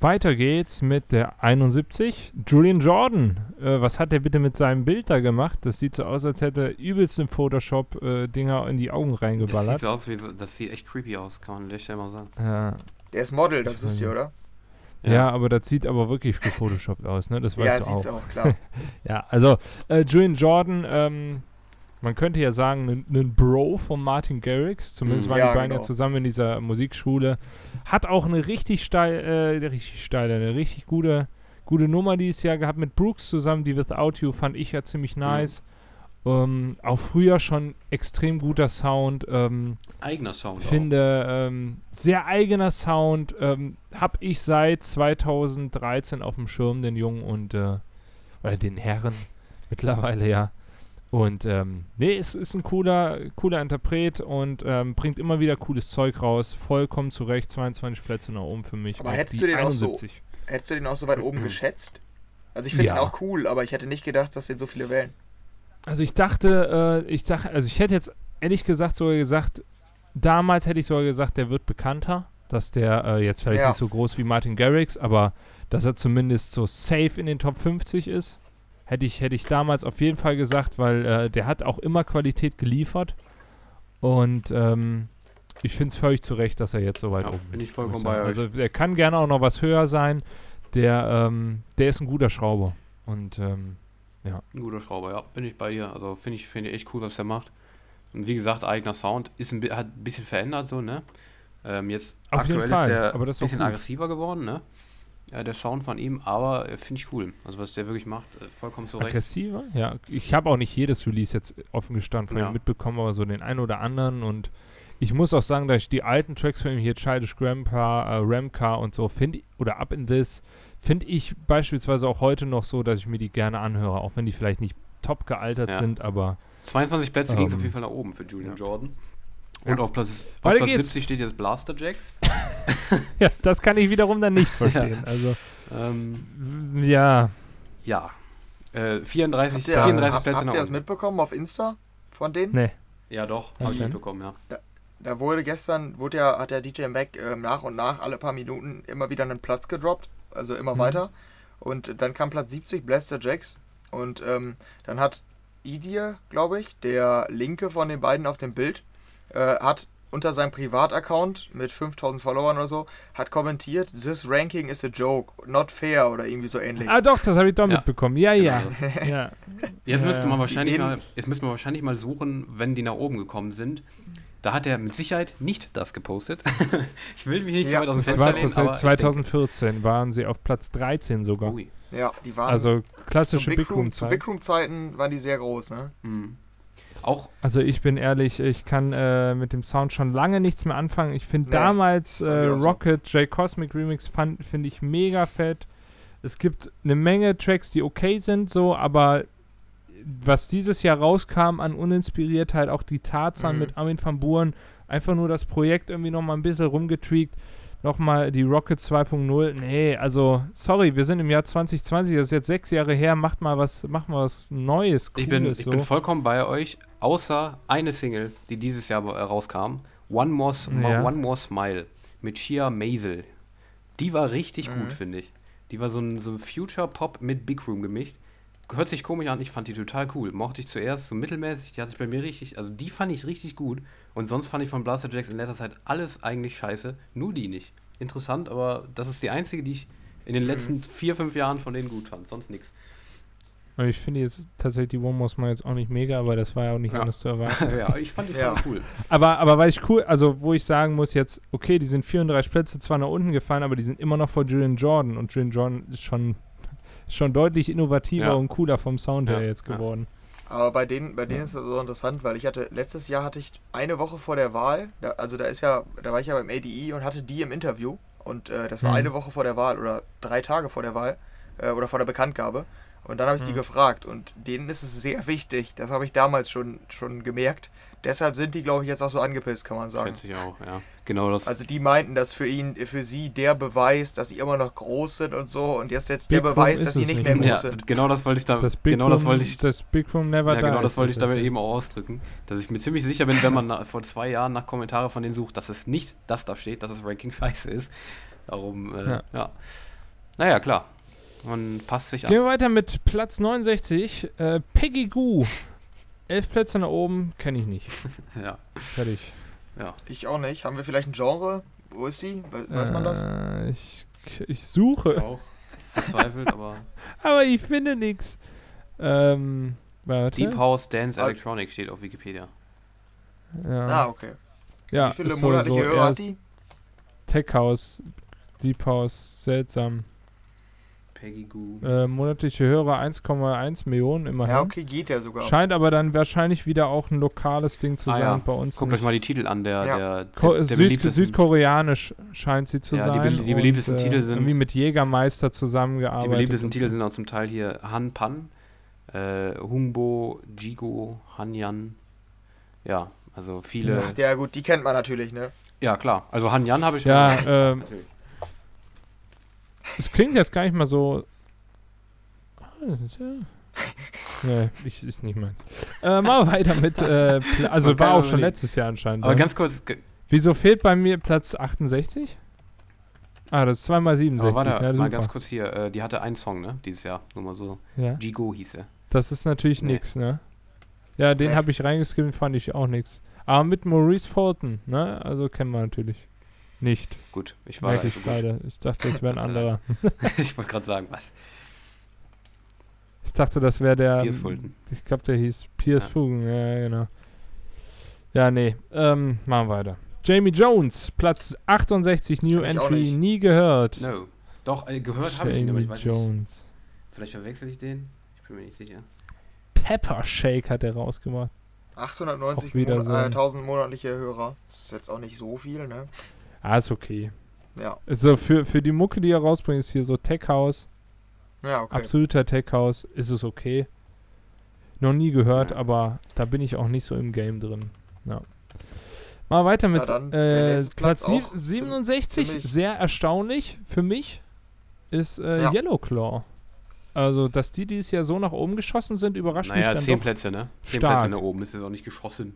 Weiter geht's mit der 71. Julian Jordan. Äh, was hat der bitte mit seinem Bild da gemacht? Das sieht so aus, als hätte er übelst im Photoshop äh, Dinger in die Augen Das sieht reingeballert. so aus wie, das sieht echt creepy aus, kann man echt mal sagen. Ja. Der ist Model, das Ich wisst ihr, oder? Ja. aber das sieht aber wirklich gefotoshoppt aus, ne? Das weißt Ja, du sieht's auch. auch, klar. Ja, also äh, Julian Jordan, ähm, man könnte ja sagen, ein Bro von Martin Garrix. Zumindest Mhm. waren Ja, die beiden ja genau. zusammen in dieser Musikschule. Hat auch eine richtig steil, äh, richtig steile, eine richtig gute, gute Nummer dieses Jahr gehabt mit Brooks zusammen. Die Without You fand ich ja ziemlich nice. Ähm, auch früher schon extrem guter Sound. Ähm, Eigener Sound. ich finde, ähm, sehr eigener Sound. Ähm, hab ich seit 2013 auf dem Schirm, den Jungen und äh, oder den Herren mittlerweile ja. Und ähm, nee, es ist ein cooler, cooler Interpret und ähm, bringt immer wieder cooles Zeug raus. Vollkommen zurecht, 22 Plätze nach oben für mich. Aber hättest du den auch so- 71. Hättest du den auch so weit oben geschätzt? Also ich finde Ja. den auch cool, aber ich hätte nicht gedacht, dass den so viele wählen. Also ich dachte, äh, ich dachte, also ich hätte jetzt ehrlich gesagt sogar gesagt, damals hätte ich sogar gesagt, der wird bekannter, dass der äh, jetzt vielleicht Ja. nicht so groß wie Martin Garrix, aber dass er zumindest so safe in den Top 50 ist, hätte ich, hätte ich damals auf jeden Fall gesagt, weil äh, der hat auch immer Qualität geliefert und ähm, ich finde es völlig zu Recht, dass er jetzt so weit Ja, oben bin ist. ich vollkommen bei euch. Also der kann gerne auch noch was höher sein. Der, ähm, der ist ein guter Schrauber und ähm, Ein guter Schrauber, ja, bin ich bei dir. Also finde ich, finde ich echt cool, was der macht. Und wie gesagt, eigener Sound ist ein, hat ein bisschen verändert so, ne? Ähm, jetzt Auf jeden aktuell Fall, ist er ein bisschen gut. aggressiver geworden, ne? Ja, der Sound von ihm, aber äh, finde ich cool. Also was der wirklich macht, äh, vollkommen zurecht. Aggressiver? Ja, ich habe auch nicht jedes Release jetzt offen gestanden von Ja. ihm mitbekommen, aber so den einen oder anderen und ich muss auch sagen, dass ich die alten Tracks von ihm hier, Childish Grandpa, äh, Ramcar und so, finde ich, oder Up in This, finde ich beispielsweise auch heute noch so, dass ich mir die gerne anhöre, auch wenn die vielleicht nicht top gealtert Ja. sind, aber 22 Plätze ging es Ähm, auf jeden Fall nach oben für Julian ja. Jordan. Und auf Platz, auf Platz geht's. 70 steht jetzt Blaster Jacks. ja, das kann ich wiederum dann nicht verstehen. Also, Ähm, ja, ja. Äh, 34, Habt ihr, 34 hab, Plätze habt ihr das mitbekommen auf Insta von denen? ne. Ja, doch, Was habe ich mitbekommen, ja. Da wurde gestern, wurde ja, hat der DJ Mac ähm, nach und nach alle paar Minuten immer wieder einen Platz gedroppt, also immer Mhm. weiter. Und dann kam Platz 70, Blaster Jacks. Und ähm, dann hat Idir, glaube ich, der Linke von den beiden auf dem Bild, äh, hat unter seinem Privataccount mit 5000 Followern oder so, hat kommentiert, this ranking is a joke, not fair oder irgendwie so ähnlich. Ah doch, das habe ich doch Ja. mitbekommen. Ja, ja. Genau. ja. Jetzt müsste man wahrscheinlich mal, jetzt müsste man wahrscheinlich mal suchen, wenn die nach oben gekommen sind. Da hat er mit Sicherheit nicht das gepostet. ich will mich nicht Ja, so weit aus dem Das Fenster war lehnen, zur aber Zeit ich denke- 2014, waren sie auf Platz 13 sogar. Ui. Ja, die waren Also zu klassische Big Room, Room zu Zeit. Big Room Zeiten waren die sehr groß, ne? Hm. Auch Also ich bin ehrlich, ich kann äh, mit dem Sound schon lange nichts mehr anfangen. Ich finde Nee, damals äh. Rocket J Cosmic Remix fand finde ich mega fett. Es gibt eine Menge Tracks, die okay sind, so, aber was dieses Jahr rauskam an Uninspiriertheit, auch die Tarzan Mhm. mit Armin van Buuren, einfach nur das Projekt irgendwie nochmal ein bisschen rumgetweakt. Nochmal die Rocket 2.0. Nee, also, sorry, wir sind im Jahr 2020, das ist jetzt sechs Jahre her, macht mal was, macht mal was Neues, Cooles ich bin, ich so. bin vollkommen bei euch, außer eine Single, die dieses Jahr äh, rauskam. One More, Ja. One More Smile mit Shia Maisel. Die war richtig Mhm. gut, finde ich. Die war so ein, so ein Future Pop mit Big Room gemischt. Hört sich komisch an, ich fand die total cool. Mochte ich zuerst so mittelmäßig, die hat sich bei mir richtig, also die fand ich richtig gut. Und sonst fand ich von Blaster Jacks in letzter Zeit alles eigentlich scheiße, nur die nicht. Interessant, aber das ist die einzige, die ich in den letzten vier, fünf Jahren von denen gut fand, sonst nichts. Und ich finde jetzt tatsächlich die One More Smile jetzt auch nicht mega, aber das war ja auch nicht Ja. anders zu erwarten. ja, ich fand die Ja. cool. aber, aber weil ich cool, also wo ich sagen muss jetzt, okay, die sind 34 Plätze zwar nach unten gefallen, aber die sind immer noch vor Julian Jordan und Julian Jordan ist schon, schon deutlich innovativer Ja. und cooler vom Sound her jetzt ja. geworden. Aber bei denen, bei denen Ja. ist es so interessant, weil ich hatte, letztes Jahr hatte ich eine Woche vor der Wahl, da, also da ist ja, da war ich ja beim ADI und hatte die im Interview und äh, das war Mhm. eine Woche vor der Wahl oder drei Tage vor der Wahl äh, oder vor der Bekanntgabe und dann habe ich die Mhm. gefragt und denen ist es sehr wichtig, das habe ich damals schon, schon gemerkt, deshalb sind die, glaube ich, jetzt auch so angepisst, kann man sagen. Schätze ich auch, ja. Genau das. Also die meinten, dass für ihn, für sie der Beweis, dass sie immer noch groß sind und so und jetzt jetzt der Big Room Beweis, dass sie nicht mehr groß ja, sind. genau das wollte ich da, Das Big genau Room, das wollte ich, das Big Room Never ja, genau das wollte ich damit eben auch ausdrücken, dass ich mir ziemlich sicher bin, wenn man na, vor zwei Jahren nach Kommentare von denen sucht, dass es nicht das da steht, dass das Ranking scheiße ist. Darum, äh, ja. Ja. Naja, klar. Man passt sich Gehen an. wir weiter mit Platz 69. Äh, Peggy Goo. Elf Plätze nach oben, kenne ich nicht. Ja, Fertig. ja. Ich auch nicht. Haben wir vielleicht ein Genre? Wo ist sie? We weiß man das? Äh, ich, ich suche, Auch verzweifelt, aber aber ich finde nichts. Ähm, warte. Deep House Dance Ah. Electronic steht auf Wikipedia. Ja, Ah, okay. ja Wie viele monatliche so Hörer eher hat die? Tech House, Deep House, seltsam. Peggy Goo. Äh, monatliche Hörer 1,1 Millionen immerhin. Ja, okay, geht ja sogar. Scheint aber dann wahrscheinlich wieder auch ein lokales Ding zu Ah, sein ja. bei uns. Guckt euch mal die Titel an, der, Ja. der, der, der Süd Südkoreanisch scheint sie zu Ja, die sein. belie- die beliebtesten und, äh, Titel sind- Irgendwie mit Jägermeister zusammengearbeitet. Die beliebtesten Titel sind auch zum Teil hier Han Pan, äh, Hungbo, Jigo, Hanyan. Ja, also viele. Ach, ja gut, die kennt man natürlich, ne? Ja, klar. Also Hanyan habe ich Ja, ähm, Es klingt jetzt gar nicht mal so. Nee, ich, ist nicht meins. Äh, mal weiter mit. Äh, also war auch schon letztes Jahr anscheinend. Aber ja. ganz kurz, Wieso fehlt bei mir Platz 68? Ah, das ist 2 mal 67. aber warte, ja, mal super. ganz kurz hier. Äh, die hatte einen Song, ne? Dieses Jahr. Nur mal so. Ja. Jigo hieß er. Das ist natürlich Nee. nix, ne? Ja, den Nee. habe ich reingeskippt, fand ich auch nix. Aber mit Maurice Fulton, ne? Also kennen wir natürlich. Nicht. Gut, ich war Merke ich nicht so gut. gerade. Ich dachte, das wäre ein anderer. ich wollte gerade sagen, was? Ich dachte, das wäre der. Piers Fulton. Ich glaube, der hieß Piers Ja. Fugen. Ja, genau. Ja, nee. Ähm, machen wir weiter. Jamie Jones, Platz 68, New Entry, nicht. nie gehört. No. Doch, äh, gehört habe ich ihn, aber Jamie ich weiß nicht. Jones. Vielleicht verwechsel ich den. Ich bin mir nicht sicher. Pepper Shake hat er rausgemacht. 890 Auch wieder Mon so äh, ein- 1000 monatliche Hörer. Das ist jetzt auch nicht so viel, ne? Ah, ist okay. Ja. Also für, für die Mucke, die er rausbringt, ist hier so Tech House. Ja, okay. Absoluter Tech House. Ist es okay. Noch nie gehört, Ja. aber da bin ich auch nicht so im Game drin. Ja. Mal weiter mit äh, Platz, Platz sie- auch 67. ziemlich- Sehr erstaunlich für mich ist äh, Ja. Yellow Claw. Also, dass die dieses Jahr so nach oben geschossen sind, überrascht Naja, mich dann zehn doch. Plätze, ne? Zehn stark. Plätze nach oben. Ist jetzt auch nicht geschossen.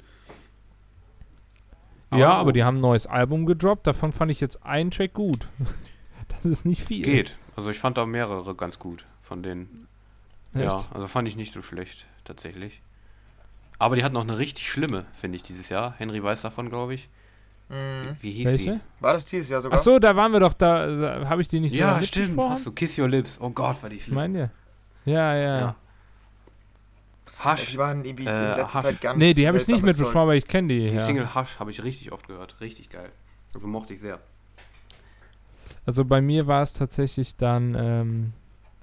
Ja, Aber aber die haben ein neues Album gedroppt. Davon fand ich jetzt einen Track gut. das ist nicht viel. Geht. Also ich fand da mehrere ganz gut von denen. Ja, Echt? also fand ich nicht so schlecht, tatsächlich. Aber die hatten noch eine richtig schlimme, finde ich, dieses Jahr. Henry weiß davon, glaube ich. Mhm. Wie hieß Welche? sie? War das dieses Jahr sogar? Ach so, da waren wir doch, da, da habe ich die nicht so Ja, stimmt. Hast du Kiss Your Lips. Oh Gott, war die Ich schlimm. meine ja. Ja, ja. Ja. Hush. die waren irgendwie Äh, in letzter Hush. Zeit ganz Nee, die habe ich nicht Zeug. aber ich kenne die. Die ja. Single Hush habe ich richtig oft gehört. Richtig geil. Also mochte ich sehr. Also bei mir war es tatsächlich dann ähm,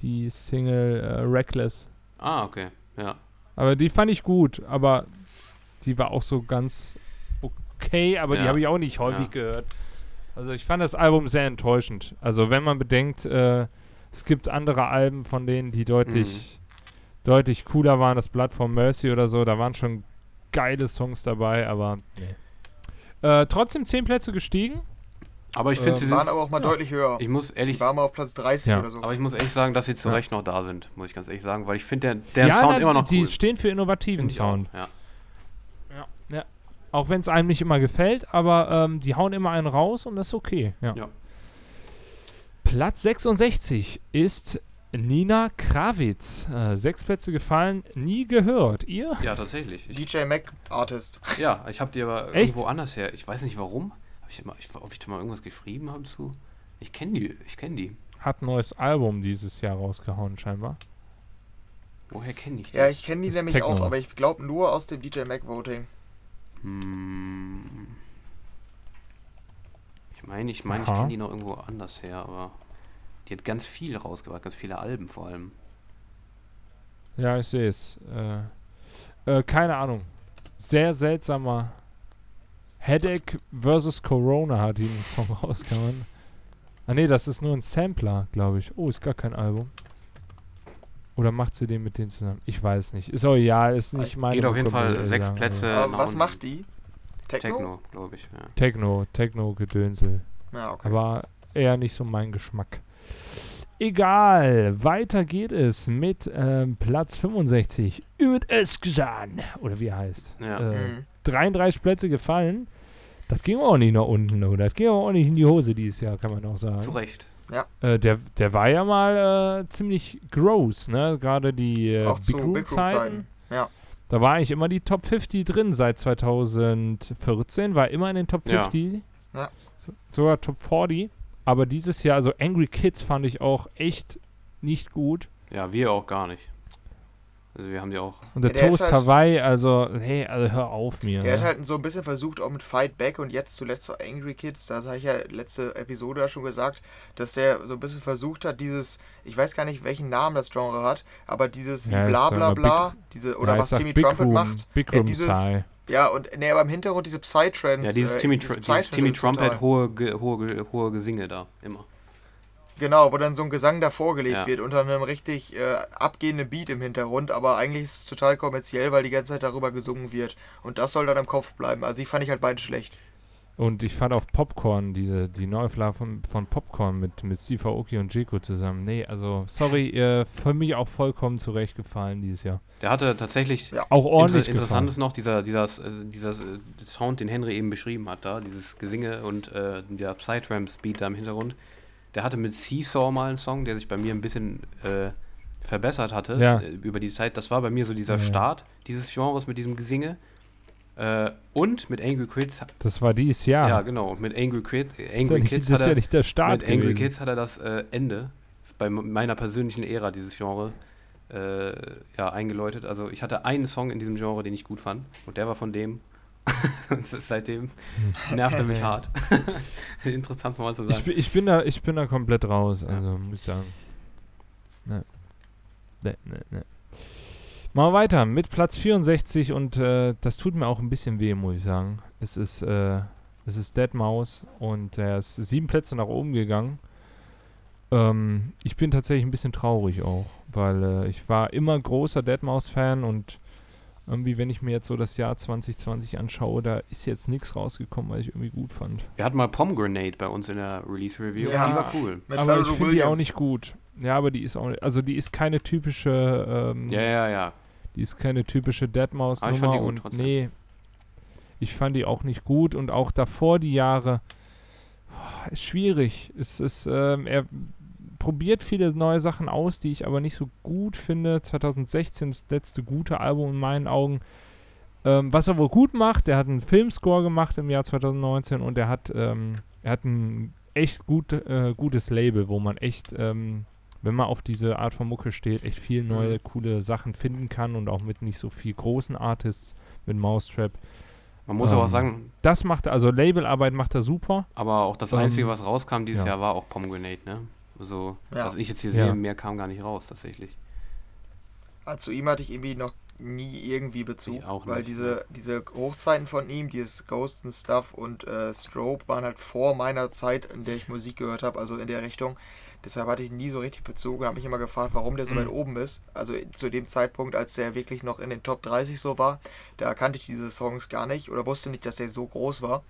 die Single äh, Reckless. Ah, okay. Ja. Aber die fand ich gut, aber die war auch so ganz okay, aber die Ja. habe ich auch nicht häufig Ja. gehört. Also ich fand das Album sehr enttäuschend. Also wenn man bedenkt, äh, es gibt andere Alben von denen, die deutlich, Mhm. Deutlich cooler waren, das Blood for Mercy oder so, da waren schon geile Songs dabei, aber nee. Äh, trotzdem 10 Plätze gestiegen. Aber ich finde, Ähm, sie waren sind. aber auch mal Ja. deutlich höher. Ich muss Die ehrlich. waren mal auf Platz 30 Ja. oder so. Aber ich muss ehrlich sagen, dass sie zu Ja. Recht noch da sind, muss ich ganz ehrlich sagen, weil ich finde, der, der Sound na, immer noch die cool. stehen für innovativen Find ich auch, Sound. Ja. Auch wenn es einem nicht immer gefällt, aber ähm, die hauen immer einen raus und das ist okay. Ja. Ja. Platz 66 ist Nina Kravitz. Äh, sechs Plätze gefallen, nie gehört. Ihr? ja, tatsächlich. Ich, DJ Mac Artist. ja, ich habe die aber Echt? irgendwo anders her. Ich weiß nicht warum. Hab ich immer, ich, ob ich da mal irgendwas geschrieben habe zu. Ich kenne die. Ich kenne die. Hat ein neues Album dieses Jahr rausgehauen, scheinbar. Woher kenne ich die? Ja, ich kenne die Ist nämlich Techno. auch, aber ich glaube nur aus dem DJ Mac Voting. Hm. Ich meine, ich meine, ich kenne die noch irgendwo anders her, aber die hat ganz viel rausgebracht, ganz viele Alben vor allem. Ja, ich sehe es. Äh, äh, keine Ahnung. Sehr seltsamer Headache vs. Corona hat die einen Song rausgehauen. Ah nee, das ist nur ein Sampler, glaube ich. Oh, ist gar kein Album. Oder macht sie den mit denen zusammen? Ich weiß nicht. Ist auch ja, ist nicht meine Geht auf jeden Fall ich sechs sagen. Plätze. Nach was macht die? Techno? Techno, glaube ich. Ja. Techno, Techno-Gedönsel. Ja, okay. Aber eher nicht so mein Geschmack. Egal, weiter geht es mit ähm, Platz 65. Ümit Özcan. Oder wie er heißt. Ja. Äh, Mhm. 33 Plätze gefallen. Das ging auch nicht nach unten, oder? Das ging auch nicht in die Hose dieses Jahr, kann man auch Zu sagen. Recht. Äh, der, der war ja mal äh, ziemlich gross, ne? Gerade die äh, Auch Big zu Room Big Zeiten. Room-Zeiten. Ja. Da war eigentlich immer die Top 50 drin seit 2014, war immer in den Top Ja. 50. Ja. So, sogar Top 40. Aber dieses Jahr, also Angry Kids fand ich auch echt nicht gut. Ja, wir auch gar nicht. Also wir haben die auch. Und der, Ja, der Toast halt- Hawaii, also, hey, also hör auf mir. Er hat ne? halt so ein bisschen versucht, auch mit Fight Back und jetzt zuletzt so Angry Kids, das habe ich ja letzte Episode ja schon gesagt, dass der so ein bisschen versucht hat, dieses, ich weiß gar nicht, welchen Namen das Genre hat, aber dieses wie Ja, bla bla bla, diese, oder Ja, was Timmy Big Trumpet Room, macht. Big Ja, Room dieses- Style. Ja, und ne, aber im Hintergrund diese Psytrance. Ja, dieses äh, Timmy, dieses Tr dieses Timmy Trumpet, hohe, hohe, hohe Gesinge da, immer. Genau, wo dann so ein Gesang davor gelegt Ja. wird, unter einem richtig äh, abgehenden Beat im Hintergrund, aber eigentlich ist es total kommerziell, weil die ganze Zeit darüber gesungen wird. Und das soll dann im Kopf bleiben. Also die fand ich halt beide schlecht. Und ich fand auch Popcorn, diese, die Neuauflage von, von Popcorn mit, mit Steve Aoki und Jeko zusammen. Nee, also, sorry, äh, für mich auch vollkommen zurecht gefallen dieses Jahr. Der hatte tatsächlich Ja. Auch ordentlich Inter interessant gefallen. ist noch dieser, dieser, äh, dieser äh, Sound, den Henry eben beschrieben hat, da, dieses Gesinge und äh, der Psytrance-Beat da im Hintergrund. Der hatte mit Seesaw mal einen Song, der sich bei mir ein bisschen äh, verbessert hatte Ja. äh, über die Zeit. Das war bei mir so dieser ja. Start dieses Genres mit diesem Gesinge. Äh, und mit Angry Kids, Das war dieses Jahr. ja genau, und mit Angry, das ja Angry nicht, Kids das hat ist ja er, nicht der Start mit Angry gewesen. Kids hat er das äh, Ende bei meiner persönlichen Ära dieses Genre äh, ja, eingeläutet. Also ich hatte einen Song in diesem Genre, den ich gut fand und der war von dem. und seitdem nervt er mich hart. Interessant mal zu Ich, sagen. bin- ich, bin da, ich bin da komplett raus, also muss ich sagen. Ne. Ne, ne, ne. Mal weiter mit Platz 64 und äh, das tut mir auch ein bisschen weh, muss ich sagen. Es ist, äh, es ist Dead Mouse und er ist sieben Plätze nach oben gegangen. Ähm, ich bin tatsächlich ein bisschen traurig auch, weil äh, ich war immer großer Dead Mouse-Fan und irgendwie, wenn ich mir jetzt so das Jahr 2020 anschaue, da ist jetzt nichts rausgekommen, was ich irgendwie gut fand. Wir hatten mal Pomegranate bei uns in der Release Review. Ja. Die war cool. Mit aber ich finde die auch nicht gut. Ja, aber die ist auch nicht, also die ist keine typische, ähm, Ja, ja, ja. Die ist keine typische Deadmaus Aber ich fand Nummer die gut und trotzdem. nee, ich fand die auch nicht gut und auch davor die Jahre oh, ist schwierig. Es ist, ähm, er probiert viele neue Sachen aus, die ich aber nicht so gut finde. 2016 das letzte gute Album in meinen Augen. Ähm, was er wohl gut macht, der hat einen Filmscore gemacht im Jahr 2019 und er hat, ähm, er hat ein echt gut, äh, gutes Label, wo man echt, ähm, wenn man auf diese Art von Mucke steht, echt viel neue, coole Sachen finden kann und auch mit nicht so viel großen Artists, mit Mousetrap. Man muss aber auch Ähm, sagen, Das macht er, also Labelarbeit macht er super. aber auch das ähm, Einzige, was rauskam dieses ja. Jahr, war auch Pomegranate, ne? Also, Ja. was ich jetzt hier Ja. sehe, mehr kam gar nicht raus, tatsächlich. Ah, Zu ihm hatte ich irgendwie noch nie irgendwie Bezug, weil nicht, diese, diese Hochzeiten von ihm, dieses Ghost and Stuff und äh, Strobe waren halt vor meiner Zeit, in der ich Musik gehört habe, also in der Richtung. Deshalb hatte ich nie so richtig Bezug und habe mich immer gefragt, warum der so Mhm. weit oben ist. Also zu dem Zeitpunkt, als der wirklich noch in den Top 30 so war, da kannte ich diese Songs gar nicht oder wusste nicht, dass der so groß war.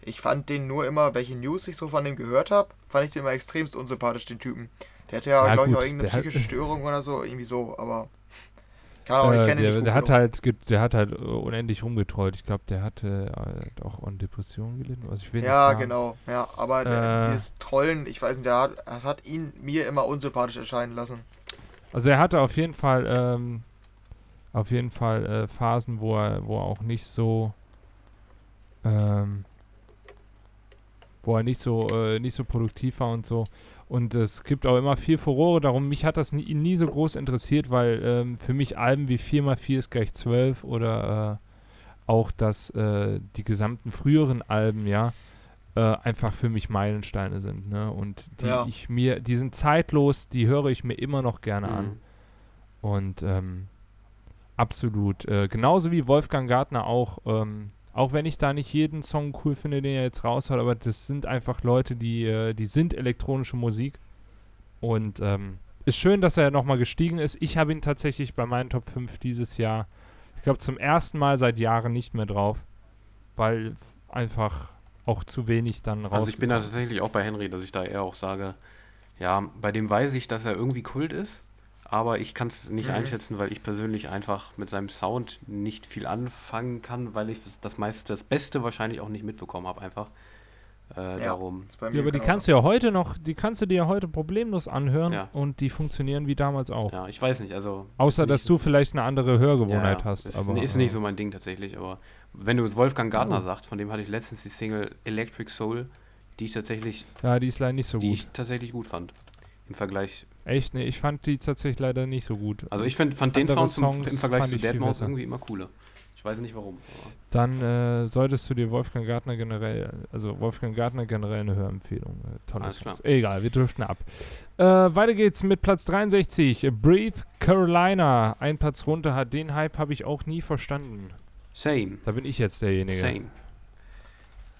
Ich fand den nur immer, welche News ich so von dem gehört habe, fand ich den immer extremst unsympathisch, den Typen. Der hatte ja, Ja, glaube ich, auch irgendeine hat- psychische Störung oder so, irgendwie so, aber. Ich Äh, der, gut der hat halt, der hat halt unendlich rumgetreut. Ich glaube, der hatte äh, auch an Depressionen gelitten. Also ich will Ja, genau. Ja, aber Äh. dieses Trollen, ich weiß nicht, der hat, das hat ihn mir immer unsympathisch erscheinen lassen. Also er hatte auf jeden Fall, ähm, auf jeden Fall äh, Phasen, wo er, wo er auch nicht so, ähm, wo er nicht so, äh, nicht so produktiv war und so. Und es gibt auch immer viel Furore darum. Mich hat das nie, nie so groß interessiert, weil ähm, für mich Alben wie 4x4 ist gleich 12 oder äh, auch dass äh, die gesamten früheren Alben, ja, äh, einfach für mich Meilensteine sind. Ne? Und die Ja. ich mir, die sind zeitlos, die höre ich mir immer noch gerne an. Mhm. Und ähm, absolut. Äh, genauso wie Wolfgang Gartner auch. Ähm, auch wenn ich da nicht jeden Song cool finde, den er jetzt raushaut, aber das sind einfach Leute, die, äh, die sind elektronische Musik. Und ähm, ist schön, dass er nochmal gestiegen ist. Ich habe ihn tatsächlich bei meinen Top 5 dieses Jahr, ich glaube, zum ersten Mal seit Jahren nicht mehr drauf. weil einfach auch zu wenig dann raus. Also ich bin da tatsächlich auch bei Henry, dass ich da eher auch sage, ja, bei dem weiß ich, dass er irgendwie Kult ist, aber ich kann es nicht Mhm. einschätzen, weil ich persönlich einfach mit seinem Sound nicht viel anfangen kann, weil ich das meiste, das Beste wahrscheinlich auch nicht mitbekommen habe einfach. Äh, Ja. Darum. Ja, aber die kannst du ja heute noch, die kannst du dir ja heute problemlos anhören Ja. und die funktionieren wie damals auch. Ja, ich weiß nicht, also. Außer dass du vielleicht eine andere Hörgewohnheit ja, hast. Ist, aber, ist nicht so mein Ding tatsächlich, aber wenn du Wolfgang Gardner Oh. sagst, von dem hatte ich letztens die Single Electric Soul, die ich tatsächlich, Ja, die ist leider nicht so die gut. ich tatsächlich gut fand. Im Vergleich. Echt? Nee, ich fand die tatsächlich leider nicht so gut. Also ich find, fand den Andere Sound zum, Songs im Vergleich zu ich viel Deadmau5 besser. irgendwie immer cooler. Ich weiß nicht warum. Dann äh, solltest du dir Wolfgang Gartner generell, also Wolfgang Gartner generell eine Hörempfehlung. Äh, tolle Alles klar. Songs. Egal, wir driften ab. Äh, weiter geht's mit Platz 63. Breathe Carolina. Ein Platz runter hat den Hype habe ich auch nie verstanden. Same. Da bin ich jetzt derjenige. Same.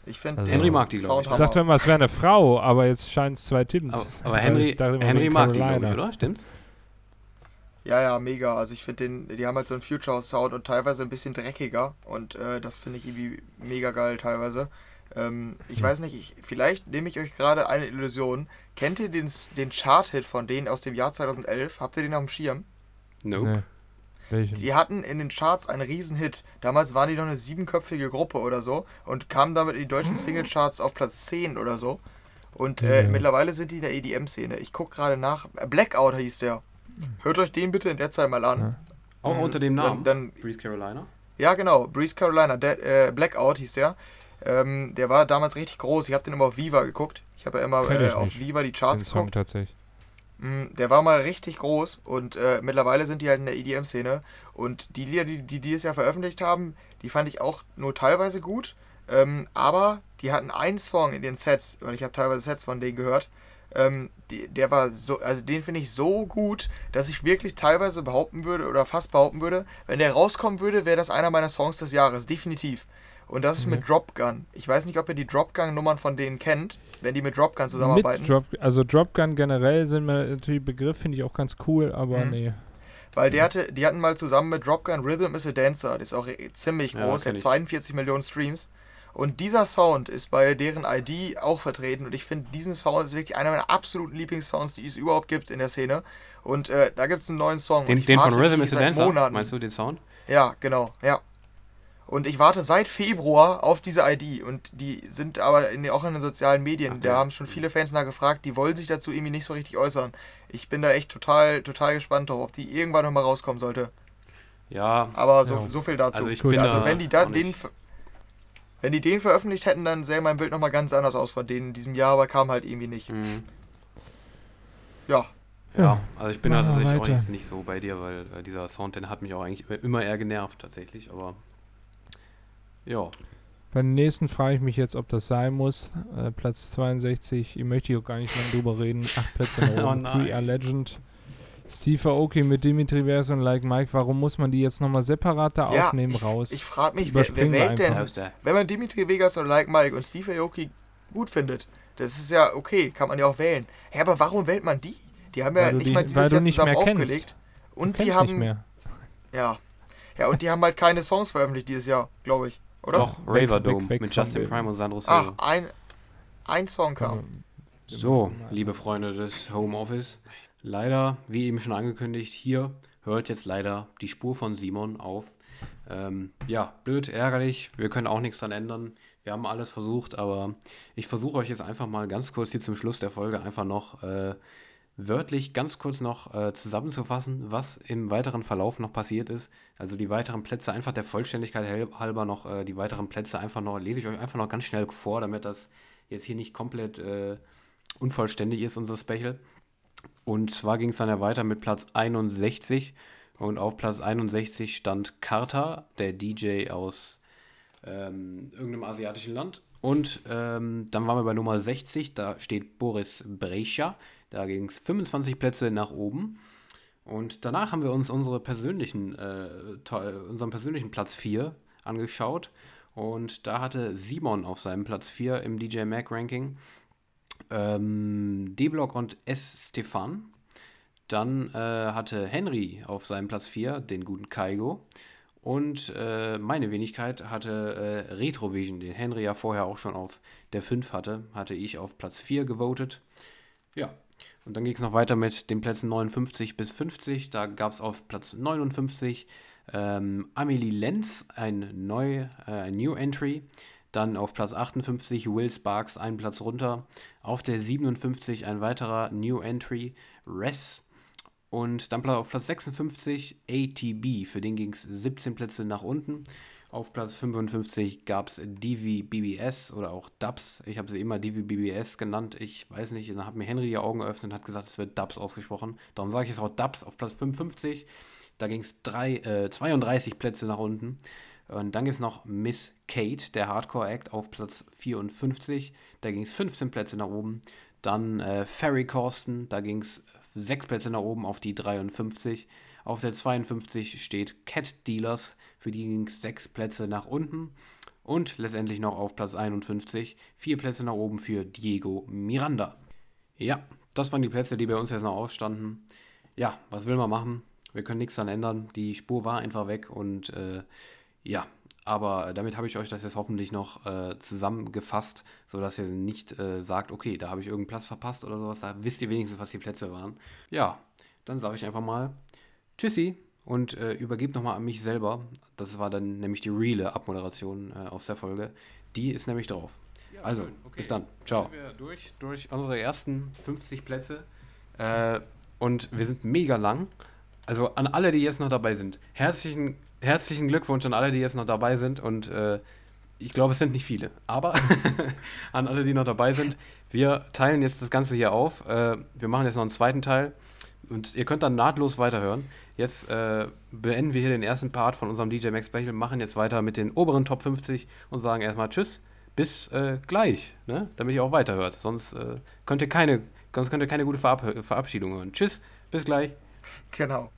Ich finde Also- Henry mag die, glaub ich. Ich dachte immer, es wäre eine Frau, aber jetzt scheint es zwei Typen Aber, zu sein. aber weil Henry, immer Henry mag die, glaube ich, oder? Stimmt's? Ja, ja, mega. Also ich finde den, die haben halt so einen Future House Sound und teilweise ein bisschen dreckiger und äh, das finde ich irgendwie mega geil teilweise. Ähm, ich Hm. weiß nicht, ich, vielleicht nehme ich euch gerade eine Illusion. Kennt ihr den, den Chart-Hit von denen aus dem Jahr 2011? Habt ihr den auf dem Schirm? Nope. Nee. Welchen? Die hatten in den Charts einen Riesenhit. Damals waren die noch eine siebenköpfige Gruppe oder so und kamen damit in die deutschen Singlecharts auf Platz 10 oder so. Und äh, Ja. mittlerweile sind die in der EDM-Szene. Ich gucke gerade nach. Äh, Blackout hieß der. Hört euch den bitte in der Zeit mal an. Ja. Auch Mhm. unter dem Namen. Dann, dann, Breeze Carolina. ja, genau. Breeze Carolina. Der, äh, Blackout hieß der. Ähm, der war damals richtig groß. Ich habe den immer auf Viva geguckt. Ich habe ja immer äh, auf Viva die Den Charts Song geguckt. tatsächlich. Mm, Der war mal richtig groß und äh, mittlerweile sind die halt in der EDM-Szene. Und die Lieder, die, die die dieses Jahr veröffentlicht haben, die fand ich auch nur teilweise gut. Ähm, aber die hatten einen Song in den Sets, weil ich habe teilweise Sets von denen gehört. Ähm, die, der war so, also den finde ich so gut, dass ich wirklich teilweise behaupten würde oder fast behaupten würde, wenn der rauskommen würde, wäre das einer meiner Songs des Jahres, definitiv. Und das ist mit Drop Gun. Ich weiß nicht, ob ihr die Drop Gun-Nummern von denen kennt, wenn die mit Drop Gun zusammenarbeiten. Mit Drop, also Dropgun generell sind mir natürlich Begriff, finde ich auch ganz cool, aber Mhm. nee. Weil der hatte, die hatten mal zusammen mit Dropgun Rhythm is a Dancer, das ist auch ziemlich Ja, groß, ich. 42 Millionen Streams. Und dieser Sound ist bei deren ID auch vertreten und ich finde, diesen Sound ist wirklich einer meiner absoluten Lieblingssounds, die es überhaupt gibt in der Szene. Und äh, da gibt es einen neuen Song. und Den, ich den von Rhythm is a Dancer. Monaten. Meinst du den Sound? Ja, genau, ja. Und ich warte seit Februar auf diese ID und die sind aber in, auch in den sozialen Medien, Ach, da ja. haben schon viele Fans nachgefragt, die wollen sich dazu irgendwie nicht so richtig äußern. Ich bin da echt total, total gespannt drauf, ob die irgendwann nochmal rauskommen sollte. Ja, Aber so, Ja. so viel dazu. also ich Gut. bin Also da wenn die da den, nicht- wenn die den veröffentlicht hätten, dann sähe mein Bild nochmal ganz anders aus von denen in diesem Jahr, aber kam halt irgendwie nicht. Mhm. Ja, Ja, also ich bin da tatsächlich auch weiter. jetzt nicht so bei dir, weil äh, dieser Sound, den hat mich auch eigentlich immer eher genervt tatsächlich, aber ja, Bei den nächsten frage ich mich jetzt, ob das sein muss. Äh, Platz 62, ich möchte hier auch gar nicht lange drüber reden. Acht Plätze nach Oh oben. nein. We Are Legend. Steve Aoki mit Dimitri Vers und Like Mike. Warum muss man die jetzt nochmal separat da ja aufnehmen ich, raus? ich frage mich, wer, wer wählt denn, wenn man Dimitri Vegas und Like Mike und Steve Aoki gut findet, das ist ja okay, kann man ja auch wählen. Ja, aber warum wählt man die? Die haben ja Weil du nicht die- mal weil dieses du Jahr nicht zusammen mehr kennst. aufgelegt. Du Und die haben, nicht mehr. ja, ja, und die haben halt keine Songs veröffentlicht dieses Jahr, glaube ich, oder? Doch, Raver Dome weg- weg mit Justin. Prime und Sandro Ach, ein, ein Song kam. So, liebe Freunde des Homeoffice, leider, wie eben schon angekündigt, hier hört jetzt leider die Spur von Simon auf. Ähm, ja, blöd, ärgerlich, wir können auch nichts dran ändern. Wir haben alles versucht, aber ich versuche euch jetzt einfach mal ganz kurz hier zum Schluss der Folge einfach noch äh, wörtlich ganz kurz noch äh, zusammenzufassen, was im weiteren Verlauf noch passiert ist. Also die weiteren Plätze, einfach der Vollständigkeit halber noch, äh, die weiteren Plätze einfach noch, lese ich euch einfach noch ganz schnell vor, damit das jetzt hier nicht komplett äh, unvollständig ist, unser Special. Und zwar ging es dann ja weiter mit Platz 61. Und auf Platz 61 stand Carter, der DJ aus ähm, irgendeinem asiatischen Land. Und ähm, dann waren wir bei Nummer 60, da steht Boris Brecha. Da ging es 25 Plätze nach oben. Und danach haben wir uns unsere persönlichen, äh, unseren persönlichen Platz 4 angeschaut. Und da hatte Simon auf seinem Platz 4 im DJ Mag Ranking ähm, D-Block und S. Stefan. Dann äh, hatte Henry auf seinem Platz 4 den guten Kaigo. Und äh, meine Wenigkeit hatte äh, Retrovision, den Henry ja vorher auch schon auf der 5 hatte, hatte ich auf Platz 4 gewotet. Ja, und dann ging es noch weiter mit den Plätzen 59 bis 50. Da gab es auf Platz 59 ähm, Amelie Lenz, ein, neu, äh, New Entry. Dann auf Platz 58 Will Sparks, einen Platz runter. Auf der 57 ein weiterer New Entry, Res. Und dann auf Platz 56 ATB, für den ging es 17 Plätze nach unten. Auf Platz 55 gab es DVBBS oder auch Dubs. Ich habe sie immer DVBBS genannt. Ich weiß nicht, dann hat mir Henry die Augen geöffnet und hat gesagt, es wird Dubs ausgesprochen. Darum sage ich es auch Dubs auf Platz 55. Da ging es äh, 32 Plätze nach unten. Und dann gibt es noch Miss Kate, der Hardcore Act, auf Platz 54. Da ging es 15 Plätze nach oben. Dann äh, Ferry Corsten, da ging es 6 Plätze nach oben auf die 53. Auf der 52 steht Cat Dealers, für die ging es 6 Plätze nach unten. Und letztendlich noch auf Platz 51 4 Plätze nach oben für Diego Miranda. Ja, das waren die Plätze, die bei uns jetzt noch ausstanden. Ja, was will man machen? Wir können nichts daran ändern. Die Spur war einfach weg und äh, ja, aber damit habe ich euch das jetzt hoffentlich noch äh, zusammengefasst, sodass ihr nicht äh, sagt, okay, da habe ich irgendeinen Platz verpasst oder sowas. Da wisst ihr wenigstens, was die Plätze waren. Ja, dann sage ich einfach mal Tschüssi und äh, übergebe nochmal an mich selber. Das war dann nämlich die reale Abmoderation äh, aus der Folge. Die ist nämlich drauf. Ja, also, okay. bis dann. Ciao. Wir durch, durch unsere ersten 50 Plätze. Äh, und wir sind mega lang. Also an alle, die jetzt noch dabei sind. Herzlichen, herzlichen Glückwunsch an alle, die jetzt noch dabei sind. Und äh, ich glaube, es sind nicht viele. Aber an alle, die noch dabei sind. Wir teilen jetzt das Ganze hier auf. Äh, wir machen jetzt noch einen zweiten Teil. Und ihr könnt dann nahtlos weiterhören. Jetzt äh, beenden wir hier den ersten Part von unserem DJ Max Bechel, machen jetzt weiter mit den oberen Top 50 und sagen erstmal Tschüss, bis äh, gleich, ne? damit ihr auch weiterhört. Sonst äh, könnt ihr keine, sonst könnt ihr keine gute Verab Verabschiedung hören. Tschüss, bis gleich. Genau.